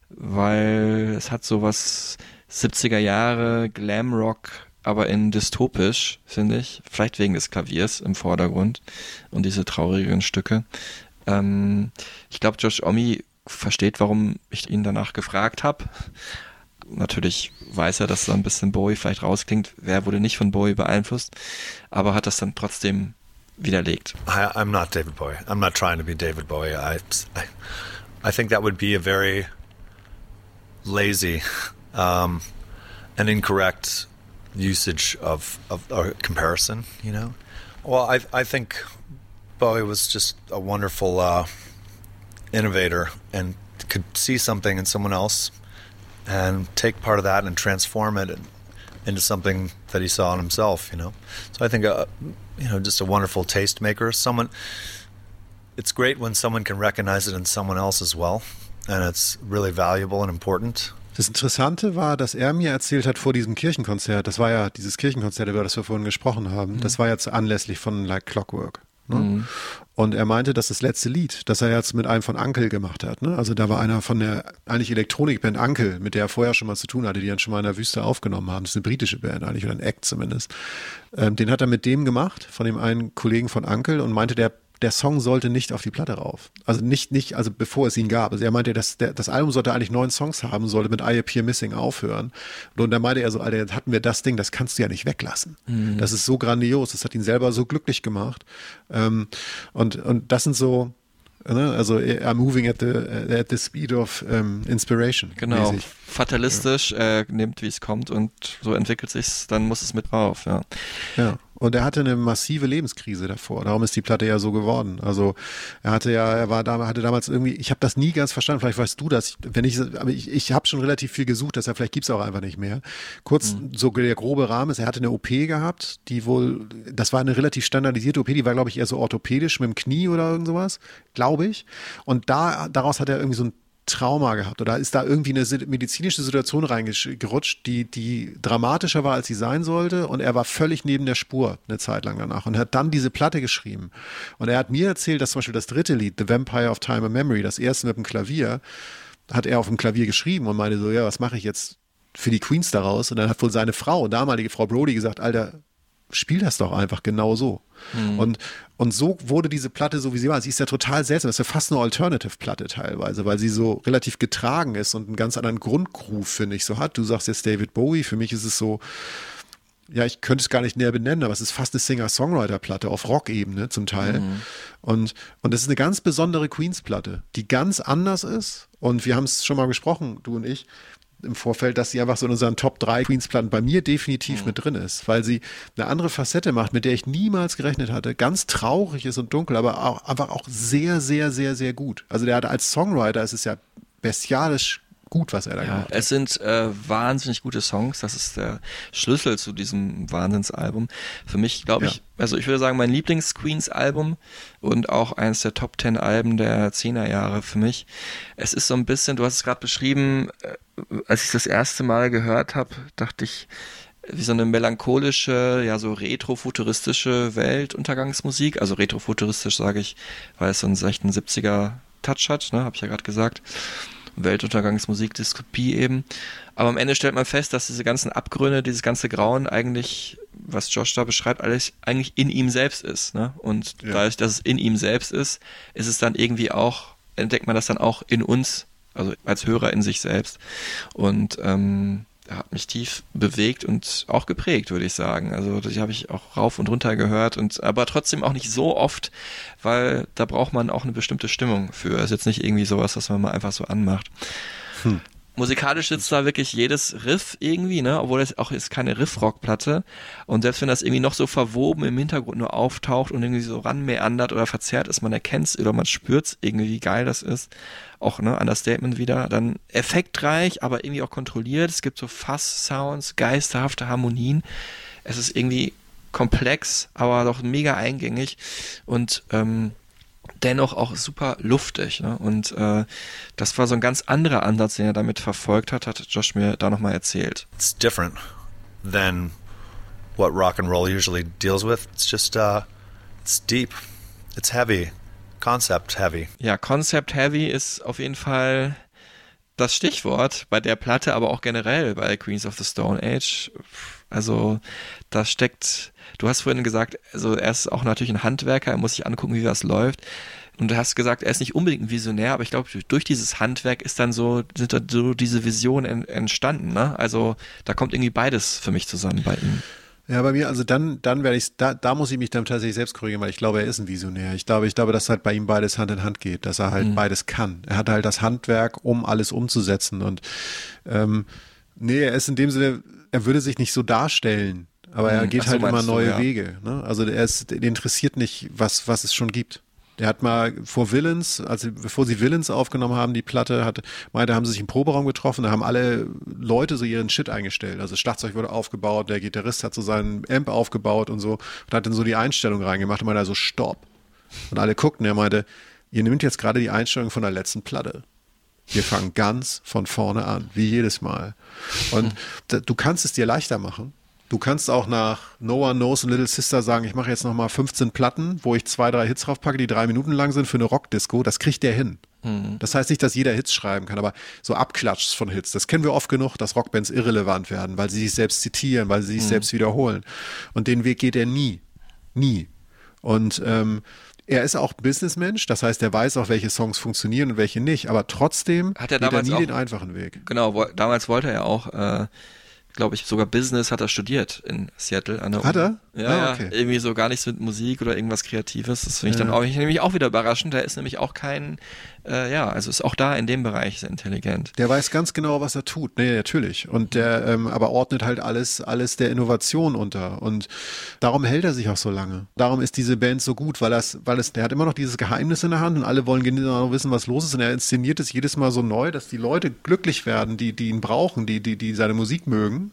G: weil es hat so was 70er Jahre Glamrock aber in dystopisch, finde ich. Vielleicht wegen des Klaviers im Vordergrund und diese traurigen Stücke. Ähm, ich glaube, Josh Omi versteht, warum ich ihn danach gefragt habe. Natürlich weiß er, dass da ein bisschen Bowie vielleicht rausklingt. Wer wurde nicht von Bowie beeinflusst, aber hat das dann trotzdem widerlegt.
I: I, I'm not David Bowie. I'm not trying to be David Bowie. I, I, think that would be a very lazy um, and incorrect usage of, of or comparison, you know? Well, I, I think Bowie was just a wonderful uh, innovator and could see something in someone else and take part of that and transform it into something that he saw in himself, you know? So I think, uh, you know, just a wonderful tastemaker. Someone, it's great when someone can recognize it in someone else as well. And it's really valuable and important.
H: Das Interessante war, dass er mir erzählt hat vor diesem Kirchenkonzert, das war ja dieses Kirchenkonzert, über das wir vorhin gesprochen haben, das war jetzt anlässlich von Like Clockwork. Ne?
G: Mhm.
H: Und er meinte, dass das letzte Lied, das er jetzt mit einem von Ankel gemacht hat, ne? also da war einer von der eigentlich Elektronikband Ankel, mit der er vorher schon mal zu tun hatte, die dann schon mal in der Wüste aufgenommen haben. Das ist eine britische Band eigentlich oder ein Act zumindest. Ähm, den hat er mit dem gemacht, von dem einen Kollegen von Ankel und meinte, der der Song sollte nicht auf die Platte rauf. Also nicht, nicht, also bevor es ihn gab. Also er meinte, dass der, das Album sollte eigentlich neun Songs haben, sollte mit I Appear Missing aufhören. Und dann meinte er so, Alter, jetzt hatten wir das Ding, das kannst du ja nicht weglassen.
G: Mhm.
H: Das ist so grandios, das hat ihn selber so glücklich gemacht. Ähm, und, und das sind so, ne, also I'm moving at the, at the speed of um, inspiration.
G: Genau.
H: mäßig.
G: Fatalistisch, äh, nimmt, wie es kommt und so entwickelt sich's, dann muss es mit drauf, ja.
H: Ja. Und er hatte eine massive Lebenskrise davor. Darum ist die Platte ja so geworden. Also er hatte ja, er war da, hatte damals irgendwie, ich habe das nie ganz verstanden. Vielleicht weißt du das. Wenn ich, aber ich, ich habe schon relativ viel gesucht, deshalb vielleicht gibt's auch einfach nicht mehr. Kurz so der grobe Rahmen ist, er hatte eine OP gehabt, die wohl, das war eine relativ standardisierte OP, die war glaube ich eher so orthopädisch mit dem Knie oder irgend sowas, glaube ich. Und da daraus hat er irgendwie so ein Trauma gehabt oder ist da irgendwie eine medizinische Situation reingerutscht, die, die dramatischer war, als sie sein sollte und er war völlig neben der Spur eine Zeit lang danach und hat dann diese Platte geschrieben. Und er hat mir erzählt, dass zum Beispiel das dritte Lied, The Vampire of Time and Memory, das erste mit dem Klavier, hat er auf dem Klavier geschrieben und meinte so, ja, was mache ich jetzt für die Queens daraus? Und dann hat wohl seine Frau, damalige Frau Brody, gesagt, Alter, spiel das doch einfach genau so. Und, und so wurde diese Platte so, wie sie war. Sie ist ja total seltsam. Das ist ja fast eine Alternative-Platte teilweise, weil sie so relativ getragen ist und einen ganz anderen Grundgroove, finde ich, so hat. Du sagst jetzt David Bowie. Für mich ist es so, ja, ich könnte es gar nicht näher benennen, aber es ist fast eine Singer-Songwriter-Platte auf Rock-Ebene zum Teil. Und, und das ist eine ganz besondere Queens-Platte, die ganz anders ist. Und wir haben es schon mal gesprochen, du und ich, im Vorfeld, dass sie einfach so in unseren Top 3 Queens-Platten bei mir definitiv mit drin ist, weil sie eine andere Facette macht, mit der ich niemals gerechnet hatte. Ganz traurig ist und dunkel, aber auch, einfach auch sehr, sehr, sehr, sehr gut. Also der hat als Songwriter, es ist ja bestialisch gut, was er da
G: Ja,
H: gemacht hat.
G: es sind äh, wahnsinnig gute Songs. Das ist der Schlüssel zu diesem Wahnsinnsalbum. Für mich, glaube ich, also ich würde sagen, mein Lieblings-Queens-Album und auch eines der Top Ten Alben der 10er Jahre für mich. Es ist so ein bisschen, du hast es gerade beschrieben, äh, als ich das erste Mal gehört habe, dachte ich, wie so eine melancholische, ja so retrofuturistische Weltuntergangsmusik. Also retrofuturistisch sage ich, weil es so einen 16 70er Touch hat, ne, habe ich ja gerade gesagt. Weltuntergangsmusik, Dystopie eben. Aber am Ende stellt man fest, dass diese ganzen Abgründe, dieses ganze Grauen eigentlich, was Josh da beschreibt, alles eigentlich in ihm selbst ist. Ne? Und
H: Ja.
G: dadurch, dass es in ihm selbst ist, ist es dann irgendwie auch, entdeckt man das dann auch in uns, also als Hörer in sich selbst. Und ähm, hat mich tief bewegt und auch geprägt, würde ich sagen. Also die habe ich auch rauf und runter gehört und aber trotzdem auch nicht so oft, weil da braucht man auch eine bestimmte Stimmung für. Es ist jetzt nicht irgendwie sowas, was man mal einfach so anmacht. Musikalisch sitzt da wirklich jedes Riff irgendwie, ne, obwohl es auch ist keine Riff-Rock-Platte. Und selbst wenn das irgendwie noch so verwoben im Hintergrund nur auftaucht und irgendwie so ranmeandert oder verzerrt ist, man erkennt es oder man spürt irgendwie, wie geil das ist. Auch, ne, Understatement wieder. Dann effektreich, aber irgendwie auch kontrolliert. Es gibt so Fass-Sounds, geisterhafte Harmonien. Es ist irgendwie komplex, aber doch mega eingängig und ähm, dennoch auch super luftig. Ne? Und äh, das war so ein ganz anderer Ansatz, den er damit verfolgt hat, hat Josh mir da nochmal erzählt.
I: It's different than what rock and roll usually deals with. It's just uh, it's deep, it's heavy, concept heavy.
G: Ja, Concept Heavy ist auf jeden Fall das Stichwort bei der Platte, aber auch generell bei Queens of the Stone Age. Also da steckt, du hast vorhin gesagt, also er ist auch natürlich ein Handwerker, er muss sich angucken, wie das läuft. Und du hast gesagt, er ist nicht unbedingt ein Visionär, aber ich glaube, durch dieses Handwerk ist dann so, sind da so diese Visionen entstanden. Ne? Also da kommt irgendwie beides für mich zusammen bei ihm.
H: Ja, bei mir, also dann, dann werde ich, da, da muss ich mich dann tatsächlich selbst korrigieren, weil ich glaube, er ist ein Visionär. Ich glaube, ich glaube, dass halt bei ihm beides Hand in Hand geht, dass er halt
G: Mhm.
H: beides kann. Er hat halt das Handwerk, um alles umzusetzen. Und ähm, nee, er ist in dem Sinne, er würde sich nicht so darstellen, aber er
G: Mhm.
H: geht
G: Ach so,
H: halt immer
G: meinst du,
H: neue
G: ja.
H: Wege. Ne? Also er ist, interessiert nicht, was, was es schon gibt. Der hat mal vor Villains, also bevor sie Villains aufgenommen haben, die Platte, hat, meinte, haben sie sich im Proberaum getroffen, da haben alle Leute so ihren Shit eingestellt. Also das Schlagzeug wurde aufgebaut, der Gitarrist hat so seinen Amp aufgebaut und so und hat dann so die Einstellung reingemacht und meinte also Stopp. Und alle guckten, er meinte, ihr nehmt jetzt gerade die Einstellung von der letzten Platte. Wir fangen ganz von vorne an, wie jedes Mal. Und da- du kannst es dir leichter machen. Du kannst auch nach No One Knows und Little Sister sagen, ich mache jetzt nochmal 15 Platten, wo ich zwei, drei Hits draufpacke, die drei Minuten lang sind für eine Rockdisco. Das kriegt der hin. Das heißt nicht, dass jeder Hits schreiben kann, aber so Abklatschs von Hits, das kennen wir oft genug, dass Rockbands irrelevant werden, weil sie sich selbst zitieren, weil sie sich
G: Mhm.
H: selbst wiederholen. Und den Weg geht er nie. Nie. Und ähm, er ist auch Businessmensch, das heißt, er weiß auch, welche Songs funktionieren und welche nicht, aber trotzdem
G: Hat er
H: geht er
G: damals
H: nie
G: auch-
H: den einfachen Weg.
G: Genau, wo, damals wollte er auch, äh, glaube ich, sogar Business hat er studiert in Seattle. An der
H: Hat
G: Uni.
H: er?
G: Ja,
H: Ah,
G: ja,
H: okay.
G: irgendwie so gar nichts mit Musik oder irgendwas Kreatives. Das finde ich
H: Ja.
G: dann auch, ich nämlich auch wieder überraschend. Der ist nämlich auch kein, äh, ja, also ist auch da in dem Bereich sehr intelligent.
H: Der weiß ganz genau, was er tut. Nee, natürlich. Und der ähm, aber ordnet halt alles, alles der Innovation unter. Und darum hält er sich auch so lange. Darum ist diese Band so gut, weil das, weil es, der hat immer noch dieses Geheimnis in der Hand und alle wollen genau wissen, was los ist. Und er inszeniert es jedes Mal so neu, dass die Leute glücklich werden, die, die ihn brauchen, die, die, die seine Musik mögen.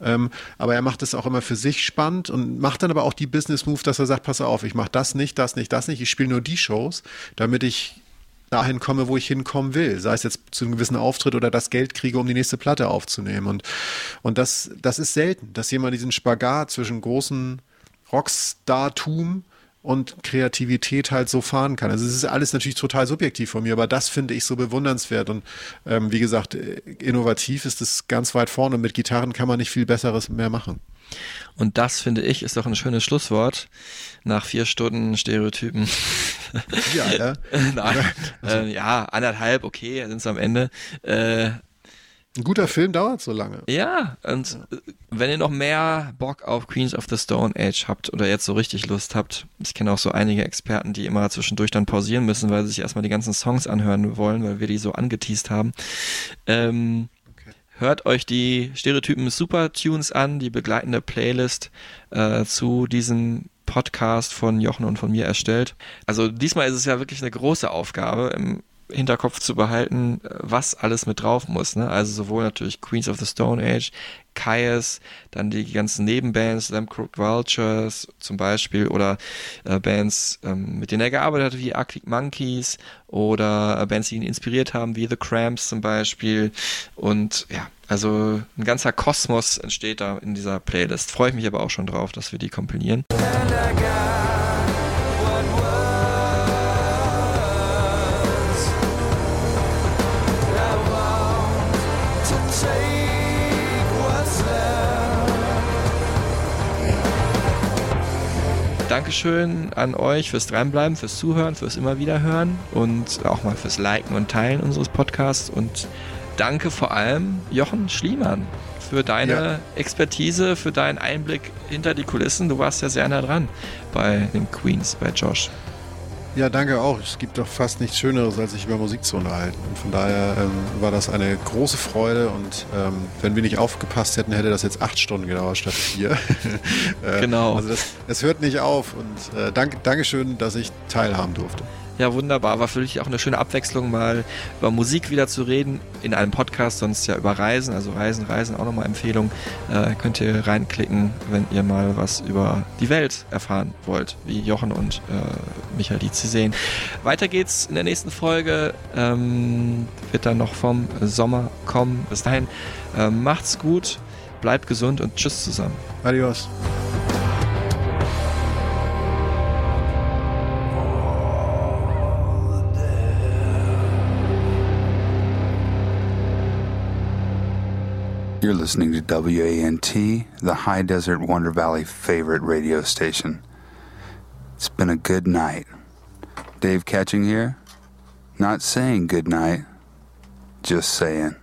H: Ähm, aber er macht es auch immer für sich spannend und macht dann aber auch die Business Move, dass er sagt, pass auf, ich mache das nicht, das nicht, das nicht, ich spiele nur die Shows, damit ich dahin komme, wo ich hinkommen will. Sei es jetzt zu einem gewissen Auftritt oder das Geld kriege, um die nächste Platte aufzunehmen. Und, und das, das ist selten, dass jemand diesen Spagat zwischen großen Rockstar-Tum und Kreativität halt so fahren kann. Also es ist alles natürlich total subjektiv von mir, aber das finde ich so bewundernswert. Und ähm, wie gesagt, äh, innovativ ist es ganz weit vorne. Mit Gitarren kann man nicht viel Besseres mehr machen.
G: Und das, finde ich, ist doch ein schönes Schlusswort nach vier Stunden Stereotypen.
H: Ja, ja.
G: Nein, äh, ja, anderthalb, okay, sind es am Ende. Äh,
H: Ein guter Film dauert so lange.
G: Ja, und äh, wenn ihr noch mehr Bock auf Queens of the Stone Age habt oder jetzt so richtig Lust habt, ich kenne auch so einige Experten, die immer zwischendurch dann pausieren müssen, weil sie sich erstmal die ganzen Songs anhören wollen, weil wir die so angeteased haben. Ähm, Hört euch die Stereotypen Super Tunes an, die begleitende Playlist äh, zu diesem Podcast von Jochen und von mir erstellt. Also diesmal ist es ja wirklich eine große Aufgabe, im Hinterkopf zu behalten, was alles mit drauf muss. Ne? Also sowohl natürlich Queens of the Stone Age, Caius, dann die ganzen Nebenbands, Lamb Crooked Vultures zum Beispiel oder äh, Bands, ähm, mit denen er gearbeitet hat, wie Arctic Monkeys oder äh, Bands, die ihn inspiriert haben, wie The Cramps zum Beispiel. Und ja, also ein ganzer Kosmos entsteht da in dieser Playlist. Freue ich mich aber auch schon drauf, dass wir die kompilieren. Dankeschön an euch fürs Dranbleiben, fürs Zuhören, fürs immer wieder hören und auch mal fürs Liken und Teilen unseres Podcasts. Und danke vor allem Jochen Schliemann für deine
H: Ja.
G: Expertise, für deinen Einblick hinter die Kulissen. Du warst ja sehr nah dran bei den Queens, bei Josh.
H: Ja, danke auch. Es gibt doch fast nichts Schöneres, als sich über Musik zu unterhalten. Und von daher ähm, war das eine große Freude. Und ähm, wenn wir nicht aufgepasst hätten, hätte das jetzt acht Stunden gedauert statt vier. äh,
G: Genau.
H: Also das, das hört nicht auf. Und äh, danke, Dankeschön, dass ich teilhaben durfte.
G: Ja, wunderbar. War für dich auch eine schöne Abwechslung, mal über Musik wieder zu reden. In einem Podcast, sonst ja über Reisen. Also Reisen, Reisen, auch nochmal Empfehlung. Äh, könnt ihr reinklicken, wenn ihr mal was über die Welt erfahren wollt, wie Jochen und äh, Michael Dietze sehen. Weiter geht's in der nächsten Folge. Ähm, wird dann noch vom Sommer kommen. Bis dahin, äh, macht's gut, bleibt gesund und tschüss zusammen.
H: Adios.
M: You're listening to WANT, the High Desert Wonder Valley favorite radio station. It's been a good night. Dave Catching here. Not saying good night, just saying.